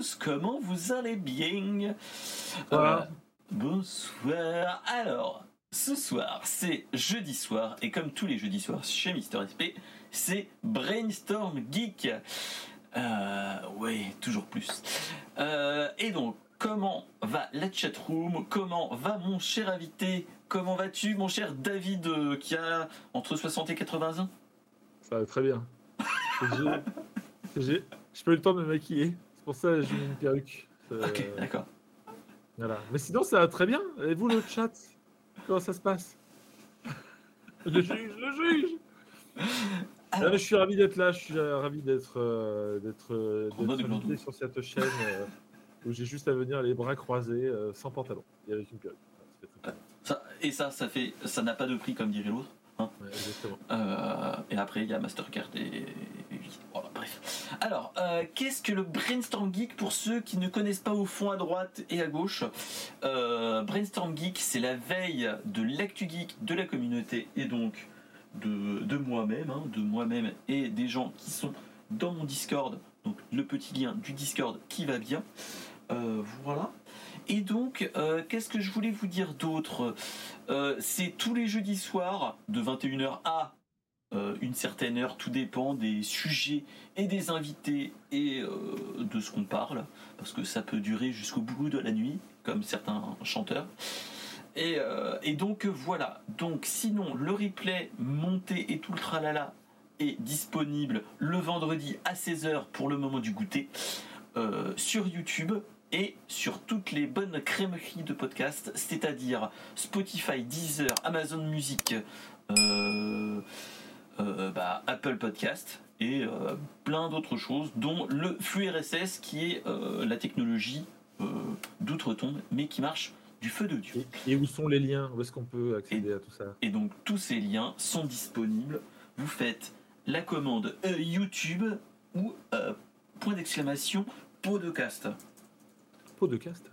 tous, comment vous allez bien? Bonsoir. Euh, Bonsoir. Alors, ce soir, c'est jeudi soir, et comme tous les jeudis soirs chez Mister SP, c'est Brainstorm Geek. Euh, oui, toujours plus. Euh, et donc, comment va la chatroom? Comment va mon cher invité? Comment vas-tu, mon cher David, euh, qui a entre 60 et 80 ans? Ça va très bien. J'ai pas eu le temps de me maquiller. C'est pour ça que j'ai mis une perruque. Euh, Ok, d'accord. voilà. Mais sinon, ça va très bien. Et vous, le chat Comment ça se passe? Le juge, le juge Alors, Je suis ravi d'être là. Je suis ravi d'être euh, d'être euh, invité sur cette chaîne euh, où j'ai juste à venir les bras croisés, sans pantalon et avec une perruque. Ça et ça, ça fait, ça n'a pas de prix comme dirait l'autre. Ouais, exactement. Et après, il y a Mastercard et, Voilà, bref. Alors, euh, qu'est-ce que le Brainstorm Geek pour ceux qui ne connaissent pas au fond à droite et à gauche Euh, Brainstorm Geek, c'est la veille de l'actu geek de la communauté et donc de, moi-même, hein, de moi-même et des gens qui sont dans mon Discord. Donc, le petit lien du Discord qui va bien. Euh, voilà. Et donc, qu'est-ce que je voulais vous dire d'autre? C'est tous les jeudis soirs de 21h à euh, une certaine heure, tout dépend des sujets et des invités et euh, de ce qu'on parle, parce que ça peut durer jusqu'au bout de la nuit, comme certains chanteurs. Et, euh, donc voilà, donc sinon le replay monté et tout le tralala est disponible le vendredi à 16h pour le moment du goûter sur YouTube et sur toutes les bonnes crèmeries de podcast, c'est-à-dire Spotify, Deezer, Amazon Music, euh, bah, Apple Podcast et euh, plein d'autres choses, dont le flux RSS qui est euh, la technologie d'outre-tombe, mais qui marche du feu de Dieu. Et, et où sont les liens? Où est-ce qu'on peut accéder à tout ça? Et donc tous ces liens sont disponibles. Vous faites la commande YouTube ou point d'exclamation podcast. Peau de cast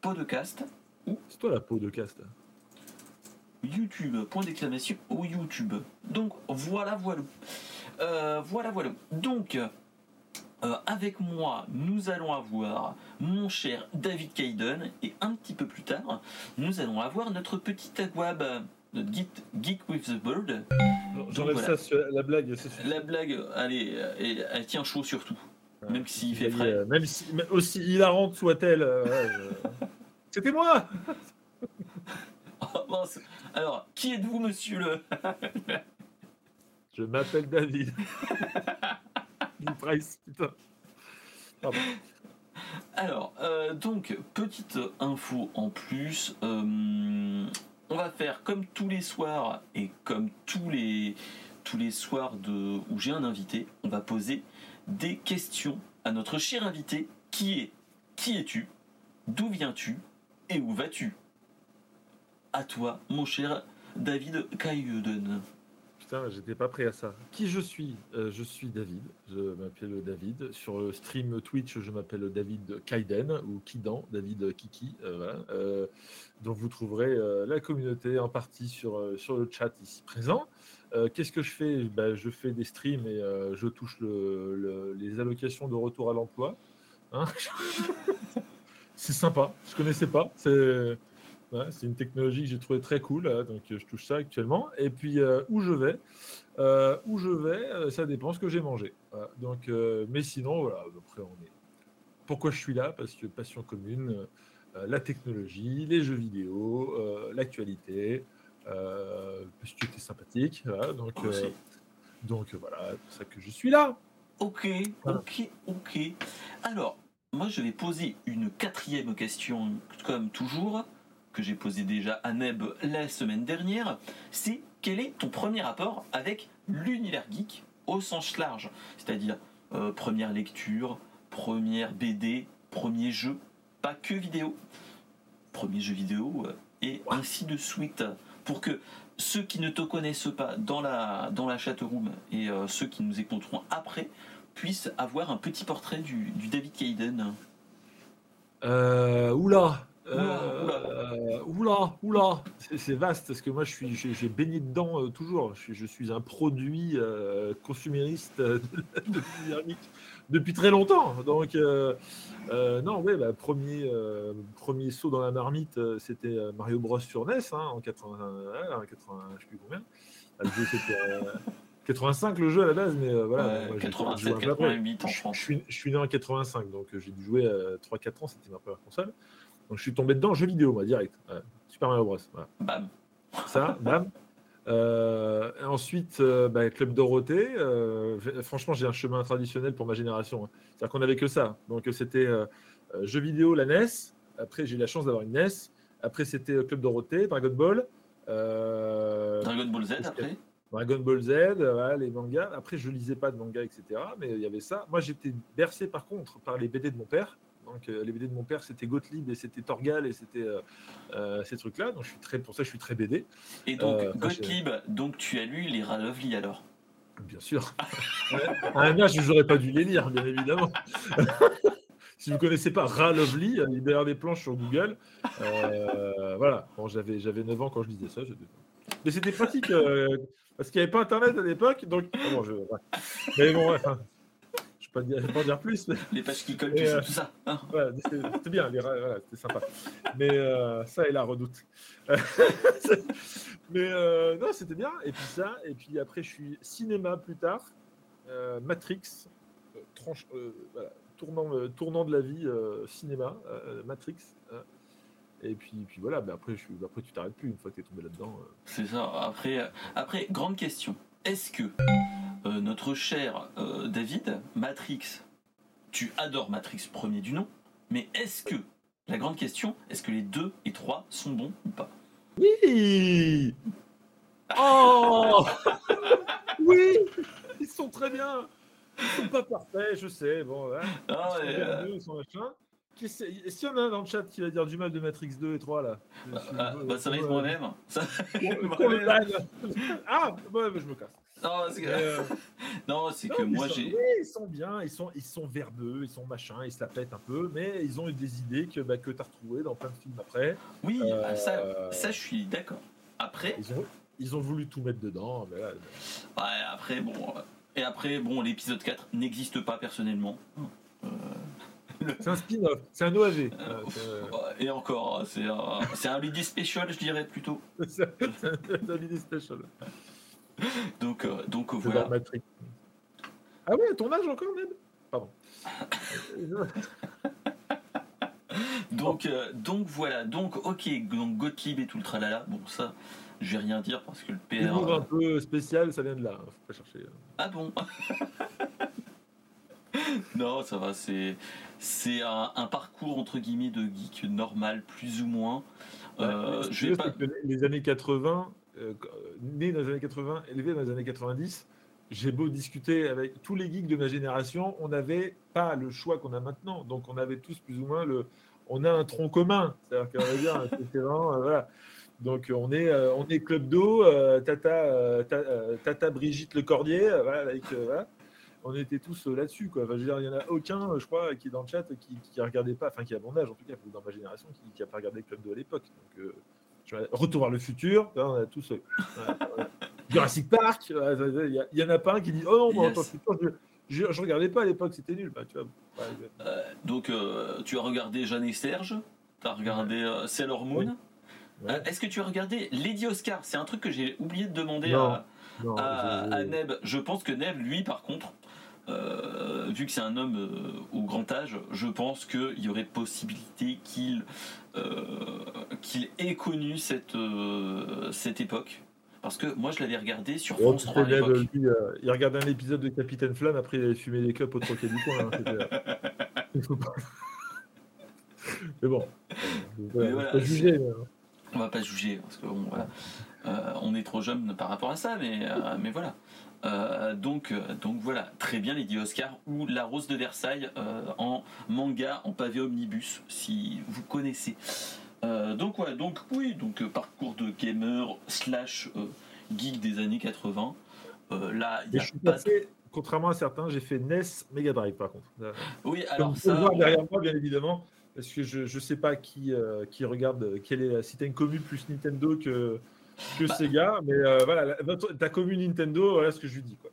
Podcast C'est toi la peau de cast YouTube, point d'exclamation ou YouTube. Donc voilà, voilà. Euh, voilà, voilà. Donc, euh, avec moi, nous allons avoir mon cher David Kaiden et un petit peu plus tard, nous allons avoir notre petit Agwab, notre Geek, Geek with the Bird. J'enlève voilà. ça sur la blague. La blague, allez, elle, elle tient chaud surtout, Ouais. même s'il fait frais. euh, même si, aussi hilarante soit-elle. euh, ouais, je- C'était moi Oh, mince. Alors, qui êtes-vous, monsieur le. Je m'appelle David. Bill Price, putain. Pardon. Alors, euh, donc, petite info en plus. euh, on va faire comme tous les soirs et comme tous les, tous les soirs de, où j'ai un invité, on va poser des questions à notre cher invité qui est Qui es-tu D'où viens-tu Et où vas-tu? À toi, mon cher David Kaiden. Putain, j'étais pas prêt à ça. Qui je suis? Euh, Je suis David. Je m'appelle David. Sur le stream Twitch, je m'appelle David Kaiden ou Kidan, David Kiki. euh. Euh, donc vous trouverez euh, la communauté en partie sur, sur le chat ici présent. Qu'est-ce que je fais? Ben, Je fais des streams et je touche le- le- les allocations de retour à l'emploi. Hein? C'est sympa. Je connaissais pas. C'est Ouais, c'est une technologie que j'ai trouvé très cool, euh, donc euh, je touche ça actuellement. Et puis euh, où je vais, Euh, où je vais, ça dépend ce que j'ai mangé. Voilà. Donc, euh, mais sinon, voilà, après on est. Pourquoi je suis là? Parce que passion commune, la technologie, les jeux vidéo, l'actualité, parce que tu es sympathique. Voilà, donc, donc voilà, c'est pour ça que je suis là. Ok, ok, ok. Alors, moi je vais poser une quatrième question, comme toujours, que j'ai posée déjà à Neb la semaine dernière. C'est quel est ton premier rapport avec l'univers geek au sens large? C'est-à-dire euh, première lecture, première BD, premier jeu, pas que vidéo, premier jeu vidéo, euh, et ainsi de suite. Pour que ceux qui ne te connaissent pas dans la, dans la chatroom et euh, ceux qui nous écouteront après puissent avoir un petit portrait du, David Kaiden. Euh, oula. Oula, Euh, oula, oula, oula, c'est vaste parce que moi je suis, j'ai baigné dedans toujours. Je, suis un produit consumériste depuis, très longtemps. Donc non, ouais, bah, premier, premier saut dans la marmite, c'était Mario Bros sur NES hein, en 80, 80, je sais plus combien. Le jeu c'était 85 le jeu à la base, mais voilà. 87, 88 en France. Je suis, je suis, né en 85, donc j'ai dû jouer 3-4 ans, c'était ma première console. Donc je suis tombé dedans, jeu vidéo, moi, direct. Super Mario Bros. Bam. Ça, bam. Euh, ensuite, euh, bah, Club Dorothée. Euh, franchement, j'ai un chemin traditionnel pour ma génération. Hein. C'est-à-dire qu'on n'avait que ça. Donc, c'était jeu vidéo, la NES. Après, j'ai eu la chance d'avoir une NES. Après, c'était Club Dorothée, Dragon Ball. Dragon Ball Z, après? Dragon Ball Z, les mangas. Après, je lisais pas de mangas, etc. Mais il y avait ça. Moi, j'étais bercé, par contre, par les BD de mon père. Donc, euh, les BD de mon père, c'était Gottlieb et c'était Torgal et c'était euh, euh, ces trucs-là. Donc, je suis très, pour ça, je suis très BD. Et donc, Gottlieb, donc tu as lu les Ralovli alors? Bien sûr. à un âge, je n'aurais pas dû les lire, bien évidemment. si vous ne connaissez pas Ralovli, a des planches sur Google. voilà, bon, j'avais, j'avais 9 ans quand je lisais ça. Mais c'était pratique parce qu'il n'y avait pas Internet à l'époque. Donc, bon, je... Mais bon, enfin, je ne vais pas dire plus. Les pages qui collent, euh, tout ça. Hein. c'était bien, c'était sympa. Mais euh, ça et la redoute. mais euh, non, c'était bien. Et puis ça, et puis après, je suis cinéma plus tard, Matrix, tranche, tournant, tournant de la vie, cinéma, Matrix. Et puis, puis voilà, mais après, je, après tu t'arrêtes plus une fois que tu es tombé là-dedans. C'est ça. Après, après, grande question. Est-ce que euh, notre cher euh, David, Matrix, tu adores Matrix premier du nom, mais est-ce que, la grande question, est-ce que les 2 et 3 sont bons ou pas? Oui! Oh! Oui! Ils sont très bien. Ils sont pas parfaits, je sais, bon, hein. ah, ils sont machin. Est-ce qu'il y en a un dans le chat qui va dire du mal de Matrix 2 et 3 là? Bah, ah, bah, ça va être moi-même. ah, ouais, je me casse. Non, c'est que, euh, non, c'est que moi j'ai. Oui, ils sont bien, ils sont, ils sont verbeux, ils sont machin, ils se la pètent un peu, mais ils ont eu des idées que, bah, que tu as retrouvées dans plein de films après. Oui, euh, ça, ça, je suis d'accord. Après. Ils ont, ils ont, voulu tout mettre dedans. Mais ouais, après, bon. Et après, bon, l'épisode 4 n'existe pas personnellement. Euh, c'est un spin-off, c'est un OAG. Et encore, c'est un, c'est un Special, je dirais plutôt. c'est un Lady Special. donc, euh, donc voilà. Ah ouais, ton âge encore, Ned? Pardon. donc, euh, donc voilà, donc ok, donc Gottlieb et tout le tralala. Bon, ça, je vais rien dire parce que le PR. un euh, peu spécial, ça vient de là. Faut pas chercher. Ah bon? Non, ça va, c'est c'est un, parcours entre guillemets de geek normal, plus ou moins. je vais pas... Les années 80, euh, né dans les années 80, élevé dans les années 90, j'ai beau discuter avec tous les geeks de ma génération, on n'avait pas le choix qu'on a maintenant. Donc on avait tous plus ou moins le. On a un tronc commun. C'est-à-dire qu'on va dire, euh, voilà. Donc on est, euh, on est Club d'eau, tata, tata, Brigitte Le Cordier, voilà, on était tous là-dessus. Quoi. il n'y en a aucun, je crois, qui est dans le chat qui ne regardait pas, enfin qui a mon âge en tout cas, dans ma génération, qui n'a pas regardé Club d'eau à l'époque. Donc Retour vers le futur, on a tous euh, Jurassic Park, il y, en a pas un qui dit Oh non, je, ne regardais pas à l'époque, c'était nul. Bah, tu vois, euh, donc, euh, tu as regardé Jeanne et Serge, tu as regardé Sailor Moon. Est-ce que tu as regardé Lady Oscar? C'est un truc que j'ai oublié de demander à, à, Neb. Je pense que Neb, lui, par contre, vu que c'est un homme au grand âge, je pense qu'il y aurait possibilité qu'il euh, qu'il ait connu cette, euh, cette époque. Parce que moi, je l'avais regardé sur France 3 euh, il regardait un épisode de Capitaine Flamme, après il avait fumé des clopes au troquet du coin. Hein, mais bon, on va pas juger. Hein. On va pas juger, parce que on est trop jeune par rapport à ça, mais, mais voilà. Euh, donc, euh, donc voilà, très bien Lady Oscar ou La Rose de Versailles euh, en manga, en pavé omnibus, si vous connaissez. donc ouais, donc oui, donc parcours de gamer slash geek des années 80. là, il y a pas... contrairement à certains, j'ai fait NES Mega Drive par contre. Oui, alors ça. derrière moi, bien évidemment. Parce que je ne sais pas qui, qui regarde, quelle est, si tu une commune plus Nintendo que, que bah. Sega, mais euh, voilà, ta commune Nintendo, voilà ce que je lui dis. Quoi.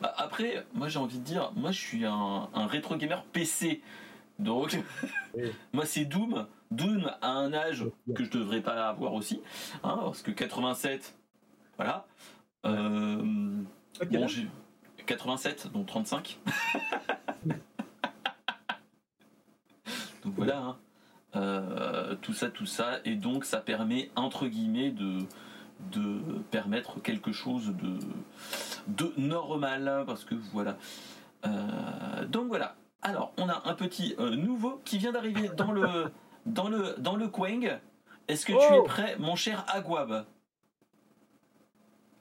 Bah, après, moi j'ai envie de dire, moi je suis un, un rétro gamer PC. Donc, moi c'est Doom. Doom à un âge que je devrais pas avoir aussi, hein, parce que 87, voilà. Euh, bon, j'ai 87, donc 35. donc voilà. Hein. Euh, tout ça, tout ça, et donc ça permet entre guillemets de de permettre quelque chose de de normal, parce que voilà. Euh, donc voilà. Alors, on a un petit nouveau qui vient d'arriver dans le dans le, dans le Quang, est-ce que tu es oh prêt, mon cher Aguab?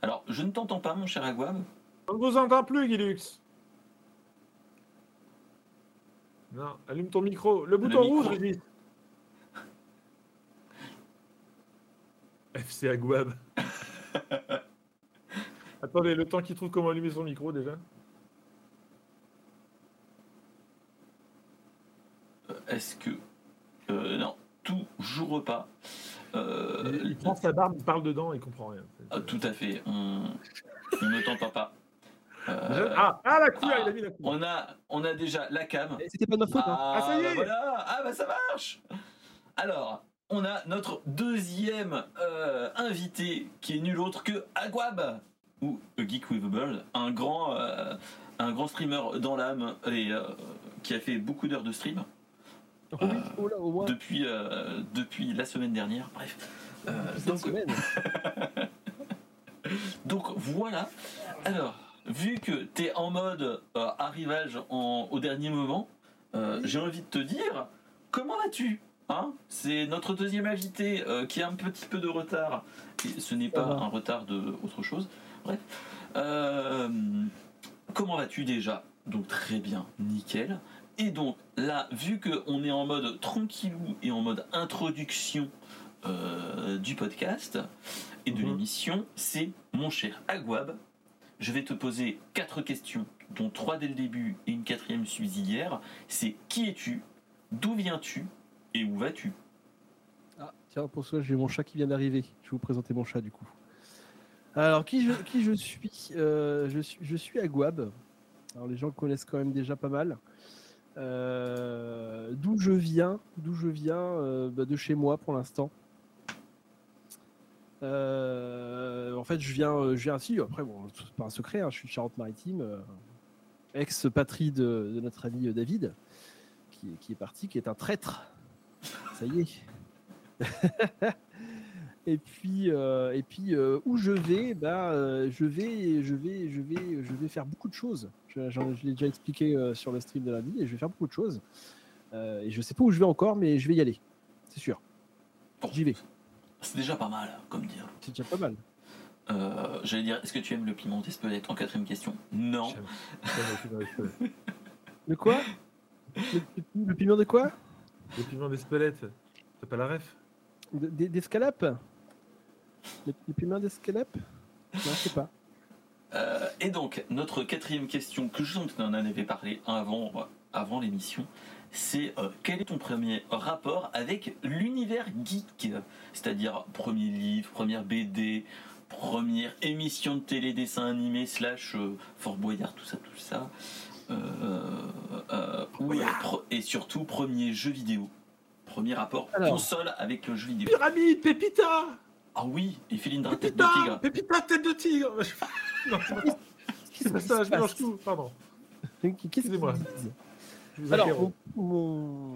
Alors, je ne t'entends pas, mon cher Aguab. On ne vous entend plus, Guilux. Non, allume ton micro. Le bouton rouge, Régis. FC Aguab. Attendez, le temps qu'il trouve comment allumer son micro déjà. Euh, est-ce que euh, non, toujours pas. Euh, il prend sa barbe, il parle dedans et il comprend rien. Ah, tout à fait. On, ne t'entend pas. Euh, ah, ah, la couleur, il a mis la couleur. On a, on a déjà la cam. C'était pas notre faute. Hein. Ah, ça y est. Voilà. Ah, bah ça marche. Alors, on a notre deuxième invité qui est nul autre que Aguab ou A Geek with a Bird, un grand, un grand streamer dans l'âme et qui a fait beaucoup d'heures de stream. Euh, depuis, euh, depuis la semaine dernière, bref. Euh, donc, donc voilà. Alors, vu que tu es en mode arrivage au dernier moment, j'ai envie de te dire, comment vas-tu? Hein C'est notre deuxième invité qui a un petit peu de retard. Et ce n'est pas un retard de autre chose. Bref. comment vas-tu déjà? Donc très bien, nickel. Et donc là, vu qu'on est en mode tranquillou et en mode introduction euh, du podcast et de mhm. l'émission, c'est mon cher Aguab. Je vais te poser quatre questions, dont trois dès le début et une quatrième subsidiaire. C'est qui es-tu, d'où viens-tu? Et où vas-tu? Ah, tiens, pour ça, j'ai mon chat qui vient d'arriver. Je vais vous présenter mon chat du coup. Alors, qui je, je suis, euh, je suis Je suis Aguab. Alors, les gens connaissent quand même déjà pas mal. Euh, d'où je viens, d'où je viens, euh, bah, de chez moi pour l'instant. Euh, en fait, je viens, je viens ainsi. Après, bon, c'est pas un secret. Hein, je suis de Charente-Maritime, ex-patrie de, notre ami David, qui, est parti, qui est un traître. Ça y est. Et puis, euh, et puis euh, où je vais, bah, euh, je vais, je vais, je vais, je vais faire beaucoup de choses. Je, l'ai déjà expliqué sur le stream de la vie, et je vais faire beaucoup de choses. et je sais pas où je vais encore, mais je vais y aller, c'est sûr. J'y vais. C'est déjà pas mal, comme dire. C'est déjà pas mal. J'allais dire, est-ce que tu aimes le piment d'Espelette en quatrième question? Non. Le quoi? Le, piment de quoi? Le piment d'Espelette. T'as pas la ref D'escalope les, piments d'escalope Non, je sais pas. Euh, et donc, notre quatrième question, que je sens que en avais parlé avant, avant l'émission, c'est euh, quel est ton premier rapport avec l'univers geek? C'est-à-dire premier livre, première BD, première émission de télé, dessin animé, slash euh, Fort Boyard, tout ça, tout ça. Et surtout, premier jeu vidéo. Premier rapport console avec le jeu vidéo. Pyramide, Pépita ah oui, et Philindra tête de tigre. Pépita tête de tigre Non, c'est ça, je mélange tout, pardon. Excusez-moi. Alors, mon,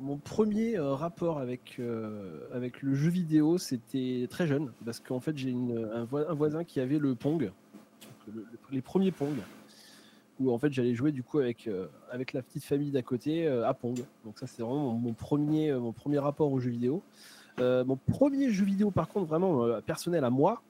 mon, premier euh, rapport avec, euh, avec le jeu vidéo, c'était très jeune, parce qu'en fait, j'ai un, un, voisin qui avait le Pong, les premiers Pong, où en fait, j'allais jouer du coup avec, euh, avec la petite famille d'à côté à Pong. Donc, ça, c'est vraiment mon, premier, mon premier rapport au jeu vidéo. Euh, mon premier jeu vidéo, par contre, vraiment euh, personnel à moi,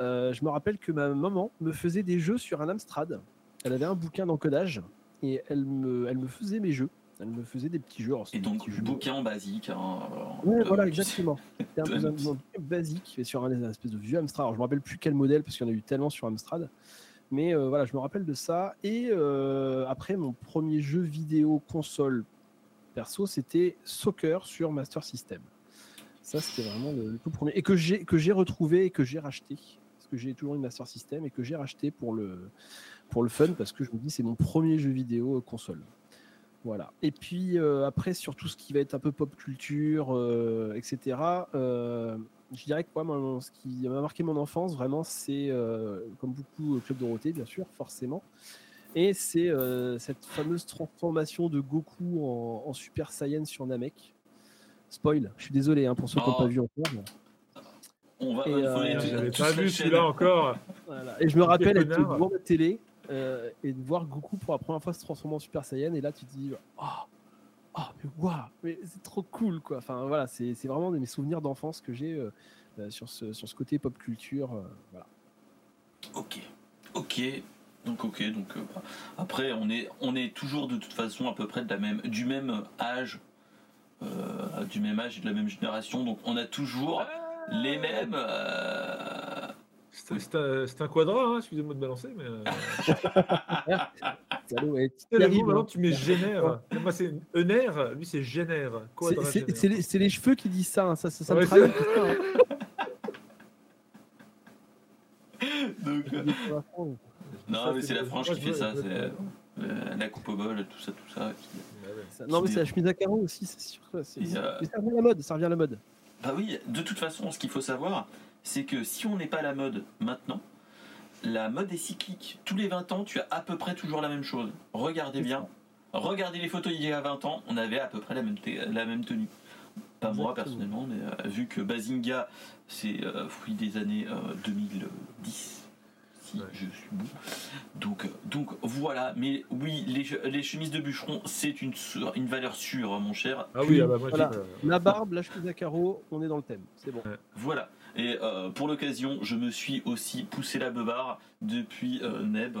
euh, je me rappelle que ma maman me faisait des jeux sur un Amstrad. Elle avait un bouquin d'encodage et elle me, elle me faisait mes jeux. Elle me faisait des petits jeux. et donc, bouquin basique. Hein, oui, voilà, exactement. C'était un, bouquin basique sur un, espèce de vieux Amstrad. Alors, je me rappelle plus quel modèle parce qu'il y en a eu tellement sur Amstrad. Mais voilà, je me rappelle de ça. Et après, mon premier jeu vidéo console perso, c'était Soccer sur Master System. Ça, c'était vraiment le, tout premier. Et que j'ai, retrouvé et que j'ai racheté. Parce que j'ai toujours une Master System et que j'ai racheté pour le, pour le fun, parce que je me dis, c'est mon premier jeu vidéo console. Voilà. Et puis après, sur tout ce qui va être un peu pop culture, etc., je dirais que moi, ce qui m'a marqué mon enfance, vraiment, c'est, comme beaucoup, Club Dorothée, bien sûr, forcément. Et c'est cette fameuse transformation de Goku en, Super Saiyan sur Namek. Spoil, je suis désolé hein, pour ceux qui n'ont pas oh. vu encore. On va, J'avais pas vu celui-là encore? Et je me rappelle être devant la télé et de voir Goku pour la première fois se transformer en Super Saiyan. Et là, tu te dis, oh, oh mais waouh, mais c'est trop cool, quoi. Enfin, voilà, c'est vraiment mes souvenirs d'enfance que j'ai sur, ce, sur ce côté pop culture. voilà. Ok, ok. Donc ok, donc euh, après on est on est toujours de toute façon à peu près de la même du même âge, euh, du même âge et de la même génération, donc on a toujours les mêmes. Euh, c'est un, un, quadrat, hein, excusez-moi de balancer, mais. maintenant tu mets génère. Moi c'est Ener, lui c'est génère. C'est les, les, cheveux qui disent ça, hein. ça, ça, ça me travaille. donc, non, mais c'est la frange qui fait ça. C'est euh, la coupe au bol, tout ça, tout ça. non, mais c'est la chemise à carreaux aussi, c'est sûr. Euh, ça revient à la mode, ça revient à la mode. Bah oui, de toute façon, ce qu'il faut savoir, c'est que si on n'est pas à la mode maintenant, la mode est cyclique. Tous les 20 ans, tu as à peu près toujours la même chose. Regardez bien. Regardez les photos d'il y a 20 ans, on avait à peu près la même, la même tenue. Pas moi personnellement, mais euh, vu que Bazinga, c'est fruit des années 2010 je suis bon. Donc, donc voilà, mais oui, les, les chemises de bûcheron, c'est une, une valeur sûre, mon cher. Ah oui, ah bah moi, la barbe, la chemise à carreaux, on est dans le thème, c'est bon. Voilà. Et euh, pour l'occasion, je me suis aussi poussé la beubare depuis euh, Neb.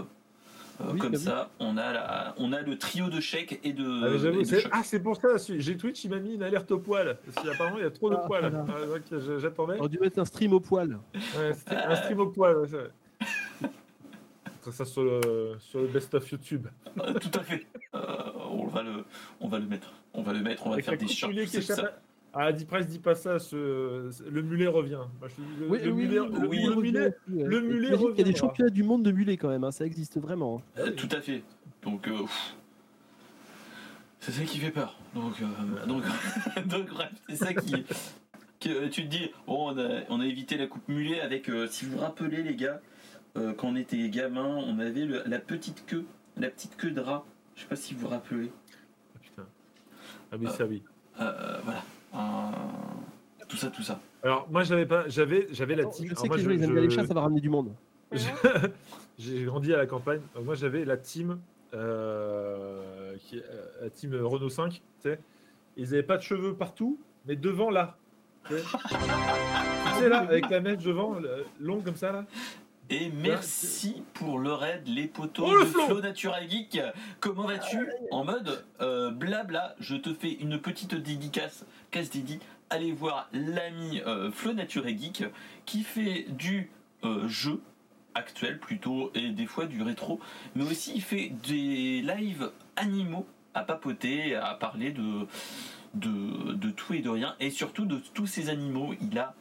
Euh, comme ça, on a, la, on a le trio de chèques et de. Ah, c'est pour ça, j'ai Twitch, il m'a mis une alerte au poil. Parce qu'apparemment, il y a trop de ah, poils. Ah, j'attendais. On aurait dû mettre un stream au poil. Ouais, un stream au poil, ouais, ça sur le, sur le best-of YouTube. Euh, tout à fait. Euh, on, va le, on va le mettre. On va le mettre, on va faire des shorts. Ah, dis presque, dis pas ça, ce... le mulet revient. le, oui, le, mulet, le, mulet, le mulet revient. Il y a des championnats du monde de mulet quand même, hein, ça existe vraiment. Hein. Euh, tout à fait. Donc, c'est ça qui fait peur. Donc, donc, donc bref, c'est ça qui. Que, tu te dis, bon, on a, on a évité la coupe mulet avec, si vous vous rappelez les gars, euh, quand on était gamin, on avait la petite queue, la petite queue de rat. Je sais pas si vous vous rappelez. Ah putain. Ah oui, ça oui. Euh, euh, voilà. Tout ça, tout ça. Alors moi j'avais pas, j'avais, j'avais la team. Je sais que les gens ils aiment bien les chats, ça va ramener du monde. J'ai grandi à la campagne. moi j'avais la team, qui, la team Renault 5. Tu sais, ils avaient pas de cheveux partout, mais devant là. tu sais là, avec la mèche devant, longue comme ça là. Et merci pour le raid, les poteaux oh, de Flow Natural Geek. Comment vas-tu En mode euh, blabla, je te fais une petite dédicace, casse dédi. Allez voir l'ami euh, Flow Natural Geek qui fait du euh, jeu actuel plutôt et des fois du rétro, mais aussi il fait des lives animaux à papoter, à parler de, de, de tout et de rien, et surtout de tous ces animaux. Il a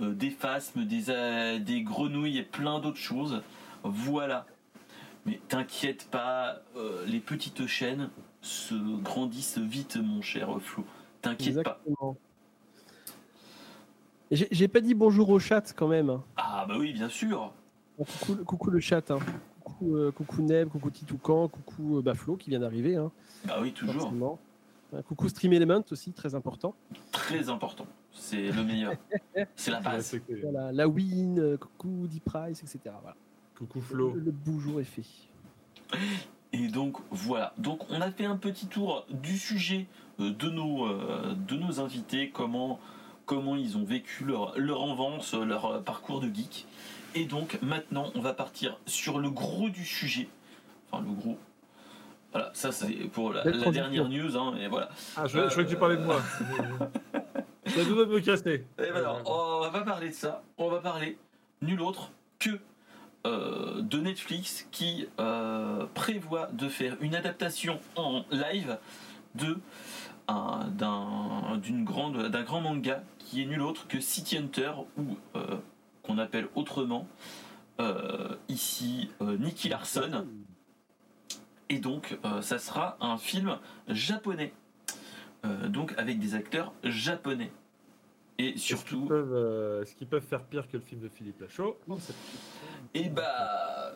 des phasmes, des, euh, des grenouilles et plein d'autres choses. Voilà. Mais t'inquiète pas, euh, les petites chaînes se grandissent vite, mon cher Flo. T'inquiète pas. J'ai pas dit bonjour au chat quand même. Ah bah oui, bien sûr. coucou, le chat. Hein. Coucou, coucou Neb, coucou Titoucan, coucou Baflo qui vient d'arriver. Hein. Bah oui, toujours. Coucou Stream Element aussi, très important. Très important. C'est le meilleur. c'est la base. Voilà, la win, euh, coucou Deep Price, etc. Voilà. Coucou Flo. Le, le beau jour est fait. Et donc voilà. Donc on a fait un petit tour du sujet euh, de nos, euh, de nos invités, comment, comment ils ont vécu leur, leur avance, leur parcours de geek. Et donc maintenant on va partir sur le gros du sujet. Enfin le gros. Voilà, ça c'est pour la, dernière news. Hein, et voilà. Ah, je, je crois que tu parlais de moi. Ça doit me casser. Et ben on va pas parler de ça. On va parler nul autre que euh, de Netflix qui euh, prévoit de faire une adaptation en live de d'un d'une grande d'un grand manga qui est nul autre que City Hunter ou qu'on appelle autrement ici Nicky Larson et donc ça sera un film japonais donc avec des acteurs japonais et surtout. Euh, est-ce qu'ils peuvent, faire pire que le film de Philippe Lachaud? Et eh bah.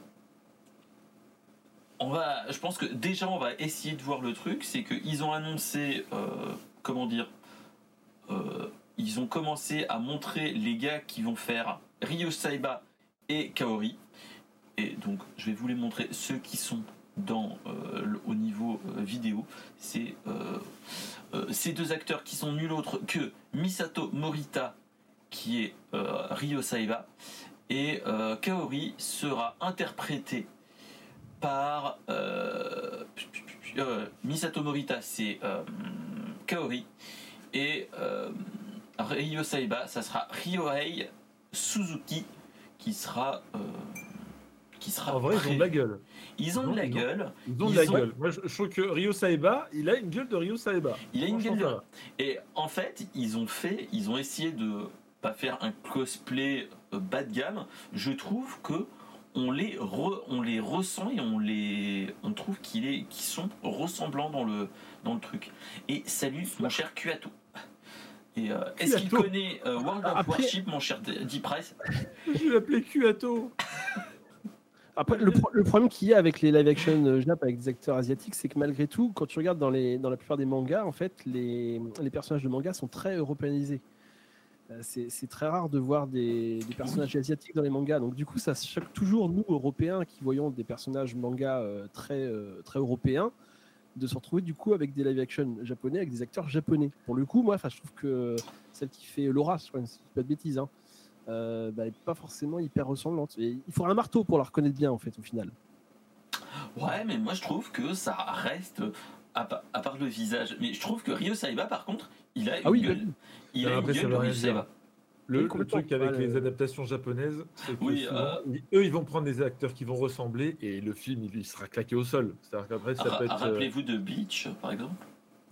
On va, je pense que déjà on va essayer de voir le truc, c'est qu'ils ont annoncé, euh, comment dire, euh, ils ont commencé à montrer les gars qui vont faire Ryo Saiba et Kaori. Et donc je vais vous les montrer ceux qui sont dans, au niveau vidéo. C'est euh, ces deux acteurs qui sont nul autre que Misato Morita, qui est euh, Ryo Saiba, et euh, Kaori sera interprété par Misato Morita, c'est Kaori, et Ryo Saiba, ça sera Ryohei Suzuki, qui sera qui sera. En vrai, ils ont de la gueule. Ils ont de la gueule. Ils ont de la gueule. Moi, je, trouve que Ryo Saeba, il a une gueule de Ryo Saeba. Il a une gueule de. Et en fait, ils ont fait, ils ont essayé de pas faire un cosplay euh, bas de gamme. Je trouve que on les, on les ressent et on les, on trouve qu'ils est, sont ressemblants dans le, dans le truc. Et salut, mon cher Kuato. Et euh, est-ce qu'il connaît euh, World of Warship, mon cher D Price Je vais l'appeler Kuato. Le, problème qu'il y a avec les live action euh, avec des acteurs asiatiques, c'est que malgré tout, quand tu regardes dans, la plupart des mangas, en fait, les, personnages de manga sont très européanisés. Euh, c'est très rare de voir des, personnages asiatiques dans les mangas. Donc, du coup, ça choque toujours, nous, Européens, qui voyons des personnages manga euh, très, très européens, de se retrouver du coup avec des live action japonais, avec des acteurs japonais. Pour le coup, moi, je trouve que celle qui fait Laura, je crois, pas de bêtises, hein, euh, bah, pas forcément hyper ressemblante. il faudra un marteau pour la reconnaître bien, en fait, au final. Ouais, mais moi je trouve que ça reste, à, part le visage, mais je trouve que Ryo Saiba, par contre, il a une ah oui, gueule. Il a une gueule de Ryo Saiba. Le, truc avec les adaptations japonaises, c'est que oui, euh, eux, ils vont prendre des acteurs qui vont ressembler et le film, il, sera claqué au sol. C'est-à-dire qu'après, ça peut être. Euh, rappelez-vous de Bleach, par exemple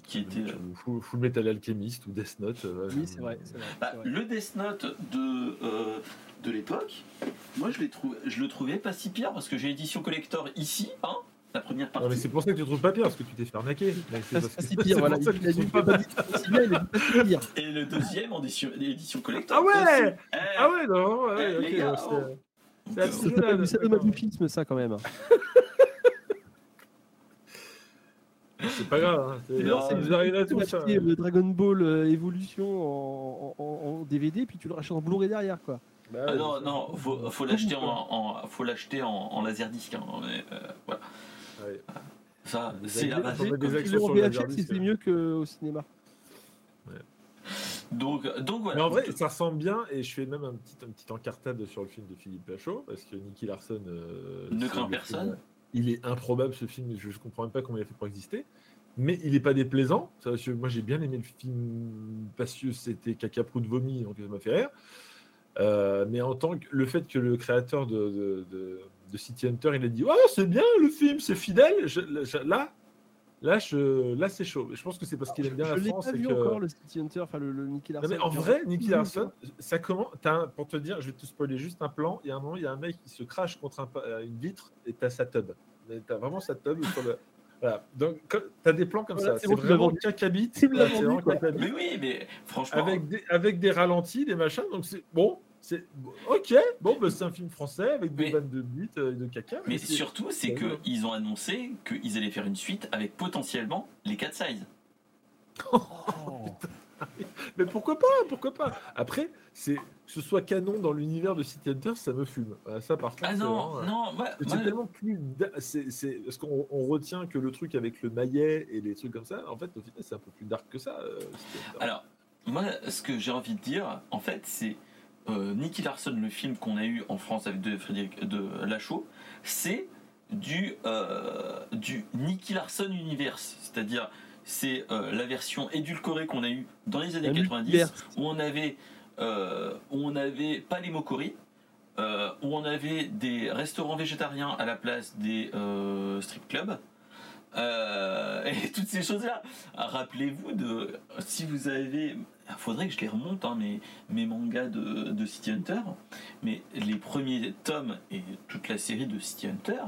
qui était Full, Full, Metal Alchemist ou Death Note. Euh, oui, c'est vrai. Bah, le Death Note de euh, de l'époque, moi je, trouvé, je le trouvais pas si pire parce que j'ai l'édition collector ici, hein, la première partie. Non, mais c'est pour ça que tu trouves pas pire parce que tu t'es fait arnaquer. C'est pas si pire, voilà. Il, il, il, pas pas pire. Et le deuxième en édition, édition collector. Ah ouais eh, Ah ouais, non, ouais, eh, ok. C'est ça de ça quand même. C'est pas grave. Hein. C'est, vous arrivez à tout ça. Le Dragon Ball euh, Evolution en, DVD, puis tu le rachètes en Blu-ray derrière, quoi. Bah ah non, non, faut, faut l'acheter en, faut l'acheter en, laserdisc. Hein, mais, euh, voilà. Ouais. Ça, c'est la base. c'est mieux qu'au cinéma. Ouais. Donc, donc voilà. Mais en vrai, ça ressemble bien, et je fais même un petit, un petit encartade sur le film de Philippe Lachaud, parce que Nicky Larson. Euh, ne craint personne il est improbable ce film, je ne comprends même pas comment il a fait pour exister. Mais il n'est pas déplaisant. moi, j'ai bien aimé le film parce que c'était caca de vomi, donc ça m'a fait rire. Euh, mais en tant que le fait que le créateur de, de, City Hunter, il a dit Oh, c'est bien le film, c'est fidèle. là, là, je, là c'est chaud. Je pense que c'est parce qu'il aime bien la France. Je l'ai pas vu encore le City Hunter, enfin le, le Nicky Larson. mais en vrai, Nicky Larson, ça commence. pour te dire, je vais te spoiler juste un plan. Il y a un moment, il y a un mec qui se crache contre une vitre et t'as sa tub. T'as vraiment sa tub sur le. Voilà. Donc, tu as des plans comme ça. C'est vraiment cacabite. Mais oui, mais franchement. Avec des, avec des ralentis, des machins. Donc, c'est bon. C'est ok. Bon, bah, c'est un film français avec des vannes de bits et de caca. Mais, surtout, c'est qu'ils ont annoncé qu'ils allaient faire une suite avec potentiellement les 4 sizes. Oh, mais pourquoi pas Pourquoi pas Après, c'est que ce soit canon dans l'univers de City Hunter, ça me fume. Ça, par contre, ah non, non, c'est tellement plus. C'est parce qu'on retient que le truc avec le maillet et les trucs comme ça, en fait, au final, c'est un peu plus dark que ça. Euh, Alors, moi, ce que j'ai envie de dire, en fait, c'est euh, Nicky Larson, le film qu'on a eu en France avec de Frédéric de Lachaud, c'est du euh, du Nicky Larson Universe, c'est-à-dire c'est euh, la version édulcorée qu'on a eue dans les années 90, où on avait, euh, où on avait pas les mokoris, euh, où on avait des restaurants végétariens à la place des strip clubs. Et toutes ces choses-là. Rappelez-vous de si vous avez, il faudrait que je les remonte hein, mes, mes mangas de, de City Hunter, mais les premiers tomes et toute la série de City Hunter,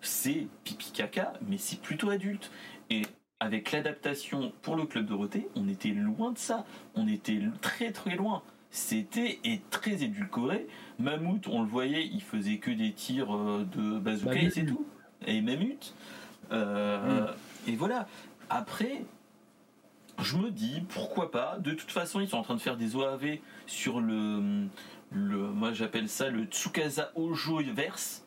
c'est pipi caca, mais c'est plutôt adulte. Et avec l'adaptation pour le club Dorothée, on était loin de ça. On était très très loin. C'était et très édulcoré. Mammouth, on le voyait, il faisait que des tirs euh, de bazooka et c'est tout. Et Mammouth. Euh, et voilà. Après, je me dis pourquoi pas? De toute façon, ils sont en train de faire des OAV sur le, le moi j'appelle ça le Tsukasa Ojo verse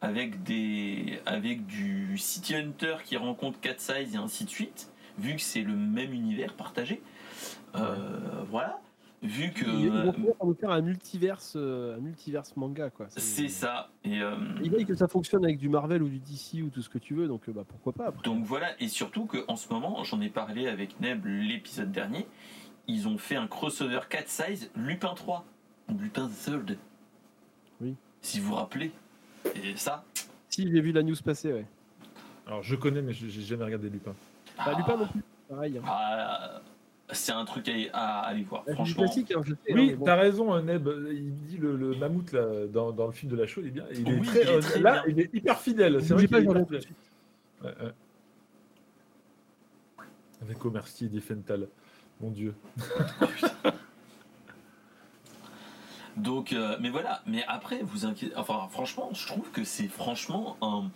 avec des avec du City Hunter qui rencontre Cat Size et ainsi de suite. Vu que c'est le même univers partagé. Euh, voilà vu que ils vont faire un multiverse, euh, un multiverse manga quoi. C'est ça. Et euh, il dit que ça fonctionne avec du Marvel ou du DC ou tout ce que tu veux, donc euh, bah pourquoi pas. Donc voilà, et surtout qu'en ce moment, j'en ai parlé avec Neb l'épisode dernier, ils ont fait un crossover 4 size Lupin 3 Lupin Third. Oui. Si vous vous rappelez. Et ça. Si j'ai vu la news passer, ouais. Alors je connais, mais j'ai jamais regardé Lupin. Bah, Lupin non plus. Pareil. Hein. Ah, c'est un truc à, aller voir. franchement. Classique, hein, oui, t'as raison, Neb. Il dit le, le mammouth là, dans, dans, le film de la show, il est bien. Il est très, il est là, il est hyper fidèle. C'est vrai qu'il est hyper fidèle. Ouais, ouais. Avec Omercy et Diffental. Mon Dieu. Donc, euh, mais voilà. Mais après, vous inquiétez. Enfin, franchement, je trouve que c'est franchement un.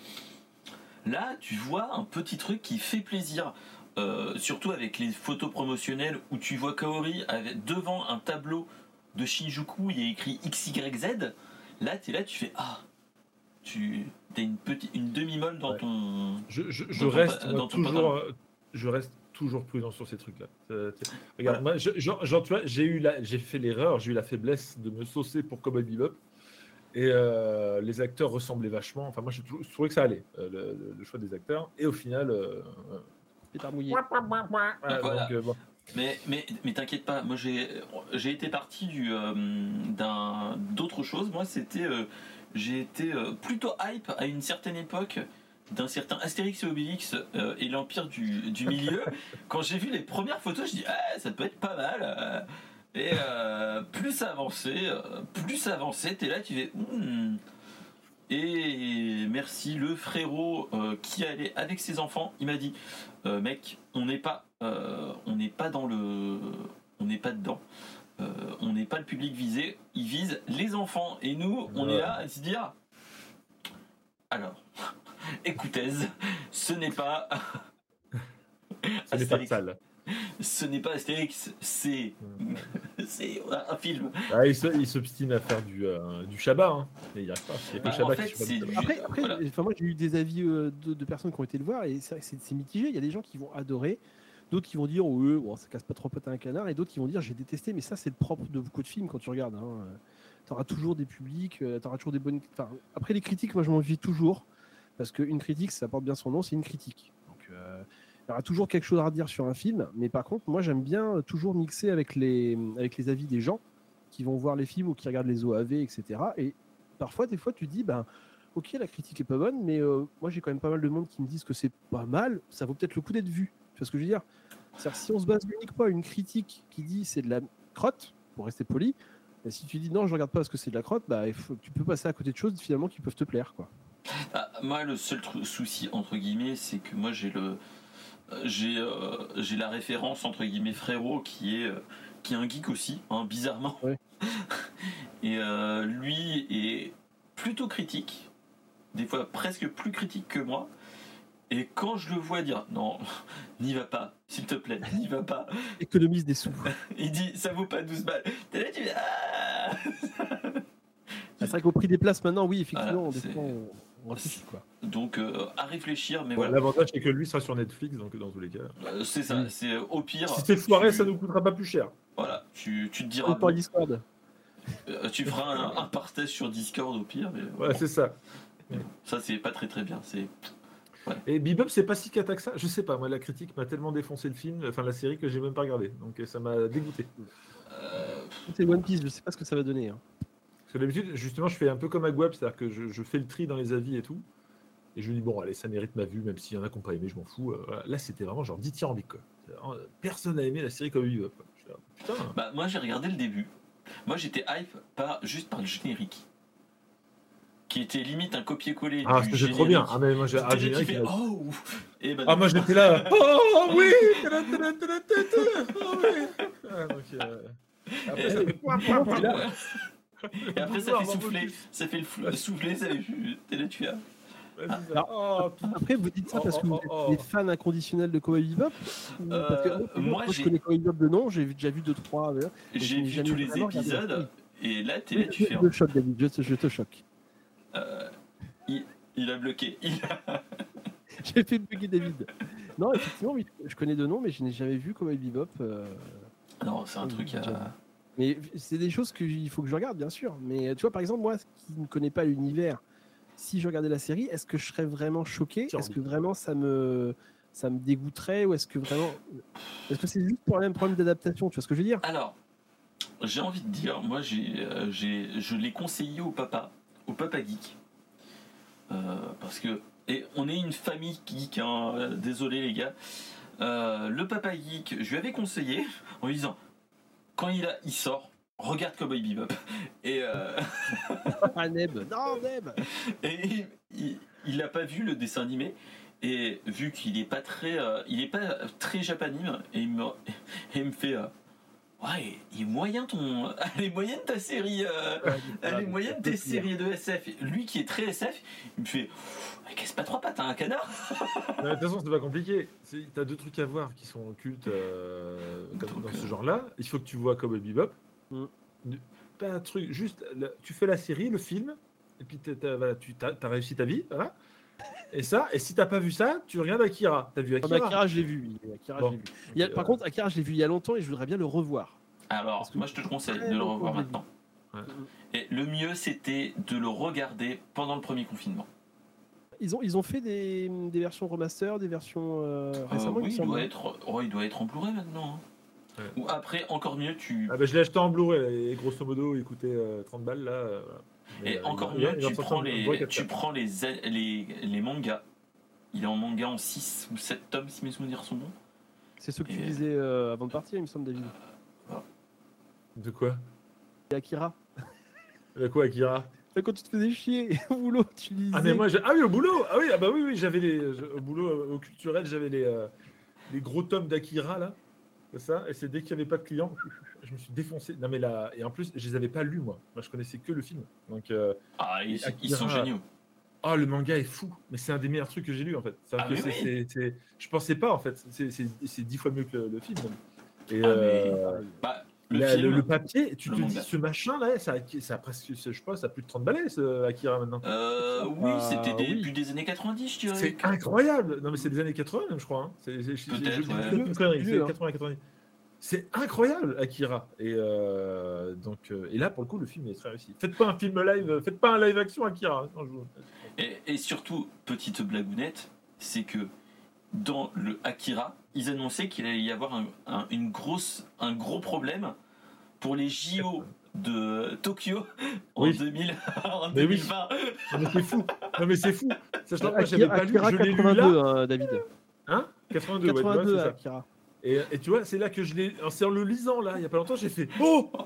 Là, tu vois un petit truc qui fait plaisir. Euh, surtout avec les photos promotionnelles où tu vois Kaori avec, devant un tableau de Shinjuku, il y a écrit XYZ. Là, tu es là, tu fais Ah, tu as une, petite, une demi-molle dans ton. Je, reste toujours, je reste toujours prudent sur ces trucs-là. Regarde, moi, tu vois, j'ai eu j'ai fait l'erreur, j'ai eu la faiblesse de me saucer pour Cowboy Bebop. Et euh, les acteurs ressemblaient vachement. Enfin, moi, je, trouvais que ça allait, euh, le, choix des acteurs. Et au final, euh, mais, mais, mais t'inquiète pas, moi j'ai, j'ai été parti du, euh, d'un, d'autre chose. Moi c'était, euh, j'ai été plutôt hype à une certaine époque d'un certain Astérix et Obélix et l'Empire du, du milieu. Quand j'ai vu les premières photos, je dis ah, ça peut être pas mal. et plus ça avançait, plus avançait, t'es là, tu fais. Hmm. Et merci le frérot qui allait avec ses enfants, il m'a dit euh, mec, on n'est pas, euh, on n'est pas dans le, on n'est pas dedans. Euh, on n'est pas le public visé. Ils visent les enfants et nous, on est là à se dire. Alors, écoutez, ce n'est pas. ce n'est pas sale ce n'est pas Astérix, c'est c'est un film. Ah, il s'obstine à faire du, euh, du Shabbat, hein. il n'y arrive pas. Après, après enfin, moi j'ai eu des avis euh, de, personnes qui ont été le voir et c'est mitigé. Il y a des gens qui vont adorer, d'autres qui vont dire oh, bon, ça casse pas trop pote à un canard, et d'autres qui vont dire j'ai détesté, mais ça c'est le propre de beaucoup de films quand tu regardes. Hein. Tu auras toujours des publics, euh, tu auras toujours des bonnes. Enfin, après les critiques, moi je m'en vis toujours parce qu'une critique, ça porte bien son nom, c'est une critique. Donc il y aura toujours quelque chose à dire sur un film, mais par contre, moi j'aime bien toujours mixer avec les, avis des gens qui vont voir les films ou qui regardent les OAV, etc. Et parfois, des fois, tu dis, ben, ok, la critique est pas bonne, mais euh, moi j'ai quand même pas mal de monde qui me disent que c'est pas mal, ça vaut peut-être le coup d'être vu. Tu vois ce que je veux dire? Si on se base uniquement à une critique qui dit c'est de la crotte, pour rester poli, si tu dis non, je regarde pas parce que c'est de la crotte, bah, tu peux passer à côté de choses finalement qui peuvent te plaire. Quoi. Ah, moi, le seul souci, entre guillemets, c'est que moi j'ai le j'ai euh, j'ai la référence entre guillemets frérot qui est euh, qui est un geek aussi, hein, bizarrement. Et euh, lui est plutôt critique, des fois presque plus critique que moi. Et quand je le vois dire non, n'y va pas, s'il te plaît, n'y va pas. Économise des sous. Il dit ça vaut pas 12 balles. T'es là, tu dis ah C'est vrai qu'au prix des places maintenant, oui, effectivement, donc euh, à réfléchir, mais voilà. L'avantage c'est que lui sera sur Netflix, donc dans tous les cas. Euh, c'est ça, c'est euh, au pire. Si c'est foiré, ça nous coûtera pas plus cher. Voilà, tu, tu te diras. Bon, Discord. tu feras un, partage sur Discord au pire. Mais, ouais, c'est ça. Ça c'est pas très très bien. C'est. Et Bebop, c'est pas si cata que ça? Je sais pas, moi la critique m'a tellement défoncé le film, enfin la série, que j'ai même pas regardé. Donc ça m'a dégoûté. C'est One Piece, je sais pas ce que ça va donner. Hein d'habitude, justement, je fais un peu comme Aguab, c'est-à-dire que je, fais le tri dans les avis et tout. Et je me dis, bon, allez, ça mérite ma vue, même s'il y en a qui n'ont pas aimé, je m'en fous. Euh, Là, c'était vraiment genre dithyrambique. Quoi. Personne n'a aimé la série comme Bebop. Putain. Bah, moi, j'ai regardé le début. Moi, j'étais hype par, juste par le générique. Qui était limite un copier-coller. Ah, c'était trop bien. Ah, mais moi, j'ai un générique. Fait, oh, et bah, ah, moi, j'étais là. Oh, oui Oh, oui ah, donc, euh... Après, ça fait... Et après, ça fait souffler. Ça fait le souffler, ça fait. T'es là, tu as. Oh, après, vous dites ça parce que vous oh, êtes fan inconditionnel de Cowboy Bebop parce que, euh, moi, je connais Cowboy Bebop de nom, j'ai déjà vu 2-3. J'ai vu tous les épisodes, et là, t'es là, tu fais. Je te choque, David, je, te choque. Euh, il, il, a bloqué. j'ai fait bloquer David. Non, effectivement, je connais de nom, mais je n'ai jamais vu Cowboy Bebop. Euh... Non, c'est un truc à. Mais c'est des choses qu'il faut que je regarde, bien sûr. Mais tu vois, par exemple, moi, qui ne connais pas l'univers, si je regardais la série, est-ce que je serais vraiment choqué? Est-ce que vraiment ça me, ça me dégoûterait Ou est-ce que vraiment. Est-ce que c'est juste pour le même problème d'adaptation? Tu vois ce que je veux dire? Alors, j'ai envie de dire, moi, j'ai, euh, je l'ai conseillé au papa, au papa geek. Euh, parce que. Et on est une famille geek, hein, euh, désolé les gars. le papa geek, je lui avais conseillé en lui disant quand il, a, il sort, regarde Cowboy Bebop. Et euh... ah, Neb, non Neb. Et il, il a pas vu le dessin animé. Et vu qu'il est pas très, euh, il est pas très japanime, et il me, et il me fait, euh, ouais, il est moyen ton, elle est moyenne ta série, euh, elle est moyenne tes séries de SF. Lui qui est très SF, il me fait, qu'est-ce pas trois pattes, un canard De toute façon, c'est pas compliqué. T'as deux trucs à voir qui sont cultes dans ce genre-là. Il faut que tu vois Cowboy Bebop. Mm. Pas un truc, juste, tu fais la série, le film, et puis tu as, réussi ta vie, voilà. Et ça, et si t'as pas vu ça, tu regardes Akira. T'as vu Akira Akira, je l'ai vu. Akira, vu. Il par contre, Akira, je l'ai vu il y a longtemps et je voudrais bien le revoir. Alors, moi, je te conseille de le revoir maintenant. Et le mieux, c'était de le regarder pendant le premier confinement. Ils ont, ils ont fait des, des versions remaster, des versions euh, euh, récemment. oui, il doit, être, oh, il doit être en Blu-ray maintenant. Hein. Ou après, encore mieux, tu. Ah bah, je l'ai acheté en Blu-ray, et grosso modo, il coûtait 30 euh, balles là. Euh, et euh, encore mieux, tu, prends les, tu prends les, les, les, mangas. Il est en manga en 6 ou 7 tomes, si mes souvenirs sont bons. C'est ce que tu disais avant de partir, il me semble, David. De quoi? Akira. De quoi, Akira? Quand tu te faisais chier au boulot, tu lisais. Ah, mais moi, ah oui, au boulot Ah oui, ah bah oui, oui j'avais les. Au boulot, au culturel, j'avais les, les gros tomes d'Akira, là ça? Et c'est dès qu'il n'y avait pas de clients, je me suis défoncé. Non, mais là, et en plus, je les avais pas lus, moi. Moi, je connaissais que le film. Donc, euh, ah, ils, sont géniaux. Ah, le manga est fou, mais c'est un des meilleurs trucs que j'ai lu en fait. Ah, Je pensais pas en fait, c'est dix fois mieux que le, film. Et ah, euh, bah, le, papier, tu te dis ce machin là, ça, ça a presque, je pense, ça a plus de 30 balais ce Akira maintenant. Euh, oui, c'était des, depuis des années 90, je dirais. C'est incroyable. Non mais c'est des années 80 même, je crois. Hein. C'est Peut-être. 80 C'est incroyable, Akira. Et euh, donc, euh, et là, pour le coup, le film est très réussi. Faites pas un film live, faites pas un live action Akira. Hein, et, et, surtout, petite blagounette, c'est que dans le Akira, ils annonçaient qu'il allait y avoir un, une grosse, un gros problème pour les JO de Tokyo en, 2000, en 2020. Mais c'est fou. Non mais c'est fou. Sachant que moi j'avais pas lu, je l'ai lu là. Hein, David. Hein? 82, 82 ouais, Akira. Et, et, tu vois, c'est là que je l'ai. C'est en le lisant là, il y a pas longtemps, j'ai fait Oh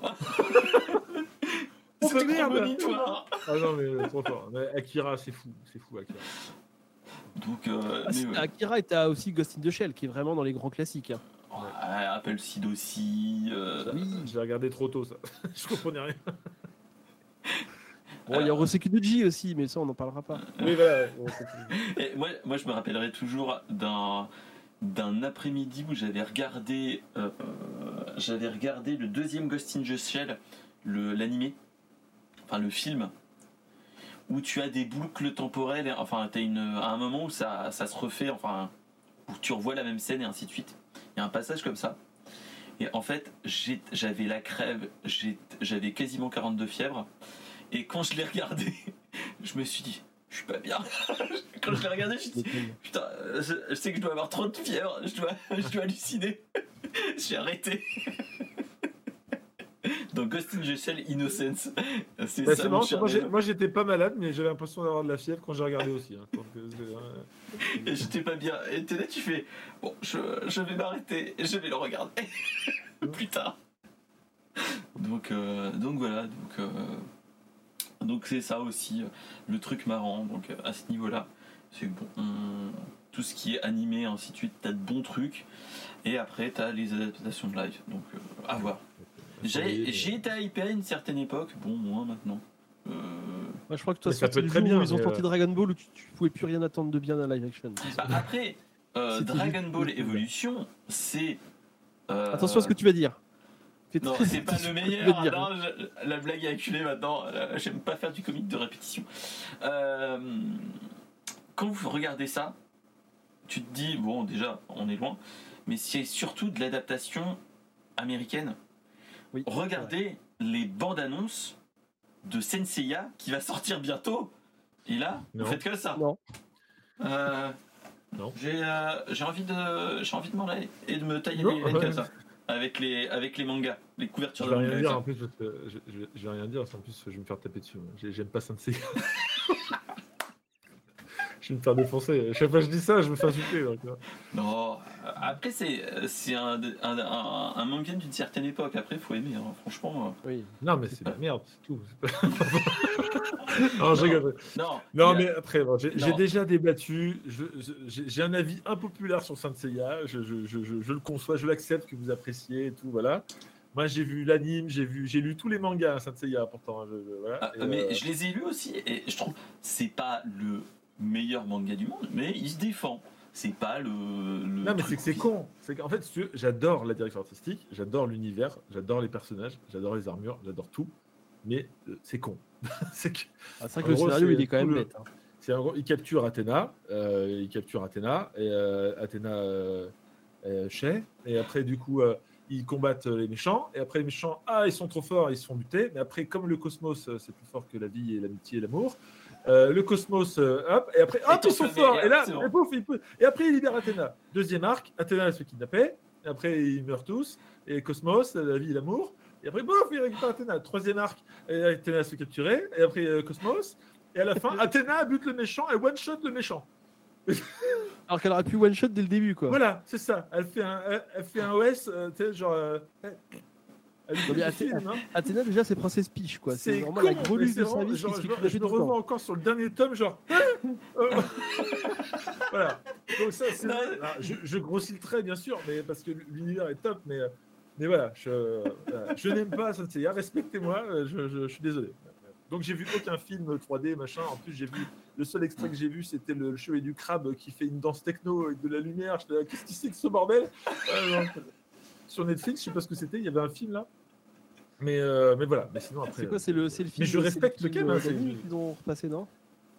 Oh merde Ah non mais trop fort. Mais Akira, c'est fou, c'est fou Akira. Donc, euh, ah, Akira est aussi Ghost in the Shell, qui est vraiment dans les grands classiques. Hein. Ouais, Apple Seed aussi. Euh... Oui, j'ai regardé trop tôt ça. je comprenais rien. Bon, il y a Roseki aussi, mais ça, on n'en parlera pas. Oui, voilà. Et moi, moi, je me rappellerai toujours d'un d'un après-midi où j'avais regardé euh, j'avais regardé le deuxième Ghost in the Shell, l'animé, enfin le film où tu as des boucles temporelles, enfin, as une, à un moment où ça, ça se refait, enfin, où tu revois la même scène et ainsi de suite. Il y a un passage comme ça. Et en fait, j'avais la crève, j'avais quasiment 42 fièvres. Et quand je l'ai regardé, je me suis dit, je suis pas bien. quand je l'ai regardé, je me suis dit, putain, je, sais que je dois avoir trop de fièvre, je dois, je dois halluciner. J'ai arrêté. Donc Ghost in the Shell Innocence. C'est bah, ça. Moi, j'étais pas malade, mais j'avais l'impression d'avoir de la fièvre quand j'ai regardé aussi. Hein. Et j'étais pas bien. Et t'es là, tu fais Bon, je, je vais m'arrêter et je vais le regarder plus tard. Donc, euh, donc voilà. Donc, euh, donc c'est ça aussi le truc marrant. Donc à ce niveau-là, c'est bon. tout ce qui est animé, ainsi de suite, t'as de bons trucs. Et après, t'as les adaptations de live. Donc à voir. J'ai été hypé à une certaine époque. Bon, moins maintenant. Euh... Moi, je crois que toi, ça peut être très bien. Où ils ont sorti Dragon Ball où tu, tu, pouvais plus rien attendre de bien d'un live action. Bah, après, euh, Dragon Ball Evolution, c'est. Euh... Attention à ce que tu vas dire. Non, c'est pas le meilleur. Non, la blague est acculée maintenant. J'aime pas faire du comique de répétition. Euh, quand vous regardez ça, tu te dis, bon, déjà, on est loin, mais c'est surtout de l'adaptation américaine. Oui, Regardez les bandes annonces de Senseiya qui va sortir bientôt. Et là, vous faites que ça. Non. Euh, non. J'ai euh, envie de j'ai envie de m'en aller et de me tailler les veines comme ça avec les avec les mangas, les couvertures je vais rien dire en plus je, je, vais rien dire en plus je vais me faire taper dessus. J'aime pas Senseiya. je vais me faire défoncer. Chaque fois que je dis ça, je me fais insulter. Donc. Non, après, c'est un, un, un, un manga d'une certaine époque. Après, il faut aimer, hein. franchement. Euh, oui. Non, mais c'est la merde, c'est tout. non, Non, non mais après, j'ai déjà débattu. J'ai un avis impopulaire sur Saint Seiya. Je, je, je, je, le conçois, je l'accepte que vous appréciez et tout. Voilà. Moi, j'ai vu l'anime, j'ai vu, j'ai lu tous les mangas Saint Seiya pourtant. Voilà. Ah, mais euh, je les ai lus aussi et je trouve c'est pas le meilleur manga du monde, mais il se défend. C'est pas le. non, mais c'est que c'est con. C'est qu'en fait, j'adore la direction artistique, j'adore l'univers, j'adore les personnages, j'adore les armures, j'adore tout. Mais euh, c'est con. c'est que, ah, vrai que le scénario, il est quand même bête. Hein. C'est gros, il capture Athéna, euh, il capture Athéna et euh, Athéna euh, Chez, et après du coup ils combattent les méchants, et après les méchants, ah ils sont trop forts, ils se font buter, mais après comme le cosmos c'est plus fort que la vie et l'amitié et l'amour, euh, le cosmos, euh, hop, et après, hop, ils sont forts, et là, et, après, il libère Athéna. Deuxième arc, Athéna se kidnappée, et après, ils meurent tous, et Cosmos, la vie et l'amour, et après, bof, il récupère Athéna. Troisième arc, et Athéna se fait capturer, et après, euh, Cosmos, et à la fin, Athéna bute le méchant et one-shot le méchant. Alors qu'elle aurait pu one-shot dès le début, quoi. Voilà, c'est ça. Elle fait un, elle, fait un OS, tu sais, genre. Athéna, déjà, c'est Princesse Peach, quoi. C'est vraiment la grelue de sa vie. Je, je, me revois encore sur le dernier tome, genre. Euh, voilà. Donc, ça, c'est. Je, grossis le trait, bien sûr, mais parce que l'univers est top, mais, mais voilà, je, je n'aime pas Senseiya. Respectez-moi, je, je, suis désolé. Donc j'ai vu aucun film 3D, machin. En plus, j'ai vu le seul extrait que j'ai vu, c'était le, chevalier du crabe qui fait une danse techno avec de la lumière. Qu'est-ce que c'est que ce bordel? Sur Netflix, je sais pas ce que c'était. Il y avait un film là? Mais, euh, mais voilà, mais sinon après. C'est quoi C'est le, le film Mais je respecte le film hein, qu'ils ont repassé, non?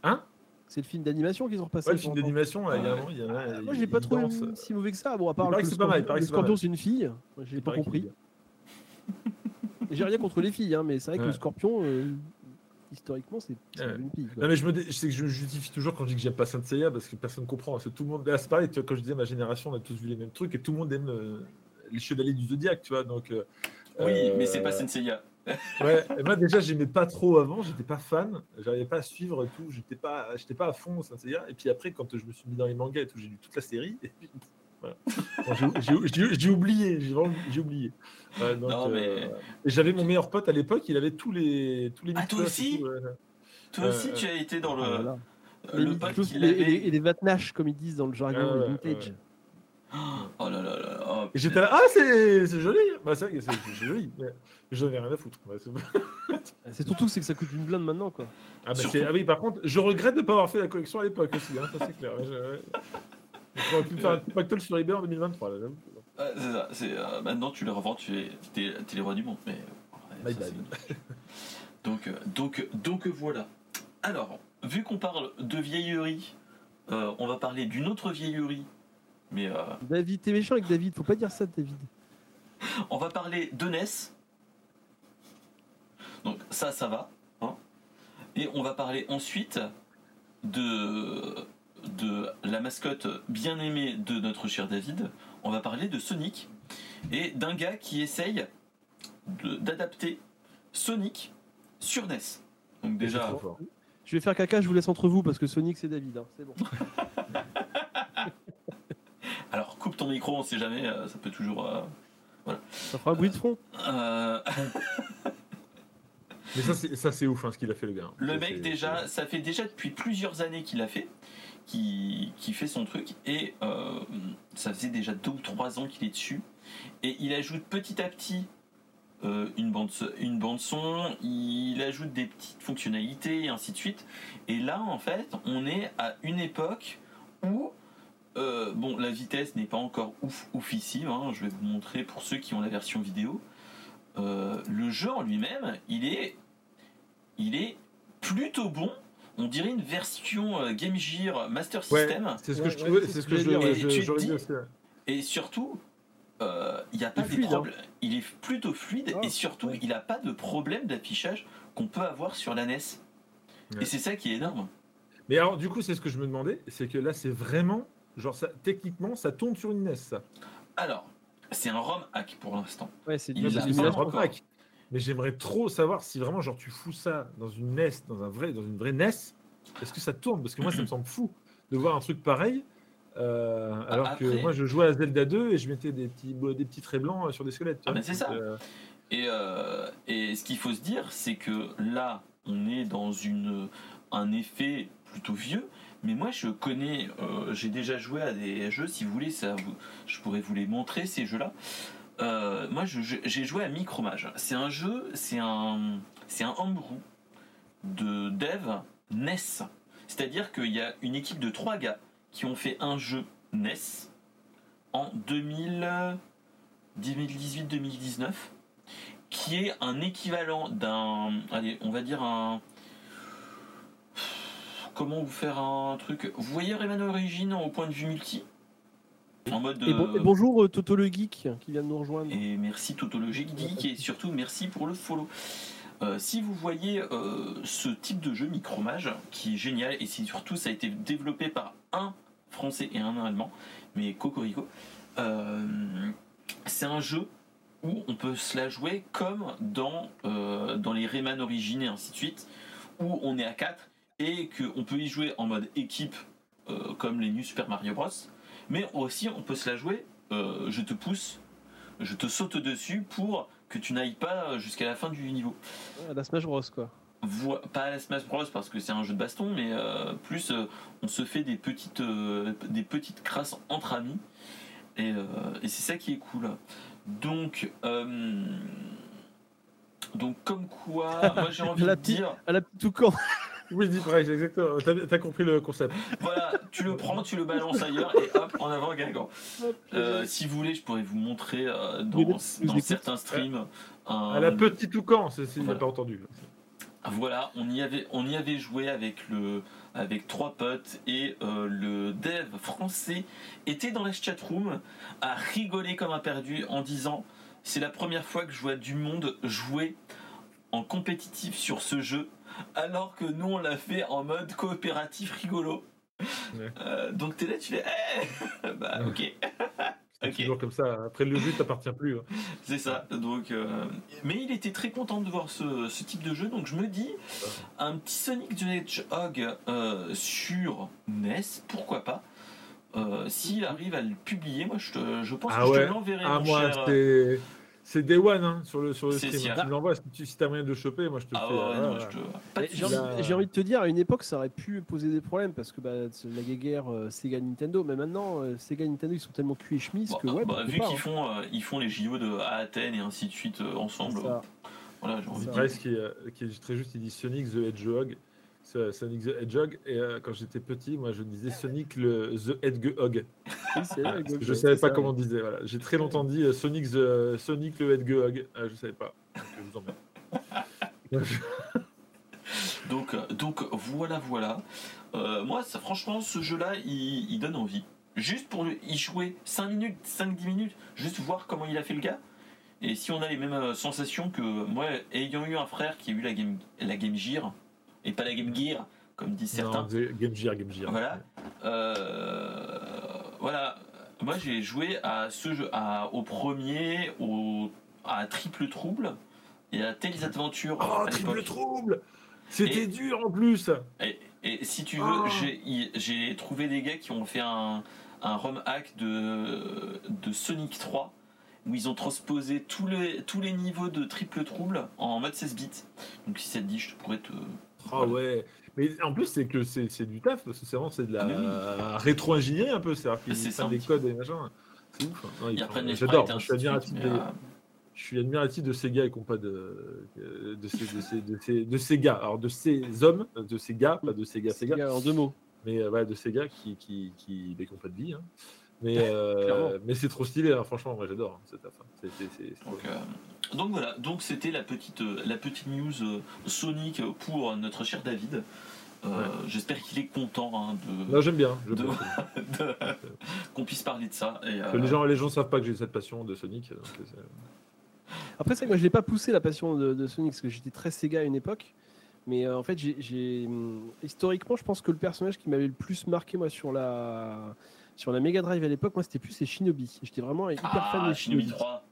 Hein? C'est le film d'animation qu'ils ont repassé. Ouais, le film d'animation, il y a il y a, Moi, j'ai pas trouvé si mauvais que ça. Bon, à part que c'est pas mal. Le Scorpion, c'est une fille. J'ai pas compris. J'ai rien contre les filles, hein, mais c'est vrai que le Scorpion, euh, historiquement, c'est une fille. Non, mais je me, sais que je justifie toujours quand je dis que j'aime pas Saint Seiya parce que personne comprend. Parce que tout le monde, là, c'est pareil. quand je disais ma génération, on a tous vu les mêmes trucs et tout le monde aime euh, les chevaliers du zodiaque, tu vois. Donc oui, mais c'est pas euh, Senseiya. ouais, et moi déjà j'aimais pas trop avant, j'étais pas fan, j'arrivais pas à suivre tout, j'étais pas, j'étais pas à fond Senseiya. Et puis après quand je me suis mis dans les mangas et tout, j'ai lu toute la série. Et puis, voilà. j'ai oublié, j'ai oublié. non, mais... Euh, j'avais mon meilleur pote à l'époque, il avait tous les tous les. Ah toi aussi. Toi aussi, tu as été dans le. Ah, pote avait... et, les vatnash comme ils disent dans le jargon vintage. Oh là là là. Oh, et j'étais là, ah, c'est joli. Bah, c'est joli. Mais j'en ai rien à foutre. c'est surtout c'est que ça coûte une blinde maintenant, quoi. Ah, bah, ah oui, par contre, je regrette de ne pas avoir fait la collection à l'époque aussi. Hein, ça, c'est clair. Je, vais pu faire un pactole sur eBay en 2023. Là, c'est ça. Euh, maintenant, tu les revends, tu es, es, les rois du monde. Mais, ouais, ça, donc, euh, donc, donc voilà. Alors, vu qu'on parle de vieillerie, euh, on va parler d'une autre vieillerie mais euh, David, t'es méchant avec David, faut pas dire ça, David. On va parler de NES. Donc ça, ça va. Hein. Et on va parler ensuite de, de la mascotte bien aimée de notre cher David. On va parler de Sonic et d'un gars qui essaye d'adapter Sonic sur NES. Donc déjà, Je vais faire caca, je vous laisse entre vous parce que Sonic c'est David, hein, c'est bon. Alors coupe ton micro, on sait jamais, euh, ça peut toujours. euh, voilà. Ça fera un bruit de fond. Euh, Mais ça, c'est, ça, c'est ouf hein, ce qu'il a fait, le gars. le mec déjà, ça fait déjà depuis plusieurs années qu'il a fait, qui, qui fait son truc, et euh, ça faisait déjà deux ou trois ans qu'il est dessus, et il ajoute petit à petit euh, une, bande, une bande son, il ajoute des petites fonctionnalités, et ainsi de suite. Et là, en fait, on est à une époque où euh, bon, la vitesse n'est pas encore ouf oufissime. hein, je vais vous montrer pour ceux qui ont la version vidéo. Euh, le jeu en lui-même, il est, il est plutôt bon. On dirait une version euh, Game Gear Master Ouais, System. c'est ce que Ouais, je trouvais, c'est ce que que je Et dis- aussi. ouais. Et surtout, il n'y a pas de hein. problème. Il est plutôt fluide Ah, et surtout, ouais. il n'a pas de problème d'affichage qu'on peut avoir sur la NES. Ouais. Et c'est ça qui est énorme. Mais alors, du coup, c'est ce que je me demandais, c'est que là, c'est vraiment, genre, ça, techniquement, ça tourne sur une NES, ça. Alors, c'est un ROM hack pour l'instant. Ouais, c'est un drop pack. Mais j'aimerais trop savoir si vraiment, genre, tu fous ça dans une NES, dans, un vrai, dans une vraie NES, est-ce que ça tourne? Parce que moi, ça me semble fou de voir un truc pareil. euh, alors Après- que moi, je jouais à Zelda 2 et je mettais des petits, des petits traits blancs euh, sur des squelettes. Ah, mais c'est ça. Euh, Et, euh, et ce qu'il faut se dire, c'est que là, on est dans une, un effet plutôt vieux. Mais moi, je connais, euh, j'ai déjà joué à des jeux. Si vous voulez, je pourrais vous les montrer ces jeux-là. Euh, moi, j'ai joué à Micromage. C'est un jeu, c'est un, c'est un homebrew de dev NES. C'est-à-dire qu'il y a une équipe de trois gars qui ont fait un jeu NES en 2000, 2018-2019 qui est un équivalent d'un. Allez, on va dire un. Comment vous faire un truc Vous voyez Rayman Origin au point de vue multi En mode. Et, bon- euh, et bonjour euh, Toto le geek qui vient de nous rejoindre. et merci Tautologique Geek et surtout merci pour le follow. Euh, si vous voyez euh, ce type de jeu Micromage qui est génial et si surtout ça a été développé par un français et un allemand, mais Cocorico, euh, c'est un jeu où on peut se la jouer comme dans, dans les Rayman Origin et ainsi de suite, où on est à 4 et qu'on peut y jouer en mode équipe euh, comme les New Super Mario Bros. Mais aussi on peut se la jouer, euh, je te pousse, je te saute dessus pour que tu n'ailles pas jusqu'à la fin du niveau. La Smash Bros quoi. Pas à la Smash Bros parce que c'est un jeu de baston, mais euh, plus on se fait des petites, des petites crasses entre amis. Et, et c'est ça qui est cool. Donc, donc comme quoi, moi j'ai envie La de dire, À la petite toucan. Oui, pareil, c'est exactement. T'as, t'as compris le concept. voilà, tu le prends, tu le balances ailleurs et hop, en avant Guingamp. Euh, si vous voulez, je pourrais vous montrer euh, dans, certains streams. un- À la petite toucan, il n'a Voilà. pas entendu. Voilà, on y avait, on y avait joué avec le, avec trois potes et euh, le dev français était dans la chatroom à rigoler comme un perdu en disant c'est la première fois que je vois du monde jouer en compétitif sur ce jeu alors que nous on l'a fait en mode coopératif rigolo. Ouais. Euh, donc t'es là, tu fais Eh bah ok. Toujours comme ça. Après, le jeu t'appartient plus. hein. C'est ça. Donc, euh, mais il était très content de voir ce, ce type de jeu. Donc je me dis, un petit Sonic the Hedgehog euh, sur NES, pourquoi pas S'il arrive à le publier, moi je, te- je pense Ah que je te l'enverrai. Ah, mon moi, cher. C'est, Day One hein, sur le, sur le stream. sûr. Tu me l'envoies si, tu, si t'as moyen de le choper. Moi, je te Ah fais. ouais, euh, non, je te- J'ai envie, de te dire, à une époque, ça aurait pu poser des problèmes parce que bah, la guéguerre euh, Sega Nintendo. Mais maintenant, euh, Sega Nintendo, ils sont tellement cuits et chemise Bon, que ouais, bah, vu qu'ils hein. font, euh, ils font les JO de, à Athènes et ainsi de suite euh, ensemble, voilà, j'ai envie de C'est dire. vrai, ce qui est, euh, qui est très juste, il dit Sonic the Hedgehog. Sonic the Hedgehog. Et euh, quand j'étais petit, moi, je disais Sonic le the Hedgehog. Oui, Goku, je savais pas ça, comment on disait. Voilà. J'ai très longtemps dit euh, Sonic the Sonic le Hedgehog. Euh, je savais pas. Donc, je vous emmerde. Donc, euh, donc voilà, voilà. Moi, ça, franchement, ce jeu-là, il, il donne envie. Juste pour y jouer 5 minutes, 5-10 minutes, juste voir comment il a fait le gars. Et si on a les mêmes sensations que moi, ayant eu un frère qui a eu la Game, la game Gear, et pas la Game Gear, comme disent certains. Non, Game Gear, Game Gear. Voilà. Euh, voilà. Moi, j'ai joué à ce jeu, à, au premier, au, à Triple Trouble et à Tales Adventure. Oh, à triple trouble C'était dur en plus. Et, si tu veux, oh. j'ai trouvé des gars qui ont fait un, un ROM hack de, de Sonic 3 où ils ont transposé tous les, tous les niveaux de triple trouble en mode 16 bits. Donc si ça te dit, je pourrais te. Ah ouais. Mais en plus, c'est que c'est du taf, parce que c'est vraiment c'est de la ah rétro-ingénierie un peu. C'est-à-dire qu'ils font des codes et machin. C'est ouf. Hein. J'adore. Je suis admiratif. Je suis admiratif de ces gars qui n'ont pas de, de, ces, de, ces, de, ces, de ces gars. Alors, de ces hommes, de ces gars, pas de ces gars, ces gars. En deux mots. Mais euh, ouais, de ces gars qui, qui, qui, n'ont pas de vie. Hein. Mais, euh, mais c'est trop stylé, hein. franchement, moi j'adore hein, donc, euh, donc, voilà, donc c'était la petite, la petite news Sonic pour notre cher David. J'espère qu'il est content de. j'aime bien. qu'on puisse parler de ça. Et, les gens, les gens savent pas que j'ai cette passion de Sonic. Après ça, moi je l'ai pas poussé la passion de, Sonic parce que j'étais très Sega à une époque. Mais euh, en fait, j'ai hum, historiquement, je pense que le personnage qui m'avait le plus marqué moi sur la sur la Mega Drive à l'époque, moi c'était plus les Shinobi. J'étais vraiment hyper ah, fan des Shinobi. 3.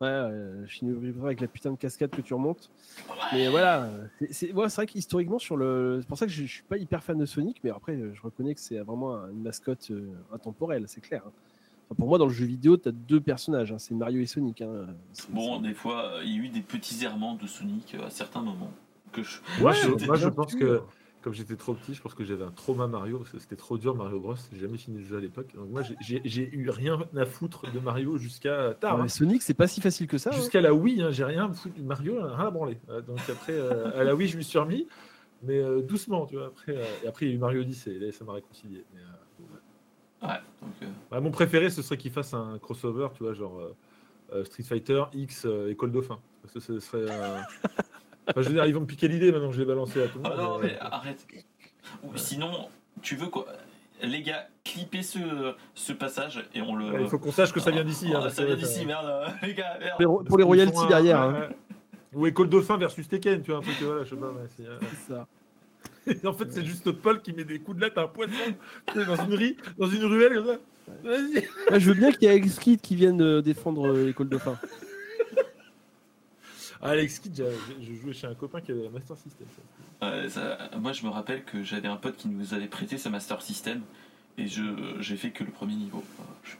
Ouais, Shinobi 3 avec la putain de cascade que tu remontes. Mais voilà, c'est vrai qu'historiquement sur le, c'est pour ça que je, je, suis pas hyper fan de Sonic, mais après je reconnais que c'est vraiment une mascotte euh, intemporelle, c'est clair. Hein pour moi, dans le jeu vidéo, tu as deux personnages, hein, c'est Mario et Sonic. Hein. Bon, des fois, il y a eu des petits errements de Sonic euh, à certains moments. Que je... Ouais, moi, je pense que, comme j'étais trop petit, je pense que j'avais un trauma Mario, parce que c'était trop dur Mario Bros. J'ai jamais fini le jeu à l'époque. Donc moi, j'ai eu rien à foutre de Mario jusqu'à tard. Hein. Sonic, c'est pas si facile que ça. Jusqu'à la Wii, j'ai rien foutu. Mario, rien à branler. Euh, donc après, euh, à la Wii, je me suis remis, mais doucement, tu vois. Après, et après, il y a eu Mario Odyssey, et là, ça m'a réconcilié. Mais, euh. Bah, mon préféré, ce serait qu'il fasse un crossover, tu vois, genre euh, euh, Street Fighter X École Dauphin. Parce que ce serait. Je veux dire, ils vont me piquer l'idée maintenant que je l'ai balancé à tout le monde. Ah non, mais arrête. sinon, tu veux quoi les gars, clippez ce, ce passage et on le. Il faut qu'on sache que ça vient d'ici. Hein, ça vient d'ici, merde, les gars. Pour les royalties derrière. Hein. Ou École Dauphin versus Tekken, tu vois, un truc, voilà, je sais pas. c'est ça en fait, c'est juste Paul qui met des coups de latte à un poisson dans une, ri, dans une ruelle comme ça. Vas-y. Ah, je veux bien qu'il y ait Alex Kidd qui vienne euh, défendre euh, l'école de fin. Ah, Alex Kidd, je jouais chez un copain qui avait un Master System. moi, je me rappelle que j'avais un pote qui nous avait prêté sa Master System et je j'ai fait que le premier niveau.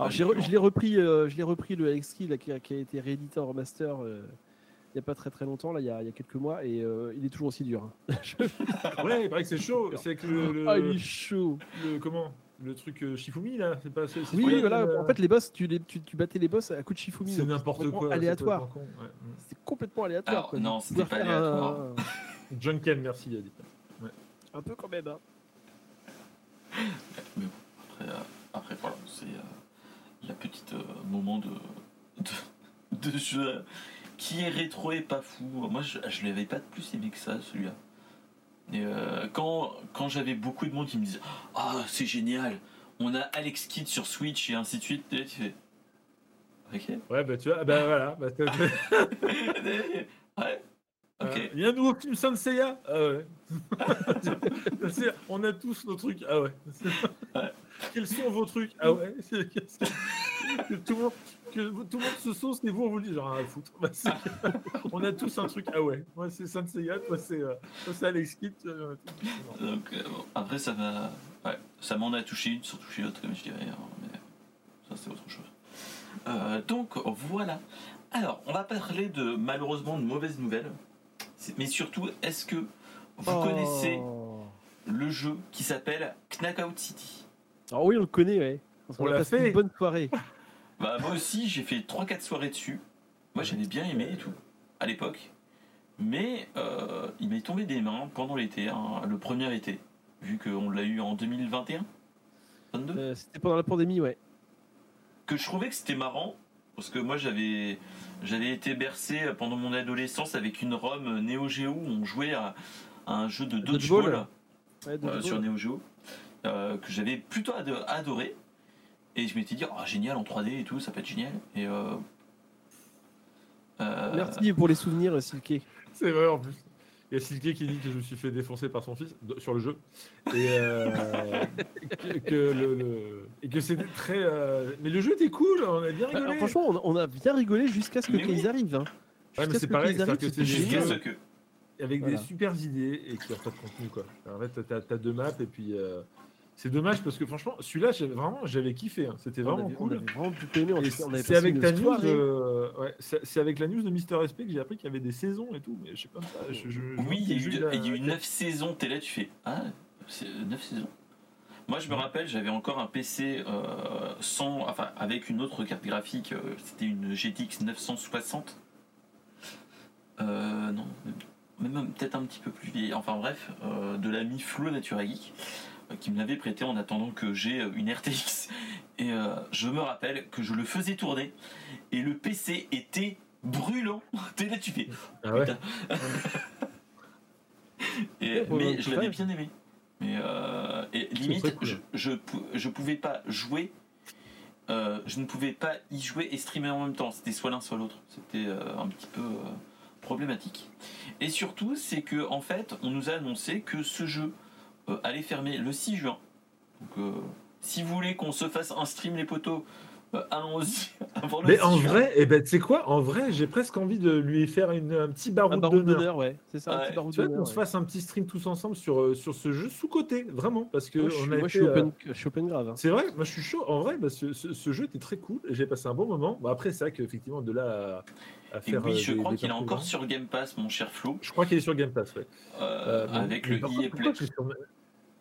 je, l'ai repris, euh, je l'ai repris le Alex Kidd qui, a, été réédité en remaster il n'y a pas très très longtemps, là, il y a, il y a quelques mois, et euh, il est toujours aussi dur. Hein. ouais, il paraît que c'est chaud. C'est que le, Ah, il est chaud. Le, comment? Le truc euh, Shifumi, là c'est pas, Oui, voilà. En fait, les boss, tu, les, tu, tu, battais les boss à coup de Shifumi. C'est n'importe quoi. Aléatoire. C'est complètement aléatoire. Alors, non, c'était pas aléatoire. Un... Junken, merci, Yadi. Ouais. Un peu quand même. Hein. Mais bon, après, euh, après voilà, c'est euh, la petite euh, moment de, de, de jeu qui est rétro et pas fou. Moi, je, je l'avais pas de plus aimé que ça, celui-là. Et euh, quand, quand j'avais beaucoup de monde qui me disait Ah, c'est génial, on a Alex Kidd sur Switch et ainsi de suite, tu fais Ok. Ouais, bah tu vois, bah voilà. Bah, ouais. Ok. Il y a un nouveau film Senseiya Ah ouais. on a tous nos trucs. Ah ouais. Quels sont vos trucs? Ah ouais. tout, le monde, que tout le monde se sauce et vous on vous dit genre ah, foutre. Bah, on a tous un truc. Ah ouais. Moi c'est Senseiya, toi c'est euh, Alex Kidd. Donc euh, après ça m'a, ouais, ça m'en a touché une, sur touché l'autre comme je dirais. Hein, mais ça c'est autre chose. Euh, donc voilà. Alors, on va parler de malheureusement de mauvaises nouvelles. Mais surtout, est-ce que vous oh. connaissez le jeu qui s'appelle Knockout City? Ah oui, on le connaît, ouais. on, l'a fait. Une bonne soirée. bah, moi aussi, j'ai fait 3-4 soirées dessus. Moi, j'avais bien aimé et tout, à l'époque. Mais euh, il m'est tombé des mains pendant l'été, hein, le premier été, vu qu'on l'a eu en 2021 euh, C'était pendant la pandémie, ouais. Que je trouvais que c'était marrant, parce que moi j'avais j'avais été bercé pendant mon adolescence avec une ROM Neo Geo où on jouait à, un jeu de dodgeball euh, sur Neo Geo euh, que j'avais plutôt adoré. Et je m'étais dit, oh, génial en 3D et tout, ça peut être génial. Et euh, Merci pour les souvenirs, Silke. C'est vrai en plus. Il y a Silke qui dit que je me suis fait défoncer par son fils sur le jeu. Et, euh, que, le, et que c'était très. Euh, mais le jeu était cool, on a bien rigolé. franchement, on a bien rigolé jusqu'à ce qu'ils arrivent. Hein. Ouais, mais c'est pareil, c'est que c'est jusqu'à ce que. avec des super idées et qui ont pas de contenu. Quoi. En fait, tu as, deux maps et puis. Euh, c'est dommage parce que franchement, celui-là, vraiment, j'avais kiffé. Hein. C'était vraiment cool. C'est avec ta news, euh, ouais, c'est avec la news de Mister SP que j'ai appris qu'il y avait des saisons et tout. Mais je sais pas. oui, il y, a eu, 9 saisons. T'es là, tu fais ah, c'est 9 saisons. Moi, je me rappelle, j'avais encore un PC euh, sans, enfin, avec une autre carte graphique. C'était une GTX 960. Euh, non, même peut-être un petit peu plus vieille, enfin bref, euh, de l'ami Flo Natura Geek, euh, qui me l'avait prêté en attendant que j'ai euh, une RTX. Et je me rappelle que je le faisais tourner et le PC était brûlant. T'es là, tu fais. Ah ouais. mais je l'avais bien aimé. Mais et limite, je, je, je, pouvais pas jouer. je ne pouvais pas y jouer et streamer en même temps. C'était soit l'un soit l'autre. C'était un petit peu problématique. Et surtout, c'est que en fait, on nous a annoncé que ce jeu euh, allait fermer le 6 juin. Donc, euh, si vous voulez qu'on se fasse un stream les potos, euh, allons-y avant le Mais en vrai, et eh ben, tu sais quoi En vrai, j'ai presque envie de lui faire une, un petit baroud d'honneur. Ouais, c'est ça, un petit baroud d'honneur. On se fasse un petit stream tous ensemble sur, sur ce jeu sous-côté, vraiment. Parce que moi, je, on a suis open, je suis open grave. Hein. C'est vrai, moi je suis chaud. En vrai, bah, ce, ce, jeu était très cool. J'ai passé un bon moment. Bon, après, c'est vrai qu'effectivement, de là et oui, je crois qu'il est encore sur Game Pass, mon cher Flo. Je crois qu'il est sur Game Pass, ouais. Euh, avec le EA Play.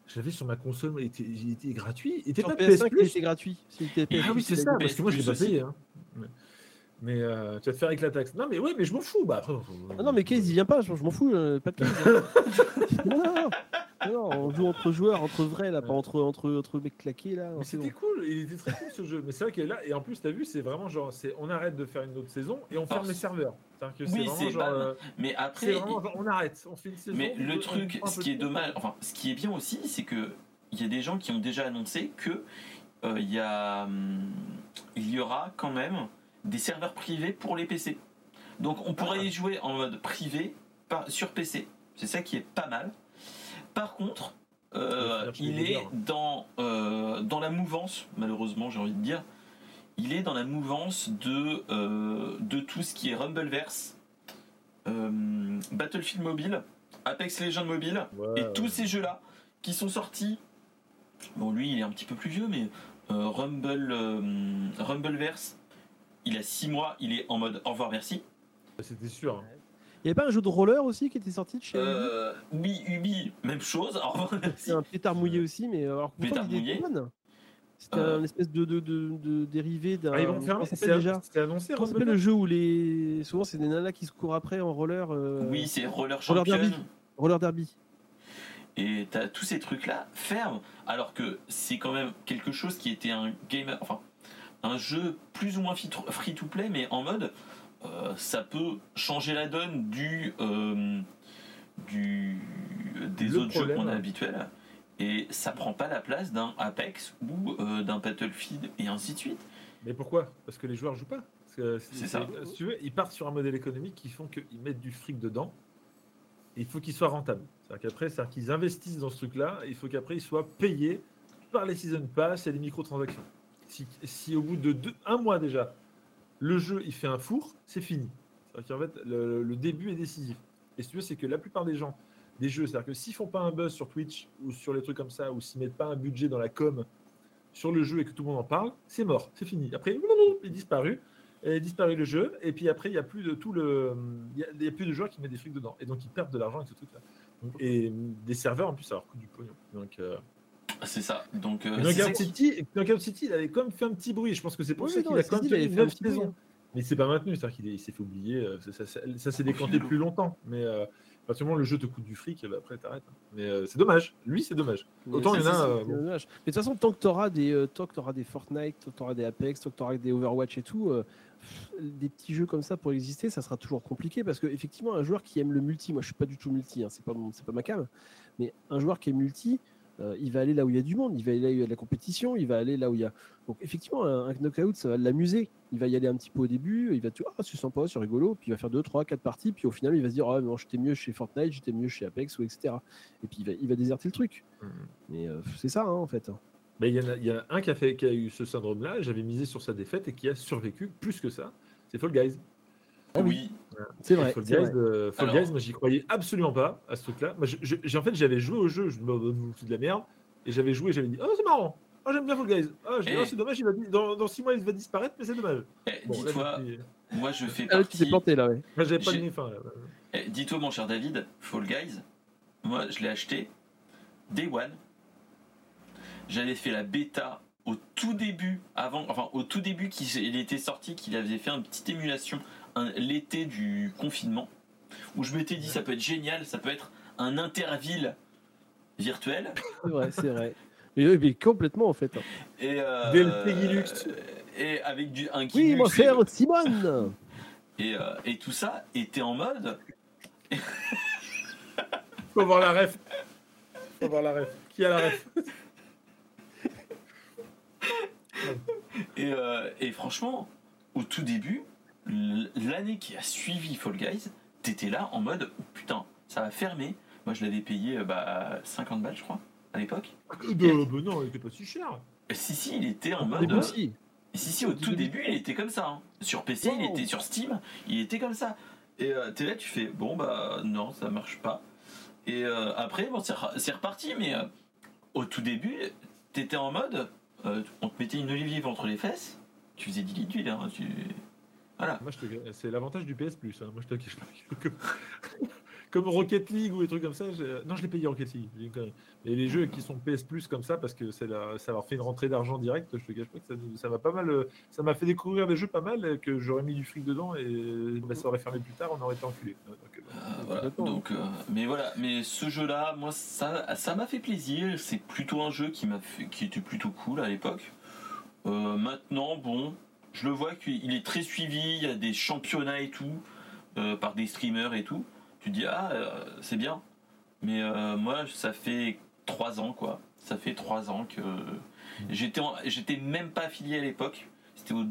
Je l'avais sur ma console, il était, il était gratuit. Il était sur pas PS5, il était gratuit. ah oui, c'est ça, parce que moi je l'ai pas payé. Hein. Mais euh, tu vas te faire avec la taxe. Non, mais ouais, mais je m'en fous. Bah, après, ah non, mais Case, il vient pas. Je m'en fous. Euh, pas de Case. non, non, non, on joue entre joueurs, entre vrais, là, pas entre, entre, entre mecs claqués. Là, c'était cool. Il était très cool ce jeu. Mais c'est vrai qu'il est là. Et en plus, tu as vu, c'est vraiment genre, on arrête de faire une autre saison et on ferme les serveurs. Que oui, c'est genre. Euh, mais après. on arrête. On fait une saison. Mais le truc, ce qui est dommage, enfin, ce qui est bien aussi, c'est que il y a des gens qui ont déjà annoncé que il y a, hum, il y aura quand même des serveurs privés pour les PC. Donc on pourrait y jouer en mode privé sur PC. C'est ça qui est pas mal. Par contre, euh, il est dans, euh, dans la mouvance, malheureusement j'ai envie de dire, il est dans la mouvance de, euh, de tout ce qui est Rumbleverse, Battlefield Mobile, Apex Legends Mobile, et tous ces jeux-là qui sont sortis. Bon, lui il est un petit peu plus vieux, mais Rumble, Rumbleverse, il a 6 mois, il est en mode au revoir, merci. C'était sûr. Hein. Il n'y avait pas un jeu de roller aussi qui était sorti de chez euh, Ubi Ubi, même chose. C'est un pétard mouillé aussi, mais alors pétard mouillé. C'était euh... un espèce de, de, de, dérivé d'un. Ah, faire déjà C'était annoncé. Comment s'appelle le jeu où les souvent c'est des nanas qui se courent après en roller. Euh, oui, c'est roller champion. Roller derby. Roller derby. Et t'as tous ces trucs là fermes, alors que c'est quand même quelque chose qui était un game, enfin un jeu plus ou moins free to play, mais en mode euh, ça peut changer la donne du, euh, du des autres jeux qu'on a habituels et ça prend pas la place d'un Apex ou euh, d'un Battlefield et ainsi de suite. Mais pourquoi? Parce que les joueurs jouent pas. C'est ça. Si tu veux, ils partent sur un modèle économique qui font qu'ils mettent du fric dedans. Et il faut qu'il soit rentable. C'est-à-dire qu'après, c'est qu'ils investissent dans ce truc-là. Il faut qu'après, ils soient payés par les season pass et les microtransactions si, au bout de deux, un mois déjà, le jeu il fait un four, c'est fini. cest fait, le, début est décisif. Et ce que tu veux, c'est que la plupart des gens, des jeux, c'est-à-dire que s'ils font pas un buzz sur Twitch ou sur les trucs comme ça, ou s'ils mettent pas un budget dans la com sur le jeu et que tout le monde en parle, c'est mort, c'est fini. Après, il est disparu, et disparu le jeu, et puis après, il n'y a plus de tout le, il y, a plus de joueurs qui mettent des frics dedans, et donc ils perdent de l'argent avec ce truc-là. Et des serveurs en plus, ça leur coûte du pognon. Euh, c'est ça. Donc, euh, City, City, il avait quand même fait un petit bruit. Je pense que c'est pour ça qu'il a quand même fait une saison. Mais c'est pas maintenu, c'est-à-dire qu'il s'est fait oublier. Euh, ça, s'est décanté plus longtemps. Mais euh, moment le jeu te coûte du fric, bah, après t'arrêtes. Hein. Mais euh, c'est dommage. Lui, c'est dommage. Autant il y en a. Mais de toute façon, tant que tu auras des, tant que auras des Fortnite, tant que tu auras des Apex, tant que tu auras des Overwatch et tout, des petits jeux comme ça pour exister, ça sera toujours compliqué parce qu'effectivement, un joueur qui aime le multi, moi je suis pas du tout multi, hein, c'est pas, c'est pas ma cam, mais un joueur qui est multi, euh, il va aller là où il y a du monde, il va aller là où il y a de la compétition, il va aller là où il y a. Donc effectivement, un, knockout, ça va l'amuser. Il va y aller un petit peu au début, il va dire ah c'est sympa, c'est rigolo, puis il va faire 2, 3, 4 parties, puis au final il va se dire ah non j'étais mieux chez Fortnite, j'étais mieux chez Apex ou etc. Et puis il va, il va déserter le truc. Mmh. Mais euh, c'est ça hein, en fait. Mais il y, a, un qui a, fait, qui a eu ce syndrome-là, j'avais misé sur sa défaite et qui a survécu plus que ça. C'est Fall Guys. Ah oui, C'est vrai. Fall c'est Guys, vrai. euh, Fall Alors- Guys, moi j'y croyais absolument pas à ce truc-là. Moi, je- je- j'ai- en fait, j'avais joué au jeu, je me fous de la merde, et j'avais joué, j'avais dit, oh c'est marrant, oh j'aime bien Fall Guys, oh, Eh. Oh, c'est dommage, il va, dans, dans 6 mois il va disparaître, mais c'est dommage. Eh, Bon, Dis-toi, moi je fais Ah, tu t'es partie. planté là, ouais. moi, j'avais pas de fin là. Eh, Dis-toi, mon cher David, Fall Guys, moi je l'ai acheté Day One. J'avais fait la bêta au tout début, avant, enfin au tout début qu'il il était sorti, qu'il avait fait une petite émulation l'été du confinement, où je m'étais dit ça peut être génial, ça peut être un interville virtuel. C'est vrai, c'est vrai. Mais, oui, mais complètement en fait. Et, euh, DLP. Et avec du, un Oui, mon et- cher Simone et, euh, et tout ça était en mode Faut voir la ref. Faut voir la ref. Qui a la ref? Et, euh, et franchement, au tout début, l'année qui a suivi Fall Guys, t'étais là en mode oh, putain, ça va fermer. Moi, je l'avais payé euh, bah, 50 balles, je crois, à l'époque. Euh, bah, non, il était pas si cher. Et Si, si, il était en Au mode. euh, aussi. si, si, au tout début, il était comme ça. hein. Sur PC, il Oh. était sur Steam, il était comme ça. Et euh, t'es là, tu fais bon, bah non, ça marche pas. Et euh, après, bon, c'est re- c'est reparti, mais euh, au tout début, t'étais en mode. euh, on te mettait une olive entre les fesses, tu faisais 10 litres d'huile. Hein, tu... Voilà. Je c'est l'avantage du PS Plus. hein. Moi, je te cache pas. Comme, Rocket League ou des trucs comme ça. j'ai- Non, je l'ai payé Rocket League. Et les jeux qui sont PS Plus comme ça, parce que c'est la- ça leur fait une rentrée d'argent direct, je te cache pas que ça, m'a pas mal. Ça m'a fait découvrir des jeux pas mal que j'aurais mis du fric dedans et bah, ça aurait fermé plus tard, on aurait été enculé. Donc, euh, Euh, voilà. Complètement. Donc, euh, mais voilà, mais ce jeu-là, moi, ça, ça m'a fait plaisir. C'est plutôt un jeu qui m'a fait, qui était plutôt cool à l'époque. Euh, maintenant, bon, je le vois qu'il est très suivi. Il y a des championnats et tout euh, par des streamers et tout. Tu te dis ah, euh, c'est bien. Mais euh, moi, ça fait trois ans quoi. Ça fait trois ans que j'étais, en- j'étais même pas affilié à l'époque. C'était au,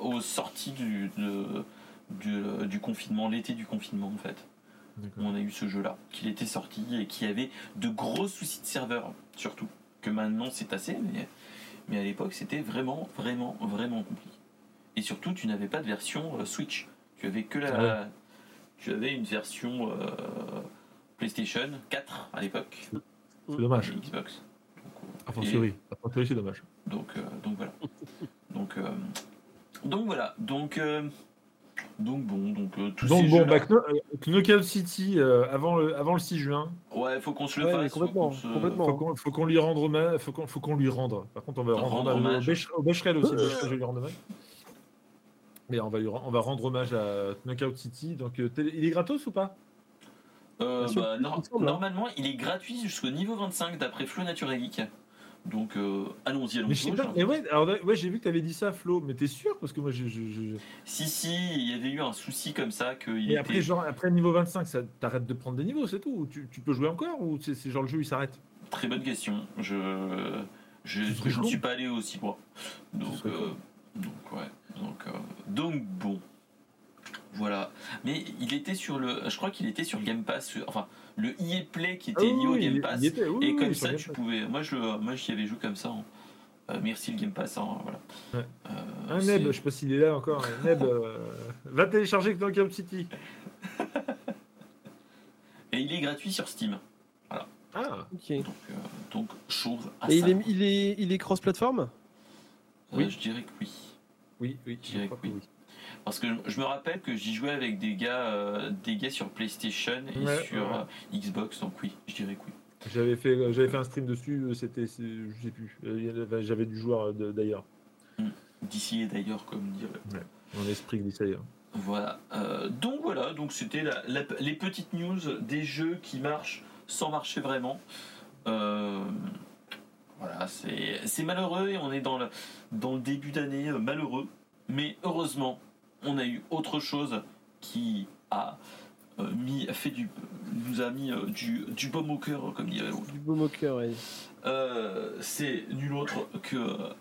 aux sorties du, de- du, du confinement, l'été du confinement en fait où on a eu ce jeu-là, qu'il était sorti et qui avait de gros soucis de serveur, surtout. Que maintenant c'est assez, mais, mais à l'époque c'était vraiment, vraiment, vraiment compliqué. Et surtout, tu n'avais pas de version euh, Switch. Tu avais que la. Tu avais une version euh, PlayStation 4 à l'époque. C'est dommage. et Xbox. A fortiori. C'est dommage. Donc, euh, donc voilà. Donc, euh, donc voilà. Donc, euh, donc bon. Donc, euh, tous Donc ces bon, bah, Kno- euh, Knockout City euh, avant, le, avant le 6 juin. Ouais, faut qu'on se le Ouais, fasse. faut complètement, qu'on se- complètement. Faut qu'on faut qu'on lui rende hommage. Faut qu'on faut qu'on lui rende. Par contre, on va Rendre rendre hommage au Becher- au Becherel aussi. Je vais lui rendre hommage. Mais on va, lui, on va rendre hommage à Knockout City. Donc, euh, il est gratos ou pas? Euh, bah, hein. normalement, il est gratuit jusqu'au niveau 25 d'après Flo Nature et Geek. Donc, euh, allons-y, allons-y. Mais je sais pas. Mais ouais, alors, ouais j'ai vu que tu avais dit ça, Flo. Mais t'es sûr? Parce que moi, je. je- je- Si, si, il y avait eu un souci comme ça. Que il Et était... après, genre, après niveau 25, ça t'arrêtes de prendre des niveaux, c'est tout Ou tu, tu peux jouer encore Ou c'est genre le jeu il s'arrête? Très bonne question. Je, je, ne suis pas allé aussi loin. Donc, euh. Donc, ouais. Donc, euh, donc, bon. Voilà. Mais il était sur le. Je crois qu'il était sur le Game Pass. Enfin, le EA Play qui était Ah oui, lié au Game Pass. il était, oui, et oui, comme oui, ça, tu pouvais. Moi, je, moi, j'y avais joué comme ça. hein. Euh, merci le Game Pass. hein, voilà. Ouais. Euh, Un c'est- Neb, je sais pas s'il est là encore. un Neb, euh, va télécharger Knockout City. Et il est gratuit sur Steam. Ah, Ok. Donc, euh, donc chose à Et il est, il est, il est cross-platform? Euh, Oui. Je dirais que oui. oui, oui, Je dirais je que oui. que oui. Parce que je me rappelle que j'y jouais avec des gars, euh, des gars sur PlayStation et Ouais, sur ouais. euh, Xbox, donc oui, je dirais que oui. J'avais fait, j'avais fait un stream dessus, euh, c'était, je sais plus, Euh, j'avais du joueur euh, d'ailleurs. D'ici et d'ailleurs, comme dirait. Mon esprit glisse ailleurs. Voilà. Euh, donc voilà, donc c'était la- la- les petites news des jeux qui marchent sans marcher vraiment. Euh, voilà, c'est malheureux et on est dans le, dans le début d'année euh, malheureux. Mais heureusement, on a eu autre chose qui a euh, mis, fait du, nous a mis euh, du, du baume au cœur, comme dirait l'autre. Du beau moqueur, ouais. Euh, c'est nul autre que.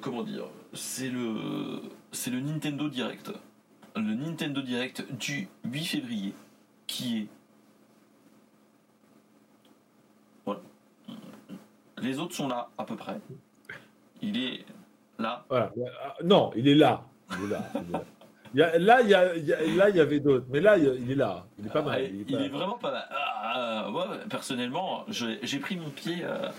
comment dire C'est le, c'est le Nintendo Direct. Le Nintendo Direct du 8 février, qui est. Voilà. Les autres sont là, à peu près. Il est là. Voilà. Ah, non, il est là. Il est là. il est là. là, il y, a, là, il y avait d'autres, mais là, il est là. Il est pas mal. Il est, vraiment pas mal. Ah, personnellement, j'ai pris mon pied. Euh,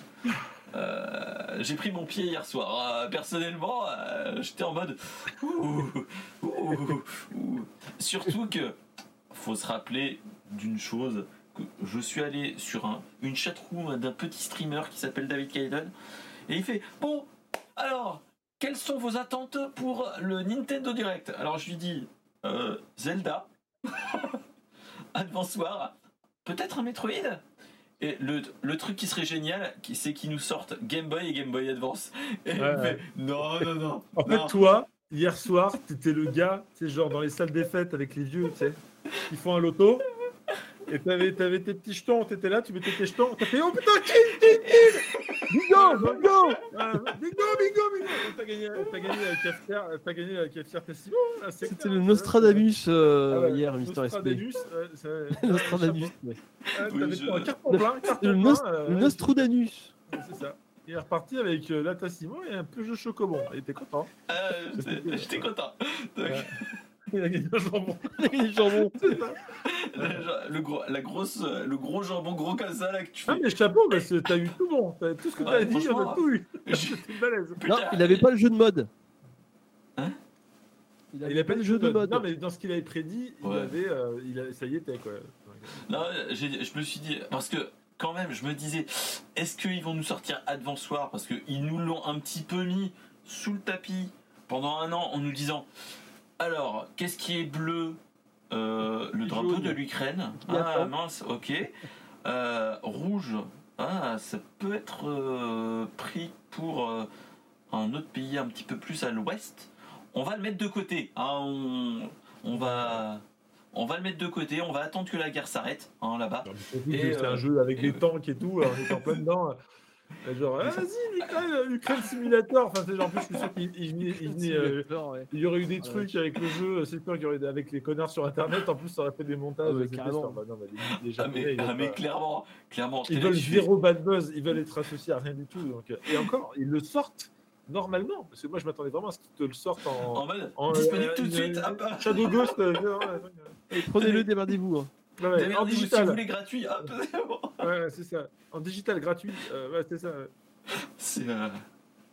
euh, j'ai pris mon pied hier soir. Euh, personnellement, j'étais en mode. Surtout que faut se rappeler d'une chose je suis allé sur un, une chatroom d'un petit streamer qui s'appelle David Kaiden et il fait bon alors quelles sont vos attentes pour le Nintendo Direct? Alors je lui dis euh, Zelda, Advance War, peut-être un Metroid? Et le, le, truc qui serait génial, c'est qu'ils nous sortent Game Boy et Game Boy Advance. Et il fait, non, non, non. En fait, toi, hier soir, t'étais le gars, tu sais, genre dans les salles des fêtes avec les vieux, tu sais, qui font un loto. Et t'avais, avais tes petits jetons, t'étais là, tu mettais tes jetons, t'as fait Oh putain, kill, kill, kill Bingo, bingo Bingo, bingo, bingo T'as gagné, t'as gagné avec Kafir, t'as gagné avec Kafir Tessimo C'était le Nostradamus euh, ah ouais, hier, Mister Nostradamus, SP. Ouais, Nostradamus, ouais. Ah, t'avais un carton plein, carton le, Nost euh, le Nostradamus. C'est ça. Il est reparti avec euh, la Tassimo et un peu de chocobon. Il était content. Euh, J'étais content. Donc... Il a gagné un jambon. Il a gagné jambon. le, gros, la grosse, le gros jambon gros comme ça là que tu fais. Ah mais chapeau parce que t'as eu tout bon. tout ce que t'as dit, on a tout eu. Non, il avait pas le jeu de mode. Hein il avait, pas le jeu de mode. Non mais dans ce qu'il avait prédit, il avait, euh, il ça y était quoi. Non, je me suis dit parce que quand même, je me disais, est-ce qu'ils vont nous sortir Advance War parce qu'ils nous l'ont un petit peu mis sous le tapis pendant un an en nous disant alors, qu'est-ce qui est bleu euh, Le drapeau de l'Ukraine. Ah mince, ok. Euh, rouge. Ah, ça peut être euh, pris pour un autre pays un petit peu plus à l'ouest. On va le mettre de côté. Hein, on, va. On va le mettre de côté, on va attendre que la guerre s'arrête hein, là-bas. C'est un jeu avec des tanks et tout, on est en plein dedans. Genre, ah, vas-y, Ukraine, Simulator. Enfin, c'est genre, en plus, je suis sûr qu'il euh, il y aurait eu des trucs avec le jeu. C'est peur qu'il y aurait avec les connards sur internet. En plus, ça aurait fait des montages. Ah, bah, non, mais, ah, mais, ah, mais clairement, clairement. Ils veulent zéro bad buzz. Ils veulent être associés à rien du tout. Donc, euh, et encore, ils le sortent normalement. Parce que moi, je m'attendais vraiment à ce qu'ils te le sortent en. En mode disponible euh, tout de suite. Shadow Ghost. Prenez-le, démerdez-vous. Hein. En digital. Si vous voulez gratuit, Ouais, c'est ça. En digital gratuit, euh, ouais, c'est ça. C'est. Euh,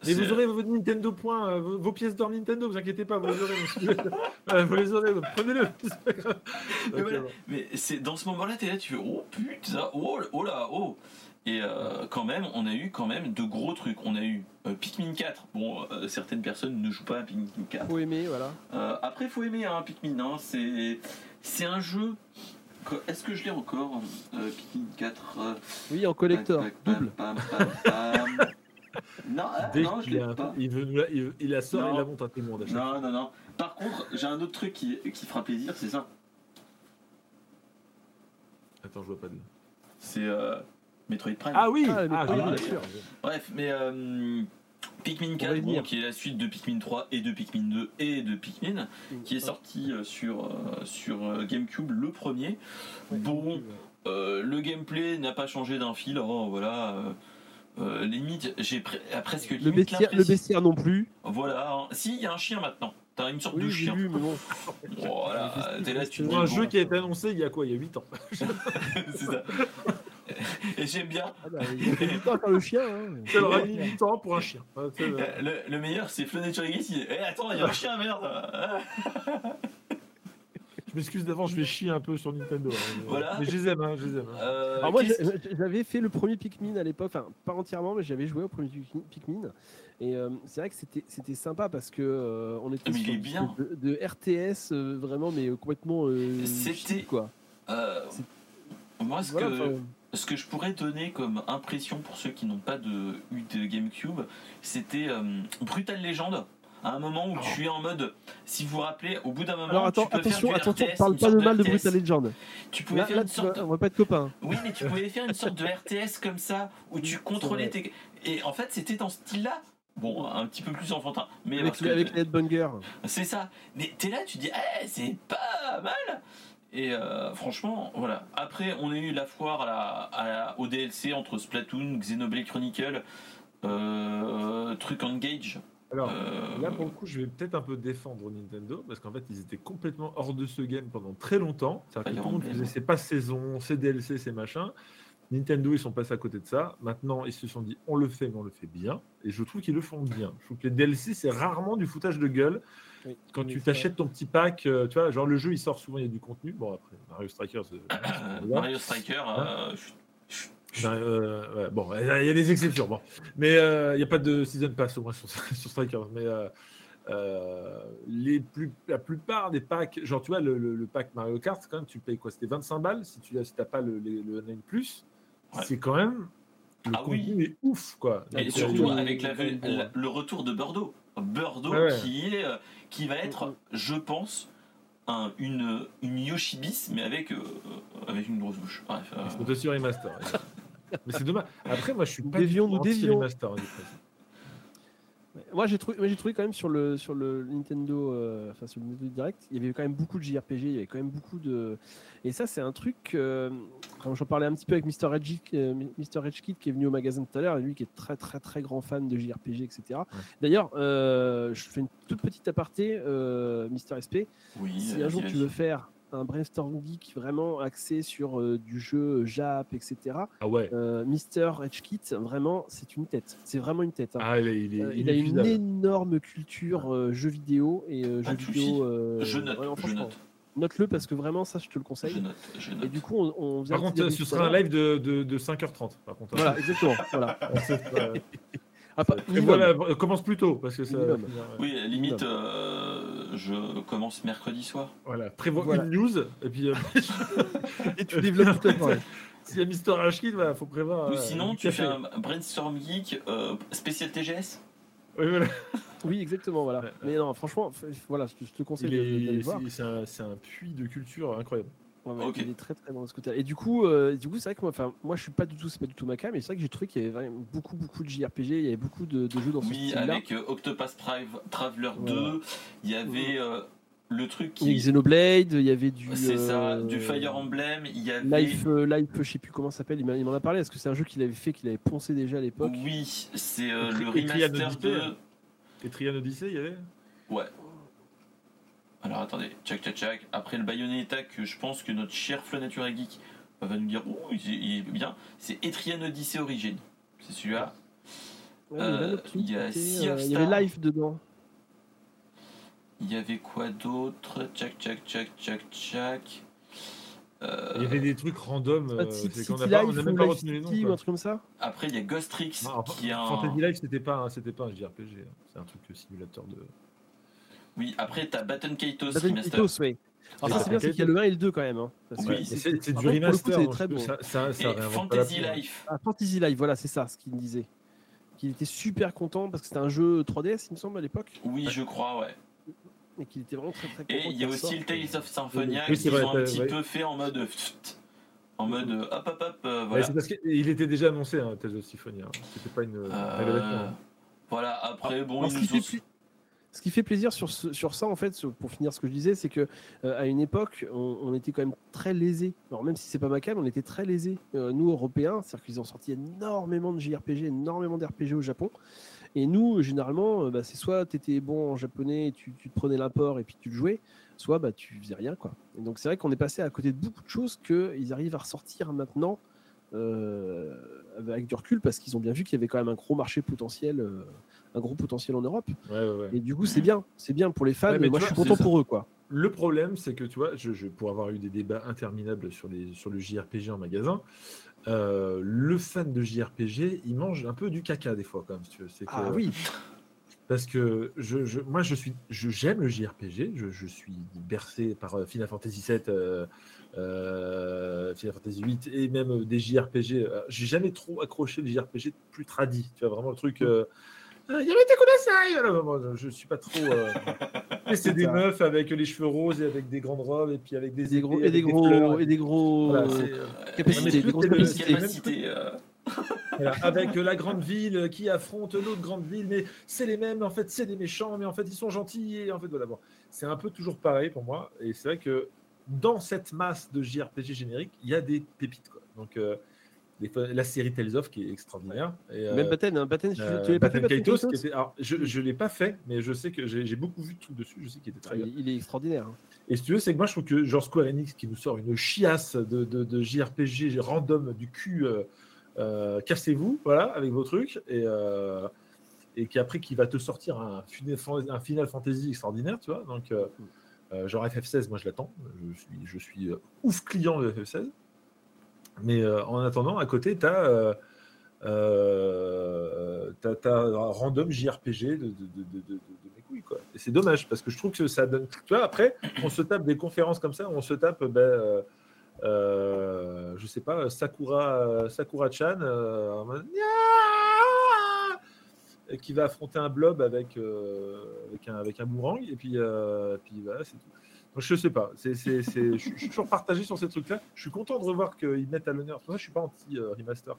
Mais vous aurez vos Nintendo points, euh, vos, pièces d'or Nintendo, vous inquiétez pas, vous les aurez. vous les aurez, prenez-le. Mais, voilà. Mais c'est dans ce moment-là, t'es là, tu fais oh putain, oh, oh là, oh. Et euh, quand même, on a eu quand même de gros trucs. On a eu euh, Pikmin 4. Bon, euh, certaines personnes ne jouent pas à Pikmin 4. Faut aimer, voilà. après, faut aimer hein, Pikmin. Hein. C'est, c'est un jeu. Est-ce que je l'ai encore Pikmin 4 Oui, en collector. double. non, non, je l'ai pas. Il, veut, il, il, la sort et il la monte à tout le monde. non, non, non. Par contre, j'ai un autre truc qui, qui fera plaisir, c'est ça. Attends, je vois pas de. C'est Metroid Prime. Ah oui, ah, ah, bien sûr. Bref, mais euh, Pikmin 4, qui est la suite de Pikmin 3 et de Pikmin 2 et de Pikmin, qui est sorti euh, sur, euh, sur GameCube le premier. bon, le gameplay n'a pas changé d'un fil, oh, voilà. limite, j'ai presque le bestiaire, le bestiaire non plus. Voilà, hein. si, il y a un chien maintenant. T'as une sorte de chien. Vu, mais bon. voilà, là, tu un jeu qui a été annoncé il y a quoi Il y a 8 ans. c'est ça. Et j'aime bien. Ah bah, il y a le chien. Hein. C'est le 8 ans pour un chien. Le, le meilleur, c'est Flo il dit Eh, attends, il y a un chien, merde Je m'excuse d'avant, je vais chier un peu sur Nintendo. Hein. Voilà. Mais je les aime, hein, je les aime. Euh, Alors moi, j'avais fait le premier Pikmin à l'époque, enfin pas entièrement, mais j'avais joué au premier Pikmin. Et euh, c'est vrai que c'était sympa parce que euh, on était sur bien. De, de, RTS vraiment, mais complètement. c'était quoi. moi, ce que ce que je pourrais donner comme impression pour ceux qui n'ont pas de, eu de GameCube, c'était euh, Brutal Legend. À un moment où tu es en mode, si vous vous rappelez, au bout d'un moment, Alors attends, tu peux attention, faire du attention, RTS, parle pas de mal de Brutal Legend. Tu pouvais faire une sorte. on va pas être copains. Oui, mais tu pouvais faire une sorte de RTS comme ça où tu contrôlais tes. Et en fait, c'était dans ce style-là. Bon, un petit peu plus enfantin, mais avec, parce que... avec Headbanger. C'est ça. Mais t'es là, tu dis, eh, c'est pas mal. Et euh, franchement, voilà. Après, on a eu la foire à au DLC entre Splatoon, Xenoblade Chronicle, euh, truc Engage. Alors là, pour le coup, je vais peut-être un peu défendre Nintendo parce qu'en fait, ils étaient complètement hors de ce game pendant très longtemps. C'est-à-dire que tout le monde faisait ses pas saisons, ses DLC, ses machins. Nintendo, ils sont passés à côté de ça. Maintenant, ils se sont dit, on le fait, mais on le fait bien. Et je trouve qu'ils le font bien. Je trouve que les DLC, c'est rarement du foutage de gueule. Quand tu t'achètes ton petit pack, euh, tu vois, genre le jeu, il sort souvent, il y a du contenu. Bon, après, Mario Striker, Mario Striker, ben, bon, il y a des exceptions. Bon. Mais euh, il n'y a pas de Season Pass au moins sur, Striker. Mais euh, les plus, la plupart des packs, genre tu vois, le, pack Mario Kart, quand même, tu payes quoi C'était 25 balles si tu n'as si pas le, le, le Plus c'est quand même le ah contenu est ouf quoi. Et surtout avec le retour de Bordeaux. Bordeaux qui est euh, qui va être, je pense, un, une, une Yoshi bis mais avec, euh, avec une grosse bouche. Bref. Euh... sur remaster. mais c'est dommage. Après, moi, je suis pas dévions, nous dévions. Moi j'ai trouvé, j'ai trouvé quand même sur le sur le Nintendo, euh, enfin sur le Nintendo Direct, il y avait quand même beaucoup de JRPG, il y avait quand même beaucoup de, et ça c'est un truc. Euh, j'en parlais un petit peu avec Mr. Edge, euh, Mr. Kid qui est venu au magasin tout à l'heure, lui qui est très très très grand fan de JRPG, etc. D'ailleurs, je fais une toute petite aparté, Mr. SP. Oui, si un jour tu veux faire un brainstorm geek vraiment axé sur euh, du jeu Jap, etc. Ah ouais. Euh, Mister Edgekit, vraiment, c'est une tête. C'est vraiment une tête. Hein. Ah, il, est, euh, il, a une énorme culture jeux vidéo et jeux vidéo. je note. je note. Note-le parce que vraiment, ça, je te le conseille. Je note, je note. Et du coup, on, on Par contre, ce sera un live de, de, de 5h30. Par contre. Voilà, exactement. voilà. Ah, voilà, commence plus tôt parce que ça. Oui, limite, euh, je commence mercredi soir. Voilà, prévois une news et puis. Euh, et tu développes tout à S'il y a Mister Ashkin, il bah, faut prévoir. Ou euh, sinon, tu fais un brainstorm geek spécial TGS. Oui, voilà. oui, exactement, voilà. Mais non, franchement, voilà, je te conseille d'aller voir. C'est un, un puits de culture incroyable. Il est très très bon ce côté. Et du coup, euh, du coup, c'est vrai que moi, enfin, moi, je suis pas du tout, c'est pas du tout ma cam, mais c'est vrai que j'ai trouvé qu'il y avait beaucoup, beaucoup de JRPG, il y avait beaucoup de, jeux dans ce Oui, avec euh, Octopath Traveler 2, il y avait euh, le truc qui. Il y Xenoblade, il y avait du. C'est ça, du Fire Emblem, il y avait. Life, Life je sais plus comment ça s'appelle, il m'en a parlé, est-ce que c'est un jeu qu'il avait fait, qu'il avait poncé déjà à l'époque? Oui, c'est le remaster de. Et Trian Odyssey, il y avait? Ouais, alors attendez, tchac tchac tchac. Après le Bayonetta, que je pense que notre cher Flanature Geek va nous dire, oh, il est bien, c'est Etrian Odyssey Origin. C'est celui-là. Euh, il y a euh, Il y avait Life dedans. Il y avait quoi d'autre? Tchac tchac tchac tchac tchac. Euh... Il y avait des trucs random. Euh, on n'a même pas retenu les noms. Un truc comme ça. Après, il y a Ghostrix qui est un. Fantasy Life, c'était pas, c'était pas un JRPG. Hein. C'est un truc simulateur de. Oui, après, t'as Baton Kaitos Baton Kaitos, oui. Alors, ça, c'est bien, c'est qu'il y a le 1 et le 2 quand même. Hein. Oui, c'est du remaster. C'est très bon. Ça, ça, ça et Fantasy Life. Ah, Fantasy Life, voilà, c'est ça ce qu'il me disait. Qu'il était super content parce que c'était un jeu 3DS, il me semble, à l'époque. Oui, je crois, ouais. Et qu'il était vraiment très très content. Et il y a aussi le Tales of Symphonia oui, qu'ils ont un petit peu fait en mode. En mode hop hop hop, euh, voilà. c'est parce qu'il était déjà annoncé, hein, Tales of Symphonia. C'était pas une euh, révélation. Voilà, après, bon, ils nous ont ce qui fait plaisir sur, sur ça, en fait, pour finir ce que je disais, c'est que euh, à une époque, on, était quand même très lésés. Alors même si c'est pas ma cam, on était très lésés. Euh, nous, Européens, c'est-à-dire qu'ils ont sorti énormément de JRPG, énormément d'RPG au Japon. Et nous, généralement, euh, bah, c'est soit tu étais bon en japonais, tu, te prenais l'import et puis tu le jouais, soit bah, tu faisais rien. Quoi. Et donc c'est vrai qu'on est passé à côté de beaucoup de choses qu'ils arrivent à ressortir maintenant avec du recul parce qu'ils ont bien vu qu'il y avait quand même un gros marché potentiel un gros potentiel en Europe. Et du coup, c'est bien, c'est bien pour les fans, mais, moi je suis content pour eux, quoi. Le problème, c'est que tu vois, je, pour avoir eu des débats interminables sur, les, sur le JRPG en magasin, euh, le fan de JRPG, il mange un peu du caca des fois, quand même. tu veux. ah oui. Parce que je, moi, je suis, je j'aime le JRPG. Je, suis bercé par euh, Final Fantasy VII, euh, Final Fantasy VIII et même des JRPG. J'ai jamais trop accroché les JRPG plus tradis. Tu vois vraiment le truc. Euh, il y avait des Je suis pas trop. Euh, c'est des meufs avec les cheveux roses et avec des grandes robes et puis avec des, des gros et des, gros et des gros capacités, des grosses capacités. avec la grande ville qui affronte l'autre grande ville, mais c'est les mêmes. En fait, c'est des méchants, mais en fait, ils sont gentils. Et en fait, voilà. Bon, c'est un peu toujours pareil pour moi. Et c'est vrai que dans cette masse de JRPG générique, il y a des pépites. Quoi. Donc, euh, la série Tales of qui est extraordinaire. Et, Même Batten, hein, Batten, tu, euh, pas fait Kaitos, qui était, alors, je ne l'ai pas fait, mais je sais que j'ai beaucoup vu tout dessus. Je sais qu'il était très bien. Il est extraordinaire. Hein. Et si tu veux, c'est que moi je trouve que genre Square Enix qui nous sort une chiasse de, de, de JRPG random du cul, euh, euh, cassez-vous, voilà, avec vos trucs, et, euh, et qui après qui va te sortir un, un Final Fantasy extraordinaire, tu vois. Donc, genre FF16, moi je l'attends. Je suis, je suis ouf client de FF16. Mais en attendant, à côté, tu as. Euh, t'as, random JRPG de, de, et c'est dommage parce que je trouve que ça donne. Tu vois, après, on se tape des conférences comme ça, on se tape, ben, euh, euh je sais pas, Sakura, Sakura Chan, euh, qui va affronter un blob avec, euh, avec, un, avec un boomerang, et puis, puis voilà, c'est tout. Je sais pas, c'est, c'est, je suis toujours partagé sur ces trucs-là. Je suis content de revoir qu'ils mettent à l'honneur. Pour ça, je suis pas anti-remaster.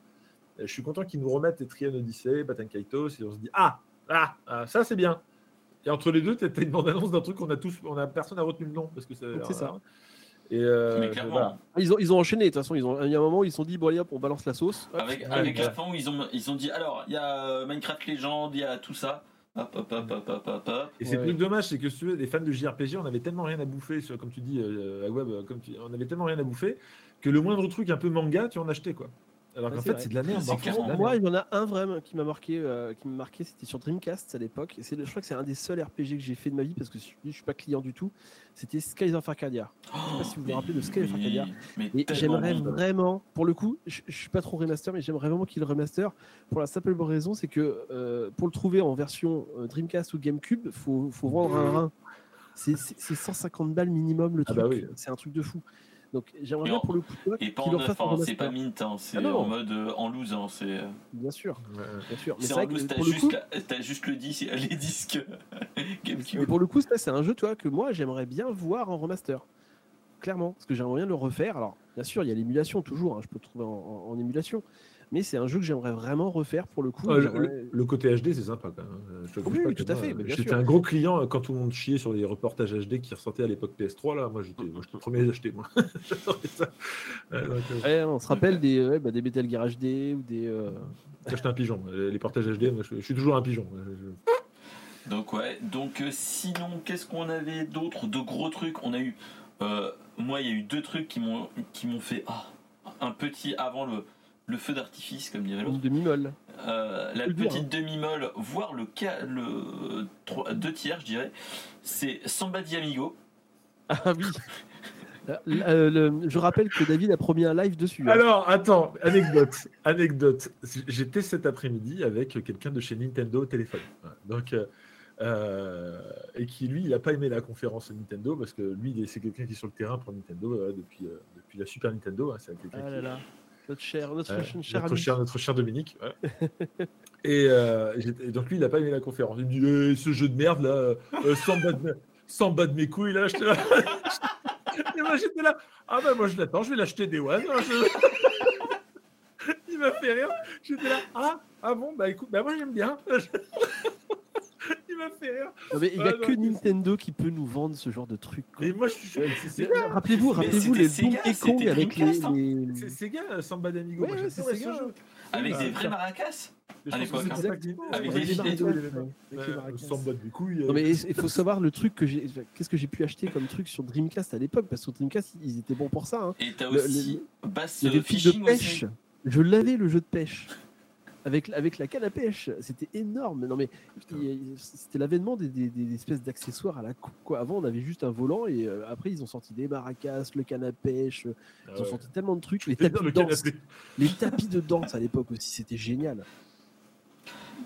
Je suis content qu'ils nous remettent les Trian Odyssey, Batten Kaitos, et on se dit Ah, ah, ah ça c'est bien. Et entre les deux, tu as une bande-annonce d'un truc qu'on a tous, on a personne n'a retenu le nom parce que c'est ça. Et euh, ah, ils, ont, ils ont enchaîné, de toute façon, ils ont, il y a un moment où ils se sont dit, bon, allez hop, on balance la sauce. avec, avec la fin où ils ont, ils ont dit, alors, il y a euh, Minecraft Legend, il y a tout ça. Hop, hop, hop, hop, hop, hop, Et c'est le plus dommage, c'est que si tu veux, les fans de JRPG, on avait tellement rien à bouffer, comme tu dis, euh, à web, comme on avait tellement rien à bouffer, que le moindre truc un peu manga, tu en achetais, quoi. Alors qu'en fait, c'est de la merde. Moi, il y en a un vraiment qui m'a marqué, euh, qui m'a marqué, c'était sur Dreamcast à l'époque. C'est, je crois que c'est un des seuls RPG que j'ai fait de ma vie parce que je, ne suis pas client du tout. C'était Skies of Arcadia. je sais pas si vous vous rappelez de Skies of Arcadia. Et j'aimerais vraiment, pour le coup, je, ne suis pas trop remaster, mais j'aimerais vraiment qu'il le remaster pour la simple raison, c'est que euh, pour le trouver en version euh, Dreamcast ou GameCube, faut, faut vendre un rein. C'est, 150 balles minimum le ah bah truc. C'est un truc de fou. Donc j'aimerais bien pour le coup. Et pas en neuf, hein, c'est pas mint, hein, c'est ah en mode euh, en loose. Hein, c'est... Euh. Bien sûr, bien sûr. Mais c'est en loose, t'as juste, as juste le disque, les disques GameCube. Mais pour le coup, c'est un jeu toi, que moi j'aimerais bien voir en remaster. Clairement, parce que j'aimerais bien le refaire. Alors, bien sûr, il y a l'émulation toujours, je peux le trouver en émulation mais c'est un jeu que j'aimerais vraiment refaire pour le coup. Ah, le, côté HD, c'est sympa quand même. Je oui, tout à fait. J'étais un gros client euh, quand tout le monde chiait sur les reportages HD qui ressortaient à l'époque PS3. Là, moi, j'étais le premier à acheter. Moi. ça. Euh, on se rappelle des, bah, des Metal Gear HD ou des. Euh... J'étais un pigeon. Les portages HD, je, suis toujours un pigeon. Donc ouais. Donc euh, sinon, qu'est-ce qu'on avait d'autre de gros trucs? On a eu. moi, il y a eu deux trucs qui m'ont qui m'ont fait ah, un petit avant le le feu d'artifice, comme dirait l'autre. Une demi-molle. Euh, la petite demi-molle, voire le, le 3, deux tiers, je dirais, c'est Samba di Amigo. Ah oui. Euh, je rappelle que David a promis un live dessus. Hein. Alors, attends, anecdote. anecdote. J'étais cet après-midi avec quelqu'un de chez Nintendo au téléphone. Donc, euh, et qui, lui, il n'a pas aimé la conférence Nintendo parce que lui, c'est quelqu'un qui est sur le terrain pour Nintendo depuis, depuis la Super Nintendo. Hein, c'est quelqu'un ah qui, notre cher, notre, cher, notre, cher, Dominique. Euh, et, donc lui, il n'a pas aimé la conférence. Il me dit eh, ce jeu de merde là, euh, sans, bas de, sans bas de mes couilles là. J'étais là. et moi j'étais là. Ah ben moi je l'attends, je vais l'acheter des One. il m'a fait rire. J'étais là. Ah, ah bon, bah écoute, bah moi j'aime bien. Il m'a fait rire. mais il n'y a que Nintendo qui peut nous vendre ce genre de truc. Mais moi, je suis. Rappelez-vous, rappelez-vous les Donkey Kong avec les. C'est Sega, Samba d'Amigo. c'est Sega. Avec des vrais maracas à l'époque. Avec des Samba de couilles. Non, mais il faut savoir le truc que j'ai. Qu'est-ce que j'ai pu acheter comme truc sur Dreamcast à l'époque? Parce que sur Dreamcast, ils étaient bons pour ça. Et t'as aussi Bass Fishing de pêche. Je l'avais le jeu de pêche avec, avec la canne à pêche. C'était énorme. Non, mais c'était l'avènement des, des, espèces d'accessoires à la coupe. Quoi. Avant, on avait juste un volant et euh, après, ils ont sorti des maracas, le canne à pêche. ils ont ah sorti tellement de trucs. Les tapis, de danse, les tapis de danse à l'époque aussi, c'était génial.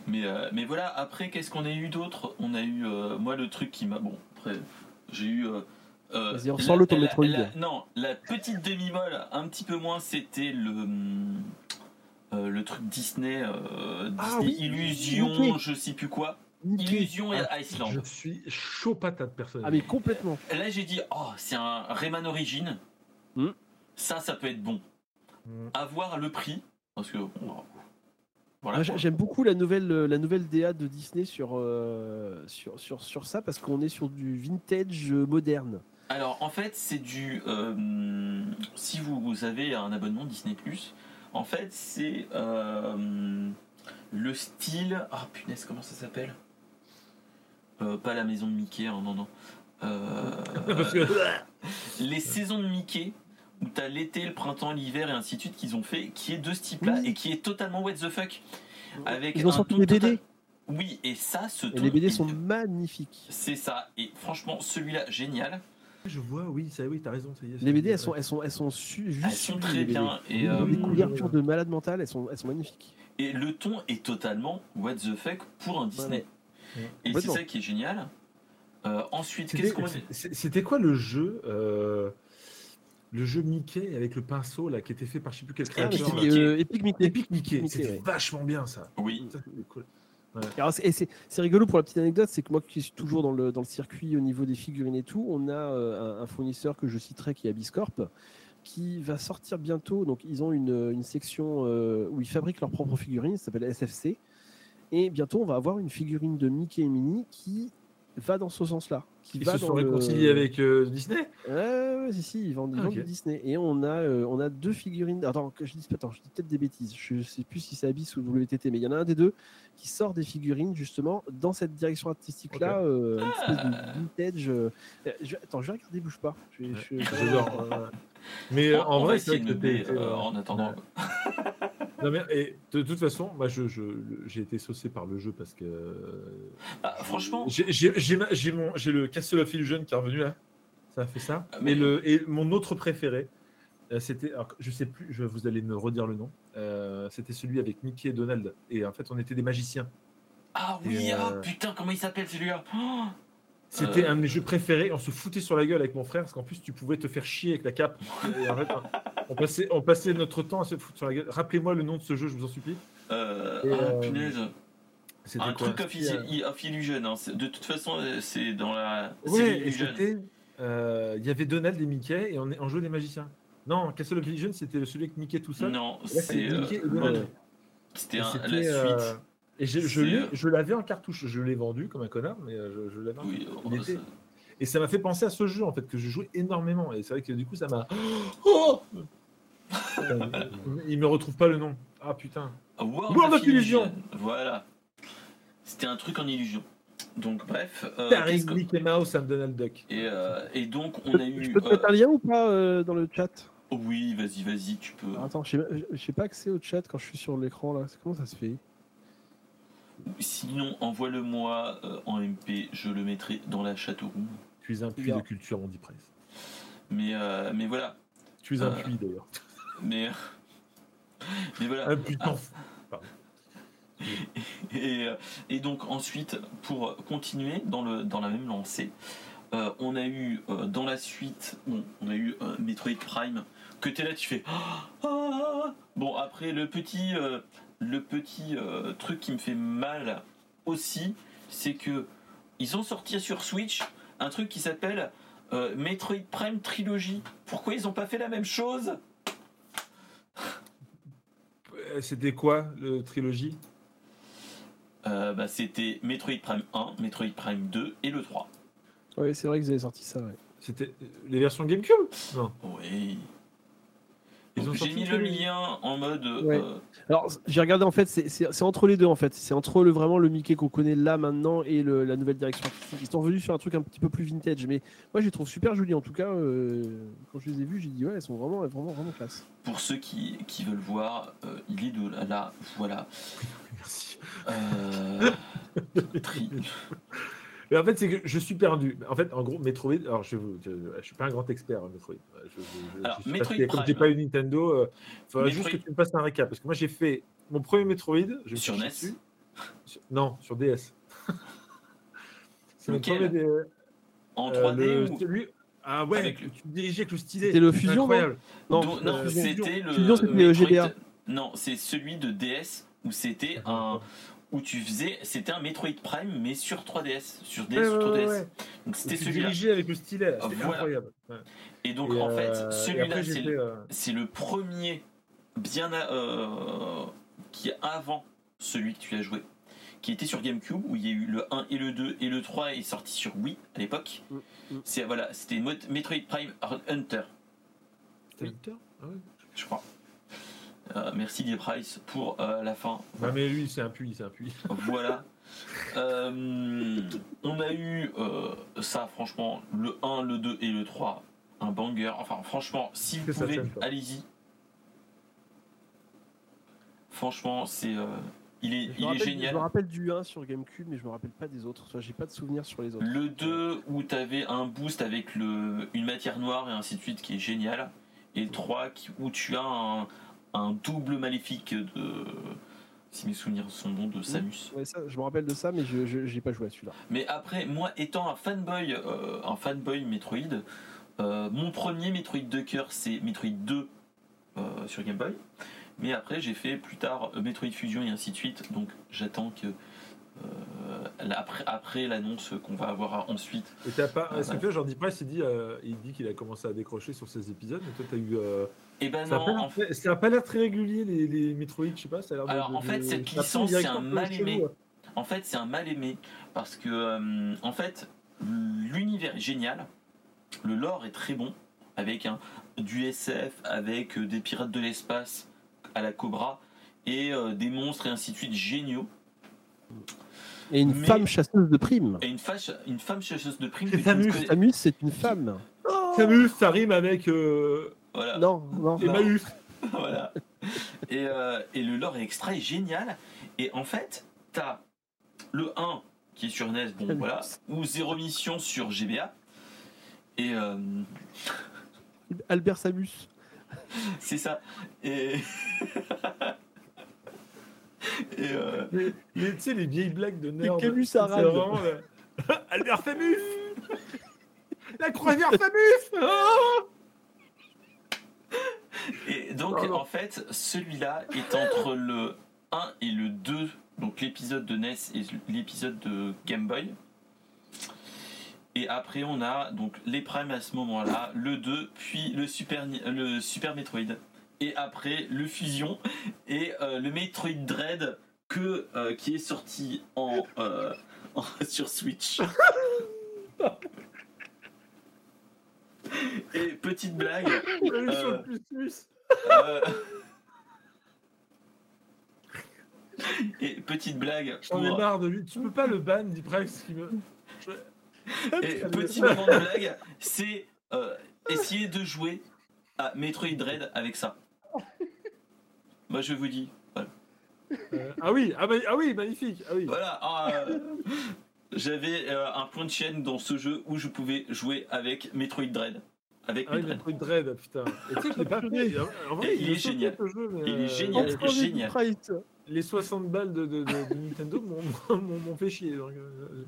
Mais, euh, mais voilà, après, qu'est-ce qu'on a eu d'autre? On a eu, euh, moi, le truc qui m'a. Bon, après, j'ai eu. Vas-y, on le ton Metroid. non, la petite demi-molle, un petit peu moins, c'était le. Euh, le truc Disney, euh, ah Illusion, je sais plus quoi. Illusion et ah, Iceland. Je suis chaud patate personnellement. Ah mais complètement. Là j'ai dit oh c'est un Rayman Origin. Hmm. Ça ça peut être bon. Hmm. Avoir le prix parce que voilà, J'aime beaucoup la nouvelle, euh, la nouvelle DA de Disney sur, sur, sur, sur, ça parce qu'on est sur du vintage moderne. Alors en fait c'est du... si vous, vous, avez un abonnement Disney ⁇ En fait, c'est euh, le style. Ah punaise, comment ça s'appelle? Euh, Pas la maison de Mickey, hein, non, non. Euh, que- les saisons de Mickey, où t'as l'été, le printemps, l'hiver et ainsi de suite qu'ils ont fait, qui est de ce type-là Oui. et qui est totalement what the fuck. Avec Ils ont sorti des BD. total- Oui, et ça, ce Et les BD est- sont magnifiques. C'est ça, et franchement, celui-là, génial. Je vois, oui, ça, oui, t'as raison. ça y est, Les BD, elles sont, elles sont, elles sont su- juste Elles sont très bien. Et, ont euh, des couvertures de malades mentales, elles sont, elles sont magnifiques. et le ton est totalement what the fuck pour un Disney. Ouais. Et c'est ça qui est génial. Euh, ensuite, qu'est-ce qu'on C'était quoi le jeu euh, Le jeu Mickey avec le pinceau là qui était fait par je sais plus quel Epic créateur. Epic Mickey. Epic Mickey, Mickey, c'était ouais. vachement bien ça. Oui, Ça, c'était cool. C'est- rigolo pour la petite anecdote, c'est que moi qui suis toujours dans le, circuit au niveau des figurines et tout, on a euh, un, fournisseur que je citerai qui est Abiscorp, qui va sortir bientôt. Donc ils ont une, une section euh, où ils fabriquent leurs propres figurines, ça s'appelle SFC. Et bientôt on va avoir une figurine de Mickey et Minnie qui va dans ce sens-là. Qui Ils va se dans sont le- réconciliés avec euh, Disney Ouais, ouais, si, si, ils vendent, ils Ah, vendent ok. du Disney. Et on a, euh, on a deux figurines. Attends, que je dis, attends, je dis peut-être des bêtises. Je sais plus si c'est Abyss ou WTT, mais il y en a un des deux qui sort des figurines justement dans cette direction artistique-là, euh, une espèce de vintage. euh, euh, je- attends, je vais regarder, bouge pas. Je vais- je- euh, Mais en vrai, c'est vrai que en attendant. Non, mais, et de, toute façon, moi, je, je- j'ai été saucé par le jeu parce que Ah, franchement, j'ai, j'ai, j'ai ma- j'ai mon, j'ai le Castle of Illusion qui est revenu là. Ça a fait ça. Mais- Et, le, et mon autre préféré, euh, c'était, alors, je sais plus, je, vous allez me redire le nom. euh, c'était celui avec Mickey et Donald. Et en fait, on était des magiciens. ah oui, Et, ah euh, putain, comment il s'appelle celui-là? Oh C'était Euh. un de mes jeux préférés. On se foutait sur la gueule avec mon frère parce qu'en plus, tu pouvais te faire chier avec la cape. Et en fait, on, passait, on passait notre temps à se foutre sur la gueule. Rappelez-moi le nom de ce jeu, je vous en supplie. Euh, Et, ah, euh, punaise. Un quoi truc Illusion. hein. De toute façon, euh, c'est dans la euh, Il y avait Donald et Mickey et on, on jouait des magiciens. Non, Castle of Illusion, c'était celui avec Mickey tout seul. Non, c'est c'était, la suite. Euh, Et je, je, euh, je l'avais en cartouche. Je l'ai vendu comme un connard, mais euh, je, je l'avais en cartouche. oh, ça- Et ça m'a fait penser à ce jeu en fait que je jouais énormément. Et c'est vrai que du coup ça m'a. Oh Il me retrouve pas le nom. Ah putain. World, World of of Illusion. Illusion. Voilà. C'était un truc en illusion. Donc bref. euh, qu'est-ce que- Mickey Mouse and Donald Duck. et, euh, et donc on Je a eu. je peux te euh, mettre un lien ou pas euh, dans le chat? Oui, vas-y, vas-y, tu peux. Attends, je sais pas accès au chat quand je suis sur l'écran là. C'est- Comment ça se fait? Sinon, envoie-le-moi euh, en MP, je le mettrai dans la chatroom. Tu es un puits de culture, on dit presque. Mais, euh, mais voilà. Tu es un Euh, puits d'ailleurs. Mais, mais voilà. Un puits Ah. Et, et donc ensuite, pour continuer dans, le, dans la même lancée, euh, on a eu euh, dans la suite, bon, on a eu euh, Metroid Prime, que tu es là, tu fais... Ah, ah. Bon, après, le petit, euh, le petit euh, truc qui me fait mal aussi, c'est que ils ont sorti sur Switch un truc qui s'appelle euh, Metroid Prime Trilogy. Pourquoi ils n'ont pas fait la même chose? Euh, C'était quoi le trilogie Euh, bah, C'était Metroid Prime 1, Metroid Prime 2 et le 3. Oui, c'est vrai que vous avez sorti ça. ouais. C'était les versions GameCube? Non. Oui. Ils Donc, ont J'ai mis le lien en mode. Ouais. euh, Alors, j'ai regardé en fait, c'est- c'est c'est entre les deux en fait. C'est entre le vraiment le Mickey qu'on connaît là maintenant et le- la nouvelle direction artistique. Ils sont revenus sur un truc un petit peu plus vintage, mais moi je les trouve super jolis. En tout cas, euh, quand je les ai vus, j'ai dit ouais, elles sont vraiment, vraiment, vraiment classe. pour ceux qui, qui veulent voir, euh, il est de là, là, voilà. Merci. Euh, tri- Mais en fait, c'est que je suis perdu. En fait, en gros, Metroid. Alors, je ne suis pas un grand expert en Metroid. Je, je- je- Alors, je Metroid pas- comme j'ai Prime. pas eu Nintendo, il faudrait Metroid- juste que tu me fasses un récap. Parce que moi, j'ai fait mon premier Metroid. Je Sur NES dessus. Sur- Non, sur DS. c'est mon premier. des- En euh, 3D le- ou. celui- Ah ouais, Avec le- tu me dirigeais avec le stylet. C'était le C'est Fusion, incroyable. Non, Do- non, euh, c'était le. Fusion, c'était le Metroid- GBA. Non, c'est celui de DS où c'était un. Où tu faisais. C'était un Metroid Prime, mais sur 3DS. Sur DS, Ouais, sur ouais, 3DS. ouais, ouais. Donc c'était celui-là. dirigeais avec le stylet. C'était Voilà. incroyable. Et donc Et, en fait, euh, celui-là, c'est le, euh, c'est le premier bien à- euh, qui est avant celui que tu as joué, qui était sur GameCube où il y a eu le 1 et le 2 et le 3 est sorti sur Wii à l'époque. Mm, mm. C'est voilà, c'était Metroid Prime Hunter, C'était Hunter? Ah ouais. je crois. Euh, merci Die Price pour euh, la fin. Bah, mais lui, c'est un puits, c'est un puits. Voilà. Euh, on a eu euh, ça, franchement, le 1, le 2 et le 3, un banger. Enfin, franchement, si vous pouvez, allez-y. Franchement, c'est, euh, il est, il est rappelle- Je génial. me rappelle du 1 sur GameCube, mais je me rappelle pas des autres. Enfin, J'ai pas de souvenir sur les autres. Le 2 où tu avais un boost avec le, une matière noire et ainsi de suite qui est génial. Et le 3 qui- où tu as un, un double maléfique de. Si mes souvenirs sont bons, de Samus. Ouais, ça, je me rappelle de ça, mais je j'ai pas joué à celui-là. Mais après, moi étant un fanboy, euh, un fanboy Metroid, euh, mon premier Metroid de cœur c'est Metroid 2 euh, sur Game Boy. Mais après, j'ai fait plus tard Metroid Fusion et ainsi de suite. Donc j'attends que. euh, après après l'annonce qu'on va avoir ensuite. Et t'as pas. Ah, Est-ce que vois, Jordi Price, il dit, euh, il dit qu'il a commencé à décrocher sur ses épisodes, mais toi, t'as eu. Et ben ça, a non, pas l'air en fait. très- ça a pas l'air très régulier, les, les Metroid, je sais pas. Ça a Alors, de- en fait, de- cette licence, c'est un mal aimé. En fait, c'est un mal aimé parce que, euh, en fait, l'univers est génial, le lore est très bon, avec un, du SF, avec euh, des pirates de l'espace à la Cobra et euh, des monstres et ainsi de suite géniaux. Et une Mais- femme chasseuse de primes. Et une, fâche- une femme chasseuse de primes. C'est Samus. Samus, c'est une femme. Samus, ça rime avec euh, Voilà. Non, non. Emmaüs. voilà. Et, euh, et le lore extra est génial. Et en fait, t'as le 1 qui est sur NES, bon Samus. voilà, ou Zéro Mission sur GBA. Et euh, Albert Samus. c'est ça. Et. et euh, les- Tu sais, les vieilles blagues de nerd. Camus c'est arabe. vraiment, euh, Albert Samus La croisière Samus Oh Et donc, Oh en fait, celui-là est entre le 1 et le 2, donc l'épisode de NES et l'épisode de Game Boy. Et après, on a donc les primes à ce moment-là, le 2, puis le Super, le Super Metroid. Et après, le Fusion et euh, le Metroid Dread que, euh, qui est sorti en, euh, en- sur Switch. Et petite blague, Euh, euh, Et petite blague. J'en ai marre de lui. Tu peux pas le ban, dit. Qui me... Et petit moment de blague, c'est euh, essayer de jouer à Metroid Dread avec ça. Moi je vous dis. Voilà. Ah oui, ah, bah- ah oui, magnifique. Ah oui. Voilà, ah, J'avais euh, un point de chaîne dans ce jeu où je pouvais jouer avec Metroid Dread. Avec Ah oui, Metroid. Dread, putain. Et tu sais, je l'ai pas fait. Vrai, il est génial. ce jeu, mais, Il est euh, génial. Génial. Les 60 balles de, de, de- de Nintendo m'ont- fait chier. Donc, euh.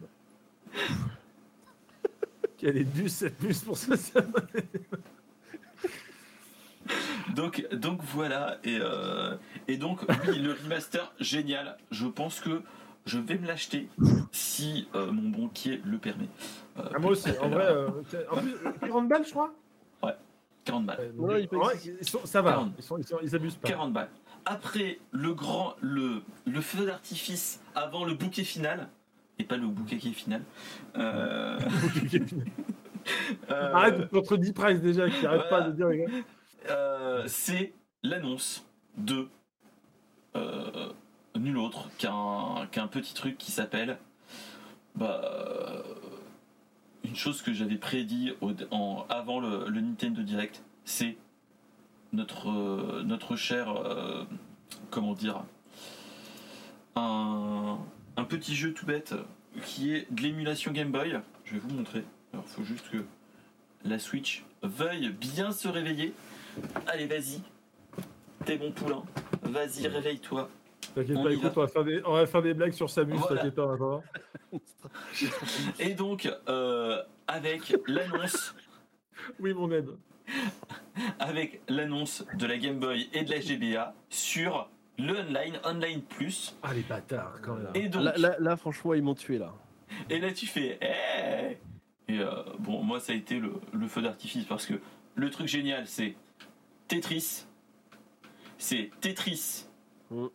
Quelle est due cette puce pour ça, ça Donc, donc voilà, et, euh, et donc oui, le remaster, génial. Je pense que je vais me l'acheter si euh, mon banquier le permet. Euh, ah, Moi aussi, en vrai. euh, en plus, 40 balles, je crois 40 balles. Ouais, Ouais, il en vrai, ils sont- Ça va, 40. ils, sont, ils, sont- ils abusent pas. 40 balles. Après, le grand, le, le feu d'artifice avant le bouquet final, et pas le bouquet qui est final. euh, euh, Arrête contre 10 price déjà, qui arrête Voilà. pas de dire. les gars. euh, c'est l'annonce de euh, nul autre qu'un petit truc qui s'appelle bah, une chose que j'avais prédit avant le, Nintendo Direct, c'est notre, notre cher, euh, comment dire, un, un petit jeu tout bête qui est de l'émulation Game Boy. Je vais vous montrer. Alors, faut juste que la Switch veuille bien se réveiller. Allez, vas-y. T'es mon poulain. Vas-y, réveille-toi. T'inquiète On pas, écoute, va. on va, faire des, on va faire des blagues sur Samus, Voilà. t'inquiète pas, on va voir. Et donc, euh, avec l'annonce, Oui, mon aide. avec l'annonce de la Game Boy et de la GBA sur le online, online plus. Ah, les bâtards, quand même. Et donc, Là, là, là, franchement, ils m'ont tué là. et là tu fais, Eh et euh, bon, moi ça a été le, le feu d'artifice parce que le truc génial, c'est Tetris. C'est Tetris. Mm.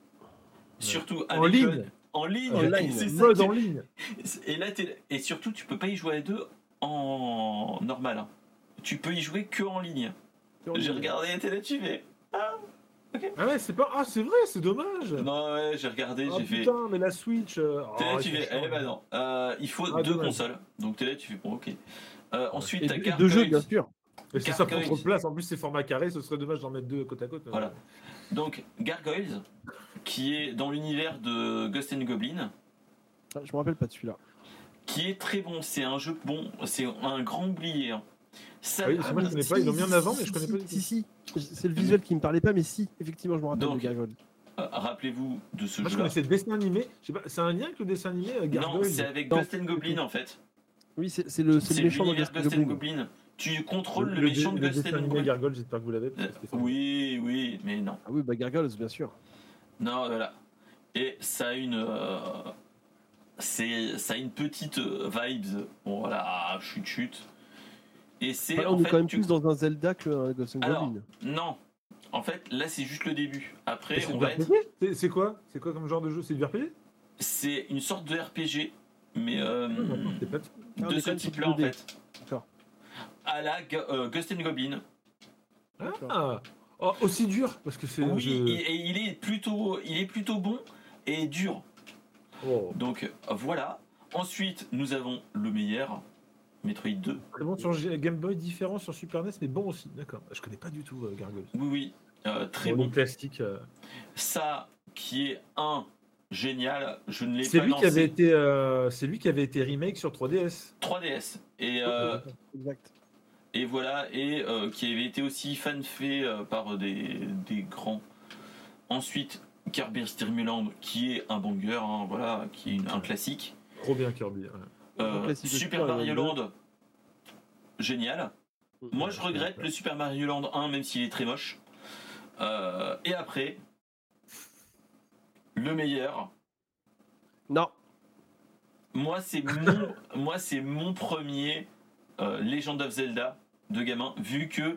Surtout En avec ligne. le- en ligne, En ligne. c'est ça Mode en ligne. Et là, et surtout, tu peux pas y jouer à deux en normal. hein. Tu peux y jouer que en ligne. J'ai regardé, t'es là, tu fais. Ah, Ah ouais, c'est pas. Ah, c'est vrai, c'est dommage. Non, ouais, j'ai regardé, Ah j'ai fait. putain, mais la Switch. euh, T'es là, oh, tu fais. Eh ben non. Euh, il faut Ah, deux dommage. consoles. Donc t'es là, tu fais bon, ok. Euh, ensuite, Et t'as deux- deux jeux, bien sûr. Mais si ça prend trop de place, en plus c'est format carré, ce serait dommage d'en mettre deux côte à côte. Voilà. Donc Gargoyles, qui est dans l'univers de Ghost and Goblin, Ah, Je me rappelle pas de celui-là. qui est très bon. C'est un jeu bon, c'est un grand oublié. hein. Ça, Ah oui, moi, je connais pas, ils l'ont mis en avant, mais je connais pas du Si, tout. si, c'est le visuel qui me parlait pas, mais si, effectivement, je me rappelle Donc, de Gargoyle. euh, rappelez-vous de ce Moi je connaissais le dessin animé. Je sais pas, c'est un lien avec le dessin animé euh, Non, Gargoyle c'est avec Non. Ghost and Goblin en fait. Oui, c'est le, le méchant l'univers Ghost Ghost and Goblin. Goblin. Tu contrôles le, le, méchant le de Ghost dessin and animé Goblin. Gargoyle, j'espère que vous l'avez. sympa. Oui, oui, mais non. Ah oui, bah Gargoyle, bien sûr. Non, voilà. Et ça a une. euh, c'est, ça a une petite euh, vibes. Bon, voilà, chut chut. Et c'est. Enfin, en on est fait, quand même tu- plus dans un Zelda que un Ghost and Alors, Goblin. Non. En fait, là, c'est juste le début. Après, C'est on va être. RPG C'est- C'est quoi? C'est quoi comme genre de jeu? C'est du RPG C'est une sorte de RPG, mais euh, Ah, pas- Ah, de est ce type-là, en 2D. fait. D'accord. À la euh, Ghost and Goblin. Ah Oh, aussi dur Parce que c'est. Oui, jeu- et, il, est plutôt, il est plutôt bon et dur. Oh, Donc, voilà. Ensuite, nous avons le meilleur, Metroid 2. Très bon sur Game Boy, différent sur Super NES, mais bon aussi. D'accord. Je connais pas du tout euh, Gargoyle. Oui, oui. euh, très Bon, bon. plastique. euh, Ça, qui est un génial, je ne l'ai C'est pas lui lancé. qui avait été, euh, c'est lui qui avait été remake sur 3DS. 3DS. Et, euh, Exact. Et voilà, et euh, qui avait été aussi fanfait euh, par des, des grands. Ensuite, Kirby Dream Land, qui est un banger, hein, voilà, qui est une- un classique. Trop bien Kirby. ouais. Euh, Un classique de Super Mario Mario Land, génial. Moi, je regrette le Super Mario Land 1, même s'il est très moche. Euh, et après, le meilleur, Non, Moi, c'est mon, moi, c'est mon premier euh, Legend of Zelda de gamin, vu que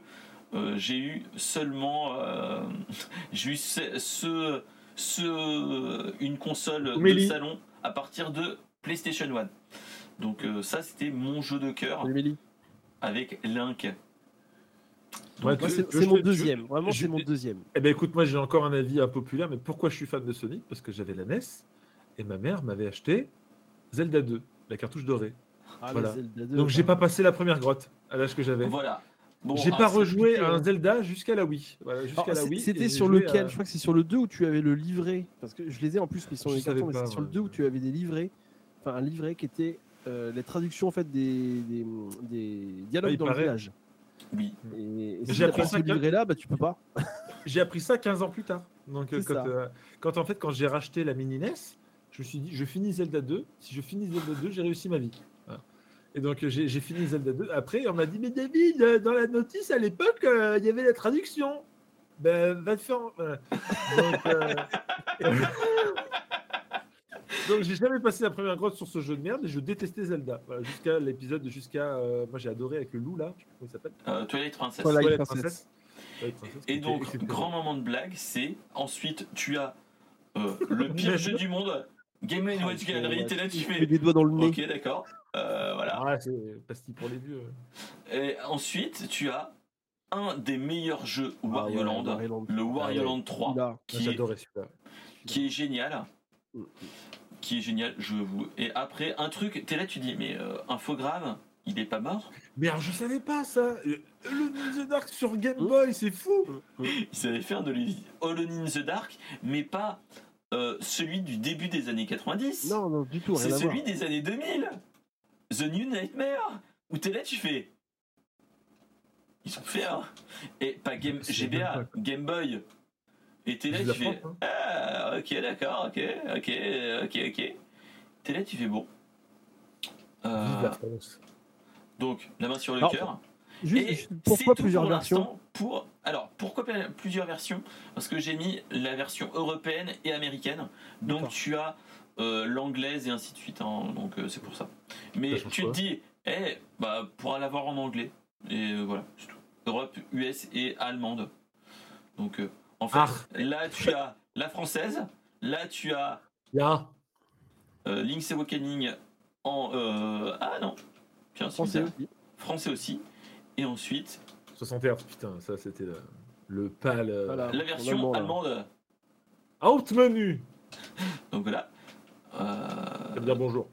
euh, j'ai eu seulement, euh, j'ai eu ce, ce, ce- une console de salon à partir de PlayStation 1. Donc euh, ça, c'était mon jeu de cœur Mélie. avec Link. Ouais, Moi, tu- c'est mon deuxième. Vraiment, je- c'est mon deuxième. Eh ben écoute, moi j'ai encore un avis impopulaire, mais pourquoi je suis fan de Sonic? Parce que j'avais la NES et ma mère m'avait acheté Zelda 2, la cartouche dorée. Ah, Voilà. Zelda 2, Donc j'ai pas enfin, passé la première grotte à l'âge que j'avais. Voilà. Bon, j'ai ah, pas rejoué à un hein. Zelda jusqu'à la Wii. Voilà, jusqu'à la Wii. C'était j'ai sur lequel à- Je crois que c'est sur le 2 où tu avais le livret. Parce que je les ai en plus, sont Je les cartons, mais pas, c'est sur le moi. 2 où tu avais des livrets. Enfin, un livret qui était euh, les traductions en fait des, des, des dialogues Ah, il dans paraît. le village. Oui. Et, et J'ai si t'as appris pas ça livret là, bah tu peux pas. J'ai appris ça 15 ans plus tard. Donc quand, euh, quand en fait quand j'ai racheté la mini NES, je me suis dit je finis Zelda 2. Si je finis Zelda 2, j'ai réussi ma vie. Et donc j'ai fini Zelda 2. Après on m'a dit mais David euh, dans la notice à l'époque euh, il y avait la traduction. Ben va te faire. voilà. Donc euh, donc j'ai jamais passé la première grotte sur ce jeu de merde et je détestais Zelda. Voilà, jusqu'à l'épisode jusqu'à euh, moi j'ai adoré avec le loup là. Je sais comment il s'appelle. Euh, Twilight Princess. Twilight Twilight Princess. Et donc, grand moment de blague, c'est ensuite tu as euh, le pire jeu du monde, Game Watch Gallery, t'es là, tu fais. des doigts dans le nez. Ok, d'accord. Euh, voilà. Ah, c'est pastille pour les vieux. Et ensuite, tu as un des meilleurs jeux Ah Wario ouais, Land, Wario le Wario Ah ouais. Land 3, Là, qui est, qui est génial. Mm. Qui est génial, je vous. Et après, un truc, t'es là, tu dis, mais euh, il est pas mort? Mais alors, je savais pas ça. Le le The Dark sur Game Boy, c'est fou. Ils avaient fait un de Alone in the Dark, mais pas euh, celui du début des années 90. Non, non, du tout, C'est celui des années 2000 The New Nightmare Où t'es là, tu fais. Ils ont fait un. Et pas Game GBA, Game Boy. Et t'es là, tu fais. Hein. Ah, ok, d'accord, ok, ok, ok, ok. T'es là, tu fais bon. Euh, la donc, la main sur le cœur. Juste, Et pourquoi plusieurs pour versions pour alors pourquoi pl- plusieurs versions? Parce que j'ai mis la version européenne et américaine. Donc tu as euh, l'anglaise et ainsi de suite. hein. donc euh, c'est pour ça. Mais Ça change tu te dis, eh, bah pourra l'avoir en anglais. Et euh, voilà, c'est tout. Europe, US et allemande. Donc euh, en fait, Ah. là tu as la française, là tu as euh, Link's Awakening en euh, ah non, tiens, c'est Français aussi. français aussi. Et ensuite 60 Hz, putain, ça c'était le pâle. euh, Voilà. La version là. allemande. Out menu. Donc voilà. Euh, dire bonjour.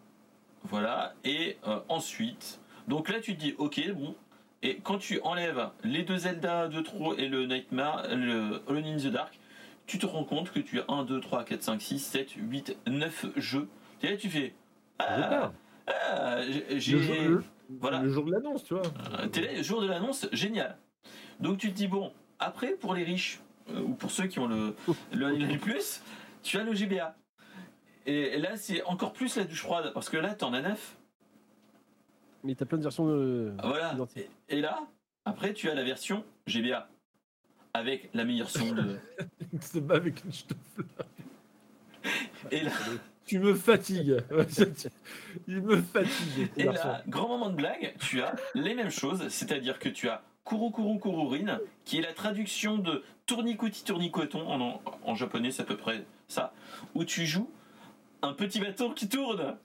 Voilà. Et euh, ensuite, donc là tu te dis, ok, bon. Et quand tu enlèves les deux Zelda de trop et le Nightmare, le Alone in the Dark, tu te rends compte que tu as 1, 2, 3, 4, 5, 6, 7, 8, 9 jeux. Et là tu fais. Ah, ah, j'ai- Le, j'ai. jour, le- Voilà. le jour de l'annonce, tu vois. Euh, T'es là, le jour de l'annonce, génial. Donc tu te dis, bon, après pour les riches, euh, ou pour ceux qui ont le, le, le plus, tu as le GBA. Et là, c'est encore plus la douche froide, parce que là, t'en as 9. Mais t'as plein de versions de. Voilà. identiques. Et, et là, après, tu as la version GBA. Avec la meilleure son de. Il se bat avec une. Et là, Tu me fatigues. Il me fatigue. et là, grand moment de blague, tu as les mêmes choses, c'est-à-dire que tu as Kuru Kuru Kururin, qui est la traduction de Tourniqueti Tournicoton en, en japonais, c'est à peu près ça, où tu joues un petit bateau qui tourne.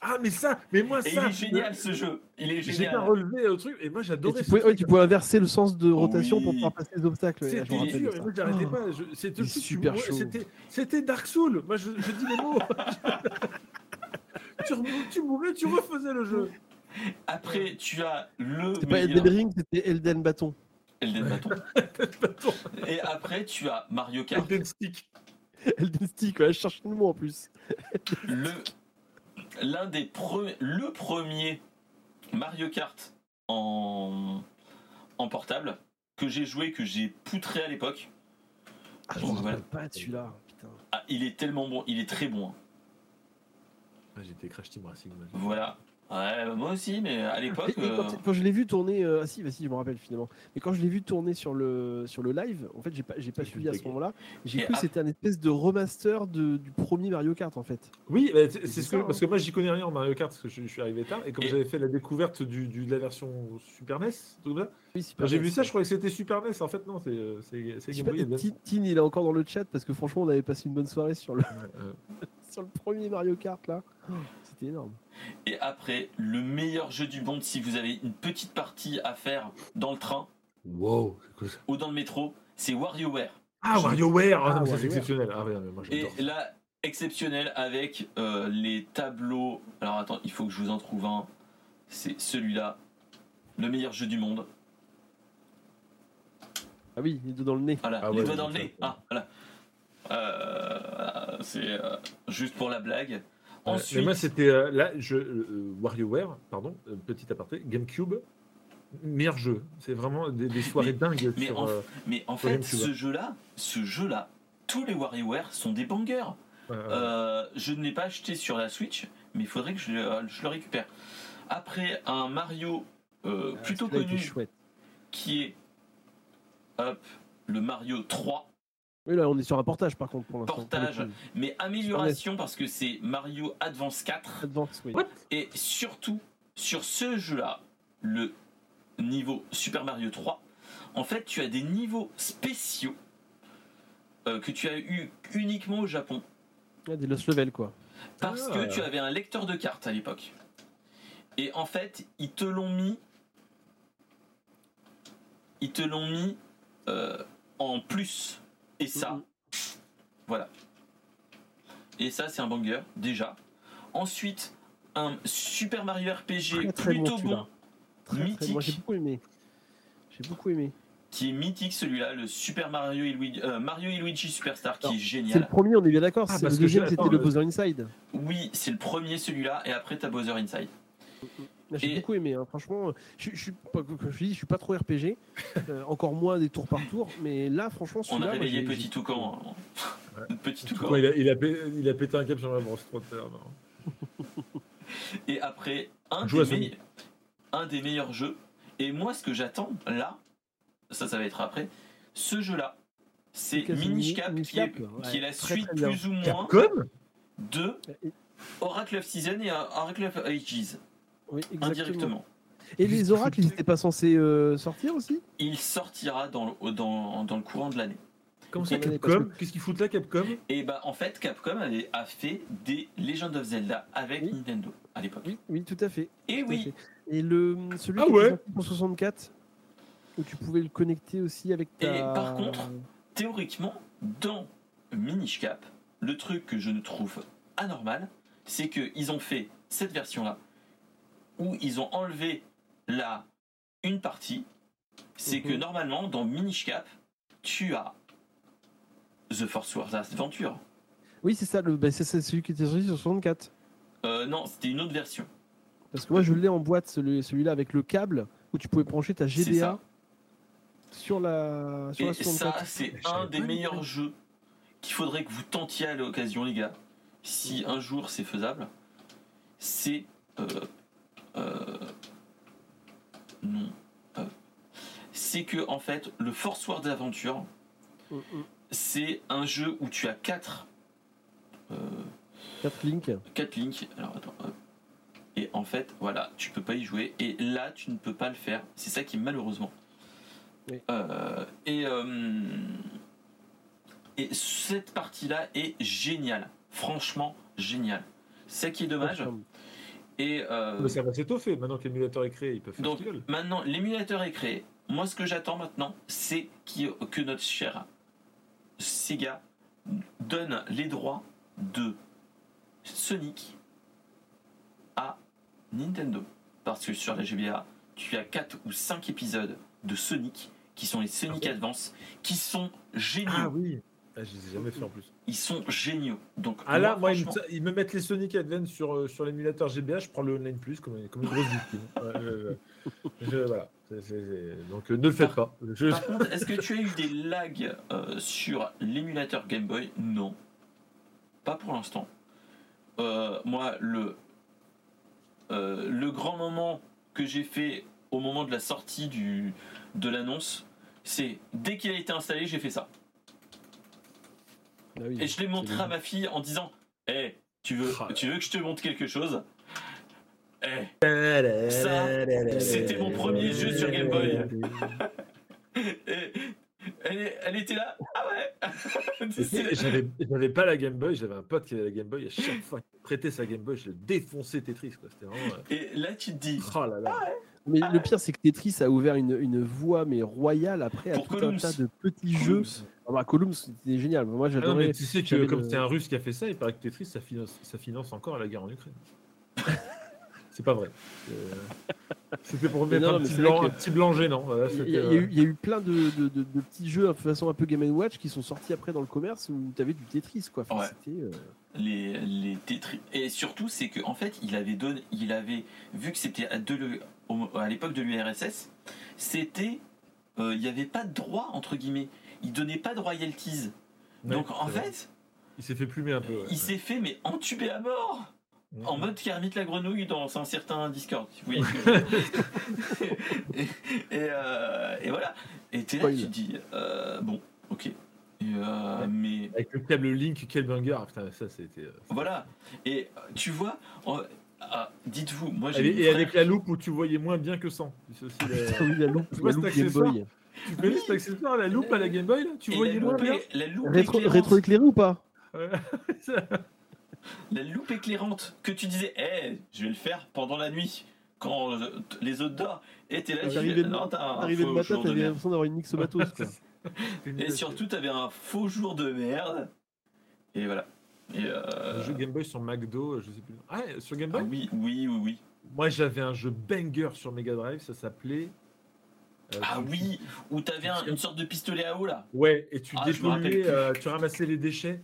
Ah, mais ça, mais moi, Et ça. il est génial ce jeu. Il est J'ai pas génial. relevé le truc, et moi j'adorais tu ce pouvais, ouais, truc. tu pouvais inverser le sens de rotation pour pouvoir passer les obstacles. C'était moi j'arrêtais Oh. pas. C'était super chaud. C'était, c'était Dark Soul. Moi je, je dis les mots. tu, tu mourais, tu refaisais le jeu. Après, tu as le C'était pas Elden Ring, c'était Elden Bâton. Elden Bâton. Et après, tu as Mario Kart. Elden Stick. Elden Stick, ouais, je cherche le mot en plus. le l'un des premiers le premier Mario Kart en en portable que j'ai joué que j'ai poutré à l'époque Ah, je voilà. pas celui-là. Putain. Ah, il est tellement bon il est très bon hein. Ah, J'étais Crash Team Racing. voilà ouais bah, moi aussi mais à l'époque Et- et quand, euh, quand je l'ai vu tourner, euh, ah si, bah si, je me rappelle finalement. Mais quand je l'ai vu tourner sur le sur le live, en fait, j'ai pas j'ai pas suivi à ce moment-là. J'ai cru que c'était un espèce de remaster de, du premier Mario Kart en fait. Oui, bah, c'est, c'est C'est ce ça, que, hein. parce que moi j'y connais rien en Mario Kart parce que je, je suis arrivé tard et comme Et- j'avais fait la découverte du, du- de la version Super NES, tout ça, Oui, j'ai NES, vu ça, ouais. je croyais que c'était Super NES. En fait, non, c'est, euh, c'est, Game Boy et Advance. Tin, Tin, il est encore dans le chat parce que franchement, on avait passé une bonne soirée sur le, Euh, sur le premier Mario Kart là. C'était énorme. Et après le meilleur jeu du monde si vous avez une petite partie à faire dans le train Wow, c'est quoi ça ou dans le métro c'est WarioWare Ah, WarioWare Ah, non, Ah, ça c'est exceptionnel. Ah, ouais, moi Et ça. là, exceptionnel avec euh, les tableaux. Alors attends, il faut que je vous en trouve un. C'est celui-là. Le meilleur jeu du monde. Ah oui, les deux dans le nez. Voilà, Ah les ouais, doigts dans le nez. Ah, voilà. Euh, c'est euh, juste pour la blague. Ouais, Ensuite, Mais moi, c'était euh, là, je, euh, WarioWare, pardon, euh, petit aparté, GameCube, meilleur jeu. C'est vraiment des, des soirées dingues mais sur. en- euh, mais en sur fait, GameCube. ce jeu-là, ce jeu-là, tous les WarioWare sont des bangers. euh, Euh, je ne l'ai pas acheté sur la Switch, mais il faudrait que je, le- je le récupère. Après, un Mario euh, Ah, plutôt connu chouette. qui est hop, le Mario 3, Oui, là, on est sur un portage par contre pour l'instant. Portage. Mais amélioration parce que c'est Mario Advance 4 Advance, oui. What? Et surtout sur ce jeu-là, le niveau Super Mario 3, en fait, tu as des niveaux spéciaux euh, que tu as eu uniquement au Japon Ouais, des Lost Level quoi. parce Ah. que tu avais un lecteur de cartes à l'époque. Et en fait, ils te l'ont mis ils te l'ont mis euh, en plus. Et ça, voilà. Et ça, c'est un banger, déjà. Ensuite, un Super Mario RPG Très, très bon, plutôt bon, Très, très- Mythique. Moi j'ai beaucoup aimé. J'ai beaucoup aimé. qui est mythique celui-là, le Super Mario et Luigi, euh, Mario et Luigi Superstar, qui est C'est le génial. premier, on est bien d'accord. Ah, c'est parce le que deuxième, c'était le euh, Bowser Inside. Oui, c'est le premier celui-là, et après, t'as Bowser Inside. J'ai Et- beaucoup aimé. hein. Franchement, je, je suis pas, comme je dis, je suis pas trop RPG, euh, encore moins des tours par tour. Mais là, franchement, On a réveillé j'ai- Petit Toucan. hein. Petit Toucan. Il, a, il, a pété, il a pété un câble sur la brosse trop tard. non. Et après, un des, un meilleurs jeux. Et moi, ce que j'attends là, ça, ça va être après, ce jeu-là, c'est Minish Cap, Minish qui, est, Cap, ouais, qui est la très, suite très plus ou moins Capcom de Oracle of Season et Oracle of Ages, Oui, exactement. indirectement. Et les oracles, ils n'étaient pas censés euh, sortir aussi? Il sortira dans le, dans, dans le courant de l'année. Comment ça, Capcom Qu'est-ce qu'ils foutent là, Capcom? Et bah en fait, Capcom avait, a fait des Legend of Zelda avec Oui. Nintendo à l'époque. Oui, oui, tout à fait. Et tout oui, fait. Et le celui Ah qui ouais pour 64, où tu pouvais le connecter aussi avec ta... Et par contre, théoriquement, dans Minish Cap, le truc que je ne trouve anormal, c'est qu'ils ont fait cette version-là, où ils ont enlevé la une partie, c'est que Mhm. normalement, dans Minish Cap, tu as The Force Wars Adventure. Oui, c'est ça, le... bah, c'est celui qui était sorti sur 64. Euh, non, c'était une autre version. Parce que moi, je l'ai en boîte, celui- celui-là, avec le câble, où tu pouvais brancher ta ça. sur la, sur Et la 64. ça, c'est un des meilleurs jeux qu'il faudrait que vous tentiez à l'occasion, les gars. Si un jour c'est faisable, c'est. euh, non. euh, c'est que, en fait, le Force Wars Adventure, Mm, mm. c'est un jeu où tu as 4 euh, 4 links. quatre links. Alors attends. hop. Et en fait, voilà, tu peux pas y jouer. Et là, tu ne peux pas le faire. C'est ça qui est malheureusement. Oui. Euh, et, euh, et cette partie-là est géniale. Franchement, géniale. C'est ça qui est dommage. Et euh, Mais ça va s'étoffer. Maintenant que l'émulateur est créé, ils peuvent faire donc ce veulent. maintenant, l'émulateur est créé. Moi, ce que j'attends maintenant, c'est que notre cher Sega donne les droits de Sonic à Nintendo. Parce que sur la GBA, tu as 4 ou 5 épisodes de Sonic qui sont les Sonic Ok. Advance qui sont géniaux. Ah oui. Ah, je les ai jamais fait en plus. Ils sont géniaux. Donc, Ah là, moi, ils, franchement, me, ils me mettent les Sonic Advance sur, euh, sur l'émulateur GBA, je prends le Online Plus comme, comme une grosse victime. Je- voilà. Donc euh, ne le faites pas. Je- Par contre, est-ce que tu as eu des lags euh, sur l'émulateur Game Boy? Non. Pas pour l'instant. Euh, moi, le, le grand moment que j'ai fait au moment de la sortie du, de l'annonce, c'est dès qu'il a été installé, j'ai fait ça. Ah oui, Et je l'ai montré à ma fille en disant Hé, tu, veux, Ah. tu veux que je te montre quelque chose? Eh, Ça, c'était mon premier jeu sur Game Boy. Et elle, était là Ah ouais J'avais j'avais pas la Game Boy, j'avais un pote qui avait la Game Boy. À chaque fois qu'il prêtait sa Game Boy, je le défonçais Tetris. quoi. C'était vraiment. euh, Et là, tu te dis Oh là là. Mais Ah le pire, c'est que Tetris a ouvert une, une voie mais royale après à tout Columns. un tas de petits Columns. jeux. Ah bah, Columns, c'était génial. Moi, Ah non, mais tu sais que comme le- c'est un russe qui a fait ça, il paraît que Tetris ça finance, ça finance encore la guerre en Ukraine. c'est pas vrai. Euh, C'était pour mettre non, un, petit blanc, que- un petit blanc gênant. Voilà, Il y, a- c'était, il y a euh, eu, il y a eu plein de, de- de- de petits jeux de façon un peu Game Watch qui sont sortis après dans le commerce où tu avais du Tetris. Quoi. Enfin, Ouais. euh, les, les Tetris. Et surtout, c'est qu'en fait, il avait donné, il avait vu que c'était à, l'époque de l'URSS, c'était, euh, il n'y avait pas de droit entre guillemets. Il donnait pas de royalties. ouais, Donc en vrai. fait, il s'est fait plumer un peu. ouais. il s'est fait mais entubé à mort. Mhm. En mode Kermit la grenouille dans un certain Discord. et, et, euh, et voilà. Et t'es là, tu te dis, euh, bon, ok. Et, euh, mais Avec le câble Link, quel banger. Ah, putain, ça c'était. voilà. Et tu vois, en- ah, dites-vous, moi j'ai. Et, avec la loupe où tu voyais moins bien que sans. C'est aussi la- oui, la loupe, Tu la loupe Game Boy. Tu connais cet accessoire, la loupe à la Game Boy là? Tu et voyais la moins loupe, la loupe Rétro, éclairante, rétro-éclairé ou pas? La loupe éclairante que tu disais, Eh, je vais le faire pendant la nuit quand euh, les autres dorment. Et t'es là, tu Arrivé fais, de- non, t'as un Arrivé faux le matin, jour de t'avais merde. l'impression d'avoir une mix au matos. quoi. Et surtout, t'avais un faux jour de merde. Et voilà. Et euh, Un jeu Game Boy sur McDo, je sais plus. Ah, ouais, sur Game ah Boy oui, oui, oui, oui. Moi j'avais un jeu banger sur Mega Drive, ça s'appelait. Euh, Ah oui, où t'avais un- une sorte de pistolet à eau là. Ouais, et tu Ah, me dépolluais, euh, tu ramassais les déchets.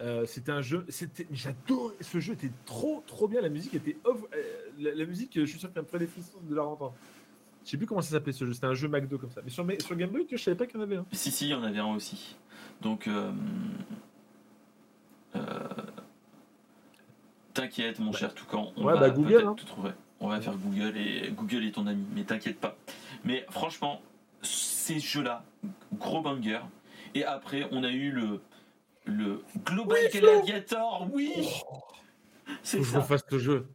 Euh, c'était un jeu, c'était, j'adorais ce jeu, était trop trop bien. La musique était off, la, la musique, je suis sûr qu'après les frissons de la rentrée. Je sais plus comment ça s'appelait ce jeu, c'était un jeu McDo comme ça. Mais sur, sur Game Boy, je savais pas qu'il y en avait un. Si, si, il y en avait un aussi. Donc, euh, euh, t'inquiète, mon cher Toucan. On Ouais, va bah, Google, peut-être hein. te trouver. On va faire Google et Google est ton ami, mais t'inquiète pas. Mais franchement, ces jeux-là, gros banger. Et après, on a eu le, le Global Gladiator. Oui, c'est Faut que je ça. refasse ce jeu.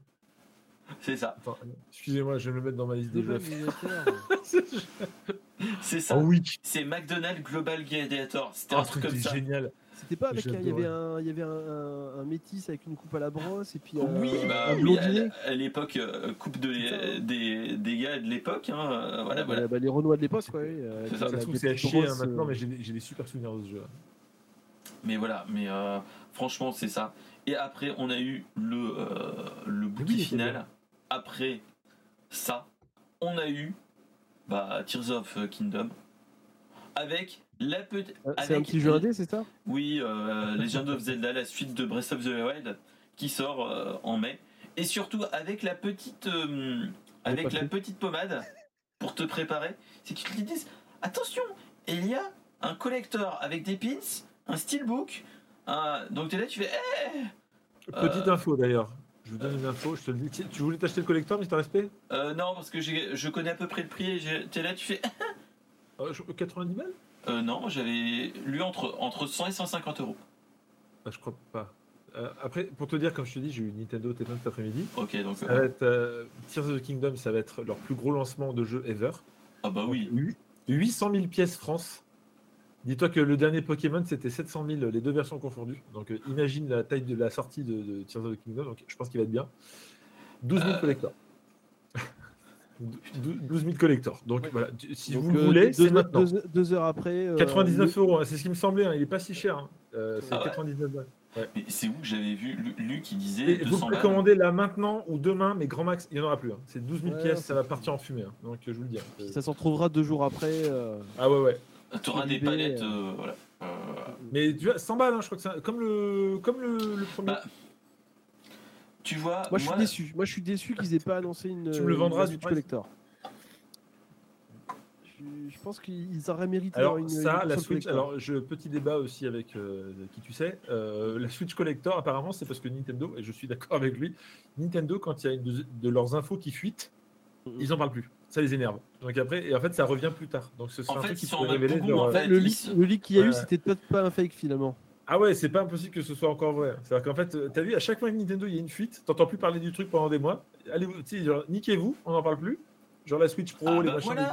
C'est ça. Attends, excusez-moi, je vais me le mettre dans ma liste des jeux. C'est ça. Ah oui. C'est McDonald's Global Gladiator. C'était un Ah, truc comme ça. génial. C'était pas avec un, il y avait un, il y avait un, un- un métis avec une coupe à la brosse et puis un, Oui, bah un oui, à, à l'époque, euh, coupe de, Putain. des, des gars de l'époque. Hein, euh, voilà, bah, bah, les Renois de l'époque, ouais. euh, C'est ça, Ça c'est à chier hein, maintenant, euh, mais j'ai des, super souvenirs de ce jeu. Mais voilà, mais euh, franchement, c'est ça. Et après, on a eu le, euh, le bouquet oui, final. Après ça, on a eu bah, Tears of Kingdom. Avec la petite. euh, C'est un avec- petit jeu indé, c'est ça? Oui, euh, Legend of Zelda, la suite de Breath of the Wild, qui sort euh, en mai. Et surtout avec la petite, euh, avec la fait. petite pommade pour te préparer, c'est qu'ils te disent attention, il y a un collector avec des pins, un steelbook. un- Donc t'es là, tu fais Eh Petite info d'ailleurs. Je vous donne une info, je te le dis. Tu- Tu voulais t'acheter le collector, Mister Respect Euh, non, parce que je connais à peu près le prix. et T'es là, tu fais Euh, je- 90 balles? Euh, Non, j'avais lu entre, entre 100 et 150 euros. Ah, Je crois pas. Euh, après, pour te dire, comme je te dis, j'ai eu Nintendo Téléphone cet après-midi. Ok, donc. Ça euh, va être euh, Tears of the Kingdom, ça va être leur plus gros lancement de jeu ever. ah bah oui. Donc, hu- 800 000 pièces France. Dis-toi que le dernier Pokémon, c'était 700 000, les deux versions confondues. Donc imagine la taille de la sortie de, de Tears of the Kingdom. Donc je pense qu'il va être bien. 12 000 Euh. Collectors. 12 000 collectors. Donc voilà, tu- si Donc, vous le euh, voulez, deux, c'est maintenant. deux- deux heures après. euh, 99 le- euros, hein, c'est ce qui me semblait. hein, Il est pas si cher. hein. Euh, c'est Ah ouais 99 balles. C'est où que j'avais vu lu, lu qui disait Et vous 200 pouvez commander là maintenant ou demain, mais grand max, il n'y en aura plus. hein. C'est 12 000 Ouais, pièces, c'est ça va partir en fumée. hein. Donc euh, je vous le dis. ça s'en retrouvera deux jours après. euh, Ah ouais, ouais. T'auras des Libé, palettes, euh, euh, voilà. Euh, Mais tu vois, 100 balles, hein, je crois que c'est comme le, comme le, le premier. Bah, tu vois, Moi, je suis déçu. Moi, je suis déçu qu'ils aient pas annoncé une. Tu me le vendras, Switch Surprise collector. Je, je pense qu'ils auraient mérité Alors une. ça, une la Switch, collector. alors je petit débat aussi avec euh, qui tu sais, euh, la Switch Collector apparemment c'est parce que Nintendo, et je suis d'accord avec lui, Nintendo quand il y a une de, de leurs infos qui fuitent, ils en parlent plus, ça les énerve. Donc après, et en fait ça revient plus tard. Donc ce sera En un fait, truc qui révéler leur- en fait. le, ils leak, sont- le leak qu'il y a Ouais. eu, c'était peut-être pas un fake finalement. Ah ouais, c'est pas impossible que ce soit encore vrai. C'est-à-dire qu'en fait, euh, t'as vu, à chaque fois que Nintendo il y a une fuite, t'entends plus parler du truc pendant des mois. Allez, genre, niquez-vous, on n'en parle plus. Genre la Switch Pro, Ah les bah machins. voilà.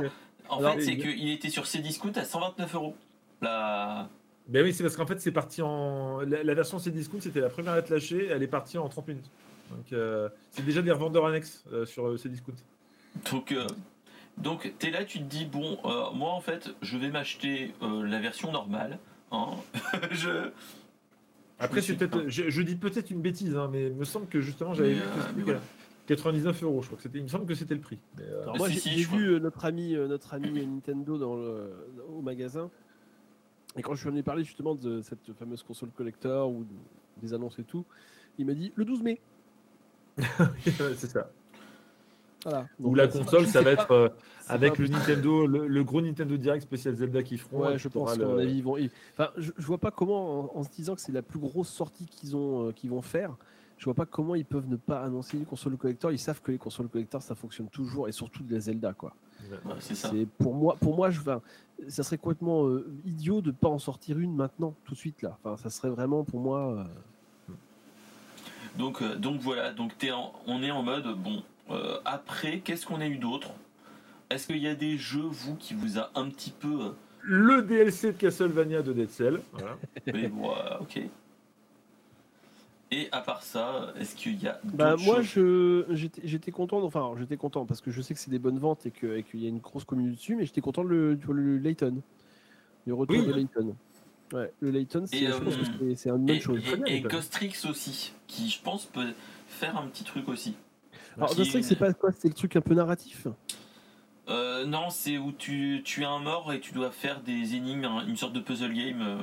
En fait, c'est il- qu'il était sur ses discounts à 129 euros. La... Ben oui, c'est parce qu'en fait, c'est parti en. La, la version Cdiscount, c'était la première à être lâchée, elle est partie en 30 minutes. Donc, euh, c'est déjà des revendeurs annexes euh, sur Cdiscount. Donc, euh, donc t'es là, tu te dis bon, moi en fait, je vais m'acheter la version normale. Hein. je... Après, Je peut-être. Je, je dis peut-être une bêtise, hein, mais il me semble que justement, j'avais Mais, vu euh, que c'était mais voilà. 99 euros, je crois que c'était. Il me semble que c'était le prix. Mais, euh, Alors moi, si, j'ai si, j'ai je crois. vu euh, notre ami, notre ami Nintendo dans le, au magasin. Et quand je lui en ai parlé justement de cette fameuse console collector ou de- des annonces et tout, il m'a dit le 12 mai. c'est ça. Voilà. Ou la euh, console, ça va être euh, avec le Nintendo, le, le gros Nintendo Direct spécial Zelda qu'ils feront. Ouais, puis je pense qu'à mon le- avis, ils vont. ils- Enfin, je, je vois pas comment, en, en se disant que c'est la plus grosse sortie qu'ils ont, euh, qu'ils vont faire, je vois pas comment ils peuvent ne pas annoncer une console collector. Ils savent que les consoles collector, ça fonctionne toujours, et surtout de la Zelda, quoi. Ouais, c'est ça. C'est pour moi, pour moi, je, enfin, ça serait complètement euh, idiot de pas en sortir une maintenant, tout de suite là. Enfin, ça serait vraiment pour moi. euh, Donc, euh, donc voilà, donc en- on est en mode bon. Euh, après, qu'est-ce qu'on a eu d'autre? Est-ce qu'il y a des jeux, vous, qui vous a un petit peu. euh, Le DLC de Castlevania de Dead Cell. Voilà. mais, ouais, ok. Et à part ça, est-ce qu'il y a d'autres Bah, moi, je, j'étais, j'étais content. Enfin, j'étais content parce que je sais que c'est des bonnes ventes et que- et qu'il y a une grosse communauté dessus, mais j'étais content de le, de le Layton, du retour Oui. de Layton. Ouais, le Layton, c'est, Et, je pense euh, que c'est, c'est une bonne Et, chose. Et, et. Ghostrix aussi, qui je pense peut faire un petit truc aussi. Alors, qui- c'est pas quoi C'est le truc un peu narratif. Euh, non, c'est où tu, tu es un mort et tu dois faire des énigmes, un- une sorte de puzzle game. euh,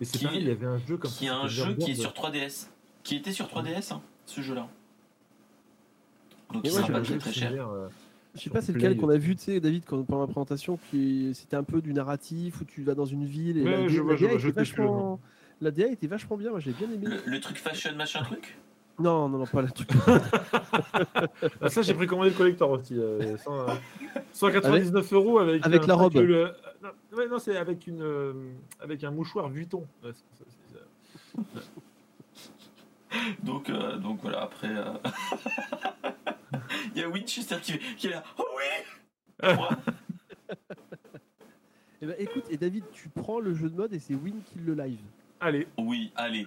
Et c'est Qui- pareil, il y avait un jeu comme qui est ça. un jeu qui est sur 3DS. Qui était sur 3DS, hein, ce jeu-là. Donc il sera pas très un jeu très cher. euh, Je sais pas, c'est lequel qu'on a vu, tu sais, David, quand, pendant la présentation, qui c'était un peu du narratif où tu vas dans une ville et Ouais, la, je DA je la était vachement. La DA était vachement bien, moi j'ai bien aimé. Le, le truc fashion machin truc? Non, non, non, pas le truc. Ah, ça, j'ai précommandé le collector aussi. euh, cent- euh, 199 euros avec, Avec un la robe. euh, le- non, ouais, non, c'est avec, une, euh, avec un mouchoir Vuitton. Ouais, donc, euh, donc voilà, après. euh, Il y a Winchester qui, qui est là. Oh oui Moi. Eh ben, écoute, et David, tu prends le jeu de mode et c'est Win Kill le live. Allez. Oui, allez.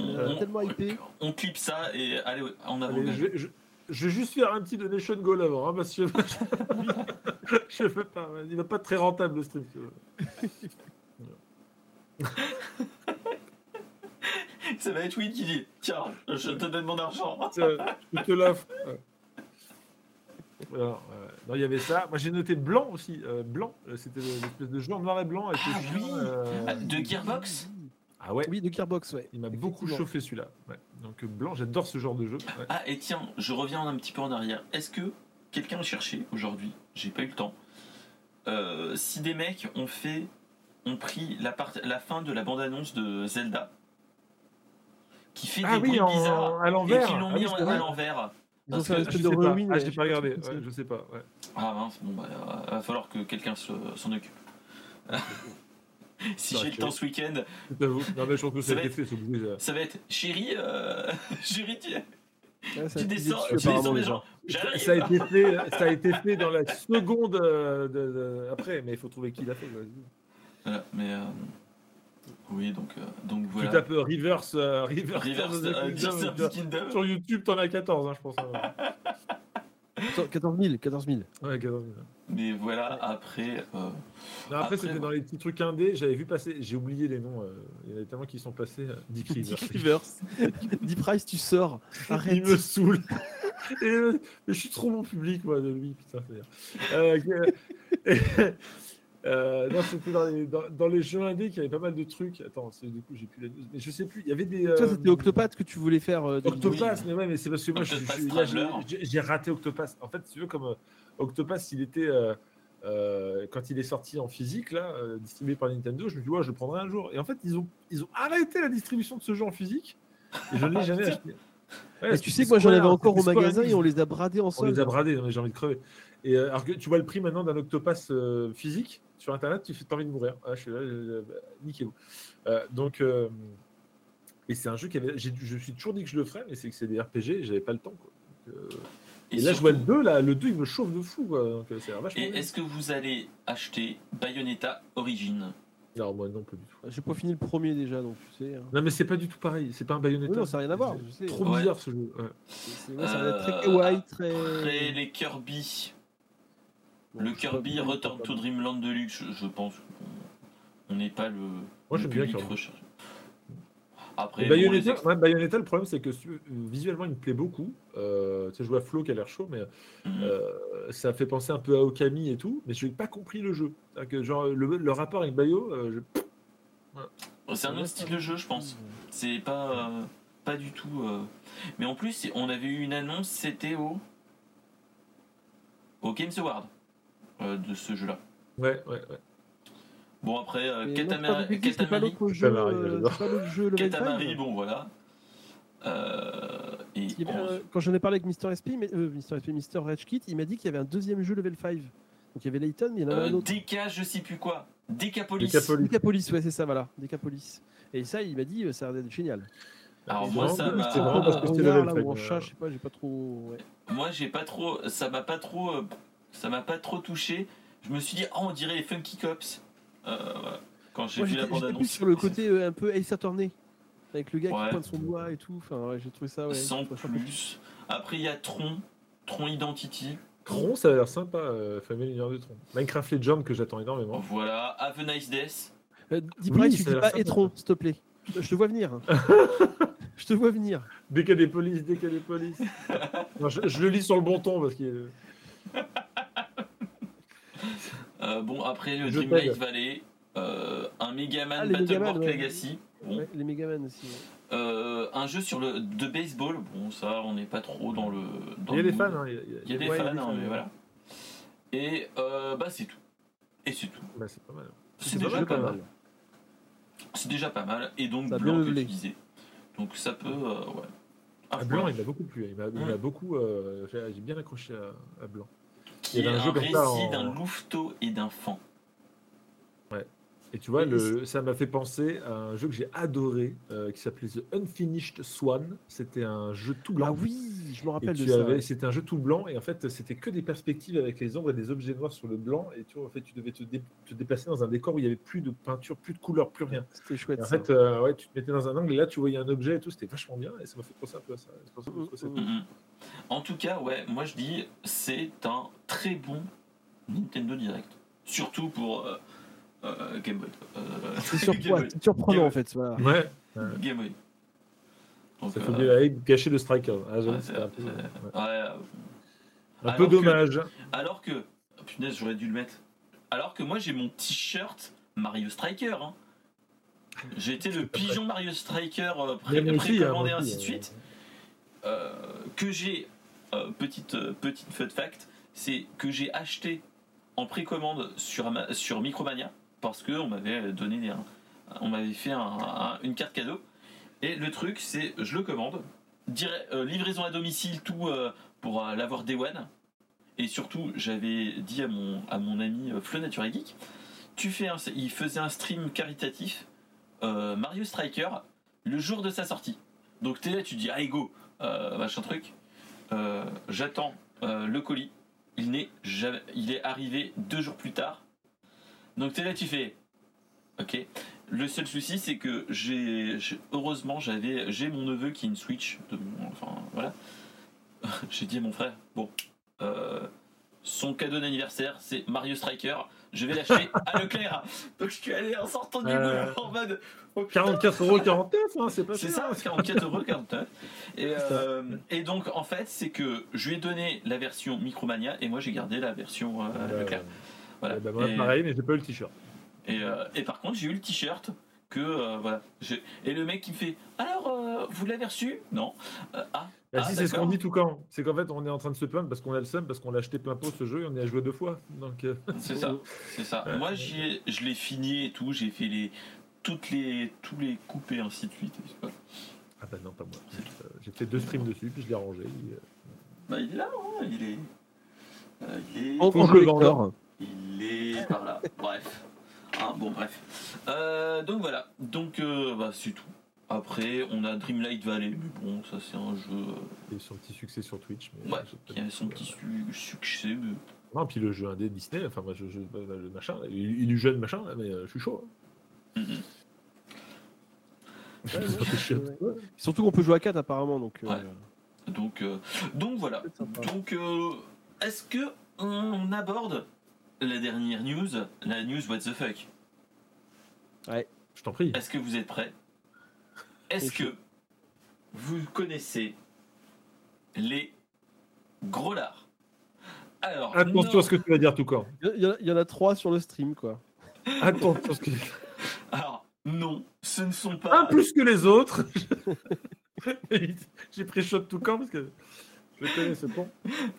On, Euh, on- tellement hypé. on clip ça et allez, en avant. Allez, je, vais- je- je vais juste faire un petit donation goal avant, hein, parce que je peux pas. Il va pas être très rentable le stream. Ça va être Win qui dit Tiens, je te donne mon argent. Je te l'offre. Ouais. Non, il y avait ça. Moi, j'ai noté blanc aussi. euh, blanc, Euh, c'était l'espèce de jeu en noir et blanc avec Ah le chien, oui. euh, Ah, De Gearbox? Ah ouais. Oui, de Gearbox, ouais. Il m'a beaucoup chauffé celui-là. Ouais. Donc euh, blanc, j'adore ce genre de jeu. Ouais. Ah, et tiens, je reviens un petit peu en arrière. Est-ce que quelqu'un a cherché aujourd'hui J'ai pas eu le temps. Euh, si des mecs ont fait, ont pris la, part, la fin de la bande-annonce de Zelda, qui fait Ah des oui, bruits en- bizarres à et l'envers. qui l'ont Ah mis oui, en- c'est à l'envers. Ils ont Parce fait un que Je sais de pas. Ah, ouais, j'ai pas je- regardé. je- Ouais, je sais pas. Ouais. Ah mince, bon bah, euh, va falloir que quelqu'un se- s'en occupe. si j'ai le tu- temps ce week-end. Non, mais je pense que Ça va été être- fait, ça. ça va être chérie, euh, chérie, tu, Ouais, tu descends, tu descends les gens. Ça a été fait, ça a été fait dans la seconde euh, de- de- après, mais il faut trouver qui l'a fait. quoi. Voilà, mais euh, oui, donc, euh, donc Tu voilà. tapes euh, reverse, euh, reverse, Reverse euh, Kingdom, tu Kingdom. Sur YouTube, t'en as 14, hein, je pense. hein. 14 000, 14 000. Ouais, 14 000. Mais voilà, après, euh, Non, après, Après, c'était ouais. dans les petits trucs indés, j'avais vu passer, j'ai oublié les noms, euh, il y en avait tellement qui sont passés. euh, Dick Rivers. Dick Rivers. Deep Price, tu sors. Il Arrête. me saoule. Et, euh, mais je suis trop bon public, moi, de lui, putain. c'est. Euh, que- non, c'était dans les, dans, dans les jeux indés qu'il y avait pas mal de trucs. Attends, c'est- du coup, j'ai plus la news, mais je sais plus. Il y avait des. Toi, euh, c'était Octopath que tu voulais faire. euh. Octopass, mais ouais, mais c'est parce que moi, je, je- j'ai- raté Octopass. En fait, si tu veux, comme euh, Octopass, il était. euh, euh, quand il est sorti en physique, là, euh, distribué par Nintendo, je me dis, ouais, je le prendrai un jour. Et en fait, ils ont, ils ont arrêté la distribution de ce jeu en physique. Et je ne l'ai jamais acheté. Ouais, tu sais que moi j'en avais encore au magasin et on les a bradés en On les a bradés, j'ai envie de crever. Et euh, alors que tu vois le prix maintenant d'un Octopass euh, physique sur internet, tu fais pas envie de mourir. Ah, je suis là, bah, niquez-vous. Euh, donc, euh, et c'est un jeu qui avait. j'ai- Je me suis toujours dit que je le ferais, mais c'est que c'est des RPG et j'avais pas le temps. Quoi. Donc, euh, et, là, je vois le 2, là, le 2 il me chauffe de fou. Quoi. Donc, c'est Et bien. est-ce que vous allez acheter Bayonetta Origin Non, moi non, pas du tout. J'ai pas fini le premier déjà, donc tu sais. hein. Non, mais c'est pas du tout pareil. C'est pas un Bayonetta. Oui, non, ça n'a rien à voir. C'est Je sais. Trop Ouais. bizarre ce jeu. ouais. C'est- c'est- ouais, ça va être très Euh, kawaii, très. Après les Kirby, le Kirby Return to. Dreamland Deluxe, je, je pense qu'on on n'est pas le, Moi, le bien public Kirby. recherché. Après, bon, Bayonetta, ouais, Bayonetta, le problème, c'est que su- visuellement, il me plaît beaucoup. Euh, tu sais, je vois Flo qui a l'air chaud, mais Mhm. euh, ça fait penser un peu à Okami et tout, mais je n'ai pas compris le jeu. Que, genre, le, le rapport avec Bayo, euh, je- c'est un autre style de jeu, je pense. C'est pas, euh, pas du tout. Mais en plus, on avait eu une annonce, c'était au. au Games Award euh, de ce jeu-là. Ouais, ouais, ouais. Bon, après, euh, Katamari- c'est pas- l'autre jeu, euh, c'est pas l'autre jeu Level Katamari, 5. bon, voilà. Euh, et un- quand j'en ai parlé avec Mister SP, mais, euh, Mister SP, Mister Rage Kit, il m'a dit qu'il y avait un deuxième jeu level 5. Donc il y avait Layton, mais il y en avait euh, un autre. DK, je sais plus quoi. Decapolis. Decapolis. Decapolis, ouais, c'est ça, voilà. Decapolis. Et ça, il m'a dit, euh, ça a l'air d'être génial. Alors, Et moi, ça m'a- c'est vraiment parce que c'était Renard, level là, ou en euh, chat, je sais pas, j'ai pas trop. ouais. Moi, j'ai pas trop. Ça m'a pas trop. Ça m'a pas trop touché. Je me suis dit, oh, on dirait les Funky Cops. Euh, voilà. Quand j'ai vu la j'étais plus bande-annonce. sur le côté euh, un peu Ace Attorney. Avec le gars Ouais. qui pointe son doigt et tout. Enfin, ouais, j'ai trouvé ça, ouais. Sans plus. Après, il y a Tron. Tron Identity. Tron, ça a l'air sympa, euh, Famille Univers de Tron. Minecraft Legend, que j'attends énormément. Voilà. Have a nice death. Euh, dis Oui, pas, tu dis pas. Etron, s'il te plaît. Je te vois venir. je te vois venir. Dès qu'il y a des polices, dès qu'il y a des polices. Non, je, je le lis sur le bon ton parce qu'il est- Euh, bon, après, le Je Dreamlight. Valley. euh, un Megaman Ah, Megaman, ouais. Legacy. Bon. Ouais, les Megaman aussi. ouais. Euh, un jeu sur le de baseball. Bon, ça, on n'est pas trop dans le. Dans Il y a des fans, hein, il y a- Il y a des Ouais, il y a fans, des hein, fans, mais voilà. Et euh, bah, c'est tout. Et c'est tout. Bah, c'est pas mal. C'est déjà pas mal. C'est déjà pas mal. Et donc, Ça blanc que tu disais. Donc, ça peut. euh, ouais. Ah, Blanc, il m'a beaucoup plu. Il m'a beaucoup. euh, J'ai j'ai bien accroché à, à Blanc. Qui est un récit d'un louveteau et d'un fan. Et tu vois, le, ça m'a fait penser à un jeu que j'ai adoré euh, qui s'appelait The Unfinished Swan. C'était un jeu tout blanc. Ah oui, je me rappelle Et de ça. ouais. C'était un jeu tout blanc et en fait c'était que des perspectives avec les ombres et des objets noirs sur le blanc et tu vois en fait tu devais te, dé- te déplacer dans un décor où il y avait plus de peinture, plus de couleur, plus rien. C'était chouette. Et en ça. fait euh, ouais tu te mettais dans un angle et là tu voyais un objet et tout c'était vachement bien et ça m'a fait penser un peu à ça. En tout cas, ouais, moi je dis, c'est un très bon Nintendo Direct. Surtout pour euh, euh, Game Boy. Euh, C'est Game surprenant, Boy. c'est surprenant Game en fait. Voilà. Ouais, Game Boy. Donc, ça euh, fait avec gâcher le striker. Ah, ouais, c'était c'est- un peu, c'est- ouais. ouais, euh, Un peu que- dommage. Alors que, oh, punaise, j'aurais dû le mettre. Alors que moi j'ai mon t-shirt Mario Striker. hein. J'ai été le pigeon Mario Striker euh, pré- hein, précommandé ainsi de euh, suite. Euh, que j'ai euh, petite euh, petite fun fact, c'est que j'ai acheté en précommande sur sur Micromania parce que on m'avait donné on m'avait fait un- un- une carte cadeau. Et le truc c'est je le commande. Euh, livraison à domicile tout euh, pour euh, l'avoir Day et surtout j'avais dit à mon ami Flo Nature Geek tu fais il faisait un stream caritatif Mario Striker le jour de sa sortie. Donc t'es là tu dis allez go machin truc. J'attends le colis. Il est arrivé deux jours plus tard donc t'es là tu fais ok. Le seul souci c'est que j'ai heureusement j'avais j'ai mon neveu qui a une Switch de mon- enfin voilà. J'ai dit à mon frère bon euh, son cadeau d'anniversaire c'est Mario Striker. Je vais l'acheter à Leclerc. Donc je suis allé en sortant du Euh, boulot en mode oh, putain, 44,49€, hein, c'est pas c'est ça, 44 euros 49. Et, euh, et donc, en fait, c'est que je lui ai donné la version Micromania et moi j'ai gardé la version euh, Euh, Leclerc. Voilà. bah, moi, et, pareil, mais j'ai pas eu le t-shirt. et, euh, et par contre, j'ai eu le t-shirt que euh, voilà. j'ai- Et le mec qui me fait Alors, euh, vous l'avez reçu? Non. Euh, ah. Bah, ah, si, c'est ce qu'on dit tout quand. C'est qu'en fait, on est en train de se plaindre parce qu'on a le seum, parce qu'on l'a acheté plein pot ce jeu et on y a joué deux fois. Donc, euh, C'est ça, c'est ça. Moi, j'y ai- je l'ai fini et tout. J'ai fait les toutes les tous les coupes et ainsi de suite. Voilà. Ah bah non, pas moi. J'ai fait deux streams dessus, puis je l'ai rangé. Bah, il est là, hein, il est. euh, il est. Je le collector. Il est par là. bref. Ah, bon, bref. Euh, donc voilà. Donc, euh, bah, c'est tout. Après, on a Dreamlight Valley. Mais bon, ça, c'est un jeu euh, Et son petit succès sur Twitch. Mais ouais, pas qui a son petit su- succès. mais- Non, puis le jeu indé Disney, enfin, moi, je, je- le machin, il, il est jeune, machin, mais euh, je suis chaud. hein. Ouais, ouais, ouais. Surtout qu'on peut jouer à 4 apparemment. Donc, euh, Ouais. Donc, euh, donc voilà. Donc, euh, est-ce que on aborde la dernière news, la news What the fuck Je t'en prie. Est-ce que vous êtes prêts? Est-ce que vous connaissez les gros lards? Alors, Attention non- à ce que tu vas dire tout quand. Il y, en a- il y en a 3 sur le stream quoi. Attention à ce que alors, non, ce ne sont pas. Un plus que les autres. J'ai pris shot tout camp parce que je le connais, c'est bon.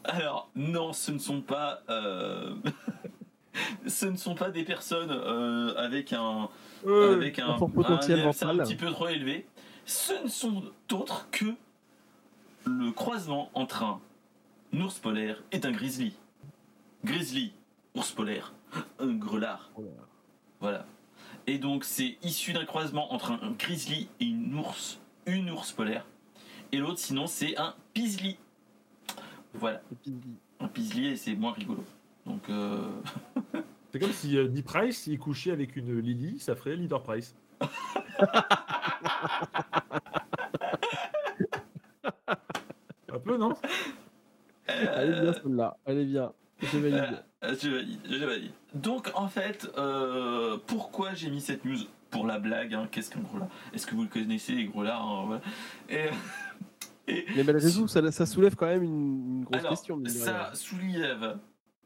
Alors, non, ce ne sont pas. euh, ce ne sont pas des personnes euh, avec un, avec un, potentiel un petit peu trop élevé. Ce ne sont autres que le croisement entre un ours polaire et un grizzly. Grizzly, ours polaire, un grelard. Là. Voilà. Et donc c'est issu d'un croisement entre un grizzly et une ours, une ours polaire. Et l'autre sinon c'est un pisli. Voilà, un pisli et c'est moins rigolo. Donc euh, C'est comme si euh, Nick Price il couchait avec une Lily, ça ferait Leader Price. Un peu, non? Elle est bien celle-là. Elle est bien. Je valide. Euh, je valide, je valide. Donc en fait, euh, pourquoi j'ai mis cette news? Pour la blague, hein, qu'est-ce qu'un gros lard Est-ce que vous le connaissez, les gros lards hein, voilà. Et, et- Mais malgré tout, ça, ça soulève quand même une, une grosse alors, question. ça soulève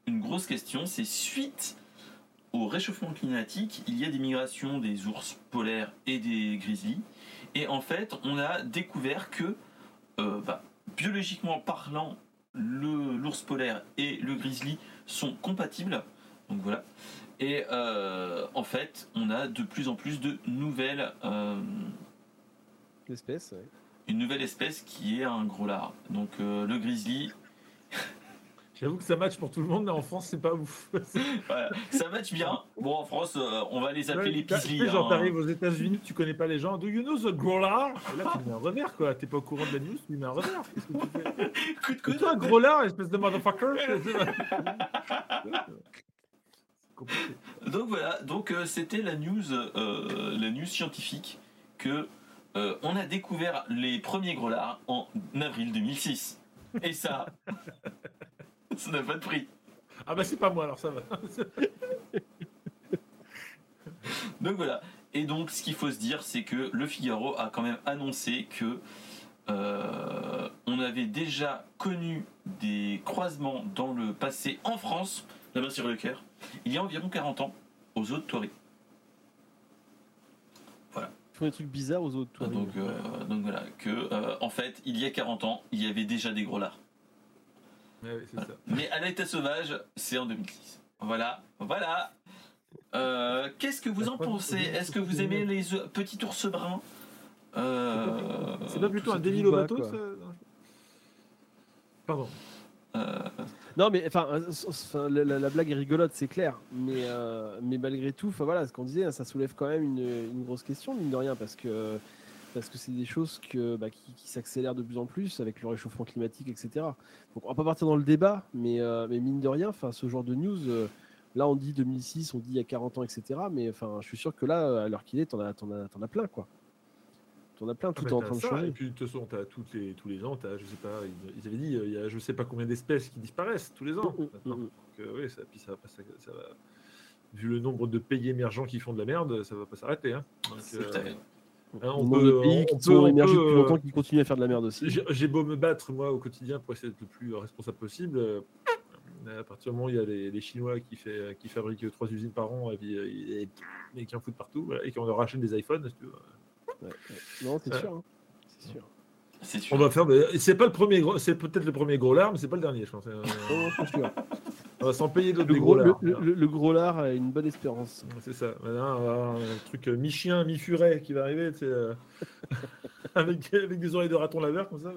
une grosse question, c'est suite au réchauffement climatique, il y a des migrations des ours polaires et des grizzlies. Et en fait, on a découvert que, euh, bah, biologiquement parlant, l'ours polaire et le grizzly sont compatibles. Donc voilà. Et euh, en fait, on a de plus en plus de nouvelles, euh, L'espèce, ouais. une nouvelle espèce qui est un gros lard. Donc le grizzly, J'avoue que ça match pour tout le monde, mais en France, c'est pas ouf. ça match bien. Bon, en France, euh, on va les appeler les Pisli. Tu genre, hein. t'arrives aux États-Unis, tu connais pas les gens. Do you know the Growler Et là, tu mets un revers, quoi. T'es pas au courant de la news, tu mets un revers. Qu'est-ce que tu fais? Coup de coude. Toi, Growler, espèce de motherfucker. donc voilà, donc euh, c'était la news, euh, la news scientifique que on a découvert les premiers grollards en avril 2006. Et ça, ça n'a pas de prix. Ah bah c'est pas moi alors ça va. donc voilà. Et donc ce qu'il faut se dire, c'est que Le Figaro a quand même annoncé que euh, on avait déjà connu des croisements dans le passé en France, la main sur le cœur, il y a environ 40 ans, aux eaux de Touré. Voilà. Ils font des trucs bizarres aux eaux de Touré. Donc, euh, donc voilà, que euh, en fait, il y a 40 ans, il y avait déjà des gros lards. Mais à l'état sauvage, c'est en 2006. Voilà, voilà. Euh, qu'est-ce que vous en pensez? Est-ce que vous aimez les petits ours bruns? Euh, C'est pas plutôt un Demi Lovato ça Pardon. Euh, non, mais enfin, la, blague est rigolote, c'est clair. Mais, mais malgré tout, voilà, ce qu'on disait, ça soulève quand même une, une, grosse question, mine de rien, parce que parce que c'est des choses que, bah, qui, s'accélèrent de plus en plus avec le réchauffement climatique, etc. Donc on va pas partir dans le débat, mais, euh, mais mine de rien, ce genre de news, euh, là on dit 2006, on dit il y a 40 ans, etc. Mais je suis sûr que là, à l'heure qu'il est, t'en as, en as, as plein, quoi. T'en as plein, tout ah, est en train de changer. Et puis de toute façon, as toutes les, tous les ans, as, je sais pas, ils, avaient dit, il y a je sais pas combien d'espèces qui disparaissent tous les ans. Mm, mm, mm, Donc, euh, oui, ça, puis ça, ça, ça, va, vu le nombre de pays émergents qui font de la merde, ça va pas s'arrêter. Hein. Hein, on peut, pays qui sont émergés depuis longtemps qui continuent à faire de la merde aussi. J'ai beau me battre moi au quotidien pour essayer d'être le plus responsable possible. Euh, à partir du moment où il y a les, Chinois qui, fait, qui fabriquent trois usines par an et, et, qui en foutent partout et qui en rachètent des iPhones, si tu veux. Non, c'est sûr. Hein. C'est sûr. On va faire. C'est pas le premier gros. C'est peut-être le premier gros lard, mais c'est pas le dernier, je pense. Euh, on va s'en payer d'autres. Le, gros, lard, le, gros lard a une bonne espérance. C'est ça. Maintenant, on va avoir un truc euh, mi-chien, mi-furet qui va arriver, euh, avec, avec, des oreilles de raton laveur comme ça.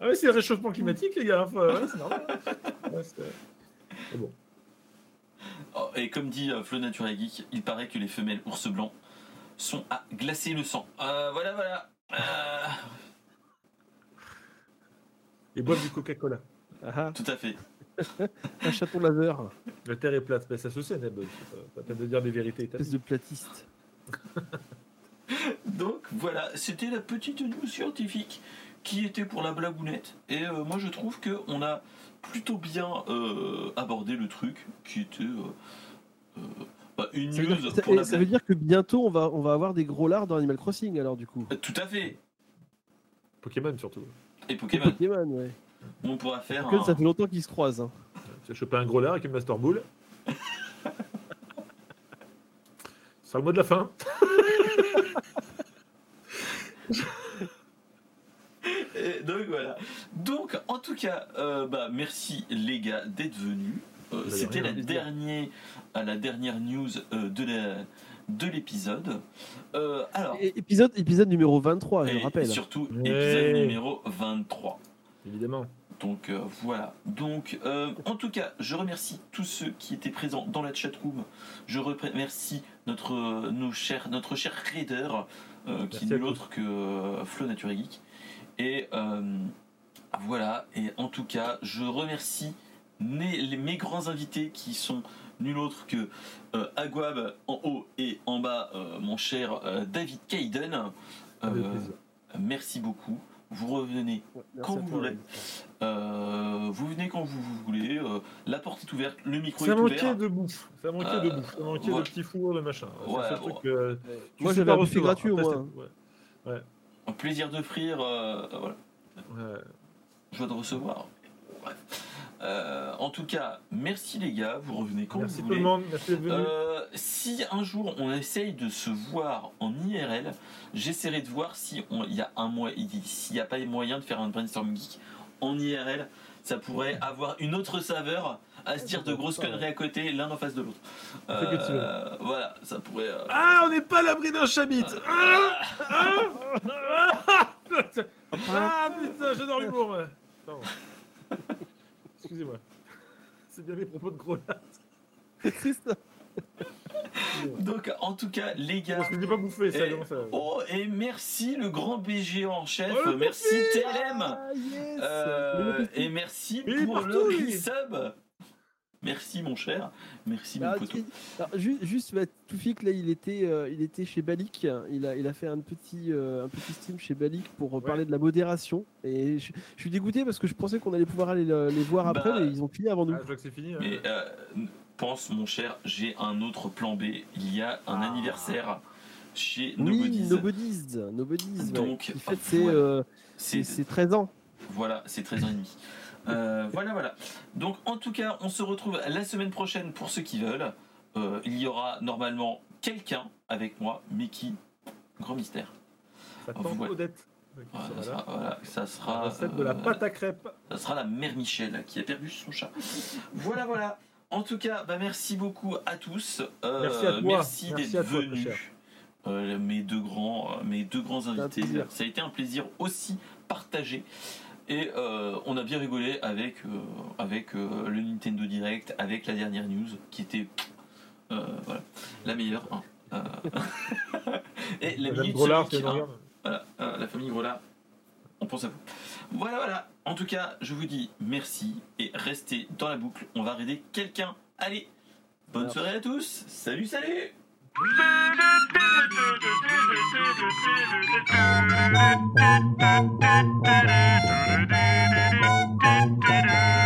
Ah ouais, c'est le réchauffement climatique, les gars. c'est normal. bon. Oh, et comme dit Flo Nature Geek, il paraît que les femelles ours blancs sont à glacer le sang. voilà, voilà. Et boivent du Coca-Cola. Ah. Tout à fait. un chaton laser. La Terre est plate. Ben, ça se sait, Neb. Pas peine de dire des vérités. Espèce de platiste. Donc voilà, c'était la petite news scientifique qui était pour la blagounette. Et euh, moi je trouve qu'on a plutôt bien euh, abordé le truc qui était euh, bah, une news. pour la ça veut dire que bientôt on va, on va avoir des gros lards dans Animal Crossing alors du coup. Tout à fait. Pokémon surtout. Et Pokémon. Pokémon, ouais. On pourra faire. Ça fait longtemps qu'ils se croisent. Hein. Tu as chopé un gros lard avec une Master Ball. C'est le mot de la fin. donc voilà. Donc en tout cas, euh, bah, merci les gars d'être venus. Euh, c'était la, dernière, la dernière news euh, de la de l'épisode. alors, épisode, épisode numéro 23, je le rappelle. Surtout épisode numéro 23. Évidemment. Donc euh, voilà. Donc euh, en tout cas, je remercie tous ceux qui étaient présents dans la chatroom. Je remercie notre nos chers, notre cher raider euh, qui n'est l'autre que Flo Nature Geek. Et voilà. Et en tout cas, je remercie mes, mes grands invités qui sont nul autre que Aguab en haut et en bas, mon cher David Kaiden. merci beaucoup vous revenez quand vous voulez. Euh, vous venez quand vous voulez. Euh, la porte est ouverte, le micro ça est ouvert. Ça manquait de bouffe. Ça manquait de bouffe. Ça manquait de petits fours, de machin. Euh, moi, j'avais un buffet gratuit au moins. Un plaisir de frire. voilà. Joie de recevoir. Bref. Euh, en tout cas, merci les gars, vous revenez quand merci vous voulez. Tout le monde, merci euh, si un jour on essaye de se voir en IRL, j'essaierai de voir si il y a un s'il n'y a pas moyen de faire un brainstorm geek en IRL, ça pourrait avoir une autre saveur à se dire de grosses conneries à côté, l'un en face de l'autre. Euh, voilà, ça pourrait. Ah, on n'est pas à l'abri d'un chabit. Ah, ah, ah, putain, j'adore l'humour. Excusez-moi. C'est bien les propos de gros C'est ça. Donc, en tout cas, les gars. Parce que je pas bouffé, ça, et, comment ça Oh, et merci le grand BG en chef. Oh, merci TLM. Ah, yes. Euh, et merci Mais pour le resub. Merci mon cher. Merci mon Ah, poteau. tu- alors, ju- juste, bah, Toufik, là, il était, euh, il était chez Balik. Il a, il a fait un petit, euh, un petit stream chez Balik pour euh, Ouais. parler de la modération. Et je, je suis dégoûté parce que je pensais qu'on allait pouvoir aller le- les voir après, Bah, mais ils ont fini avant nous. Ah, je vois que c'est fini. hein. Mais euh, pense mon cher, j'ai un autre plan B. Il y a un Ah. anniversaire chez oui, Nobodies. Nobody's. Nobody's. ouais, Donc, qui fête ses, euh, C'est ses- ses 13 ans. Voilà, c'est 13 ans et demi. Euh, voilà, voilà. Donc, en tout cas, on se retrouve la semaine prochaine pour ceux qui veulent. Euh, il y aura normalement quelqu'un avec moi, mais qui Grand mystère. Ça tente voyez. Odette. qui Voilà, ça sera, voilà, ça La recette de la euh, pâte à crêpes. ça sera la mère Michel qui a perdu son chat. voilà, voilà. En tout cas, bah, merci beaucoup à tous. Euh, Merci à toi. Merci, Merci d'être venus. Euh, mes deux grands, euh, mes deux grands invités. Ça a été un plaisir aussi partagé. Et euh, on a bien rigolé avec, euh, avec euh, le Nintendo Direct, avec la dernière news qui était euh, voilà, la meilleure. hein. Euh, Et la minute Grolard, Sonic, qui hein. Voilà, euh, la famille Grolard, on pense à vous. Voilà, voilà. En tout cas, je vous dis merci et restez dans la boucle. On va raider quelqu'un. Allez, bonne Merci. soirée à tous. Salut, salut Thank you.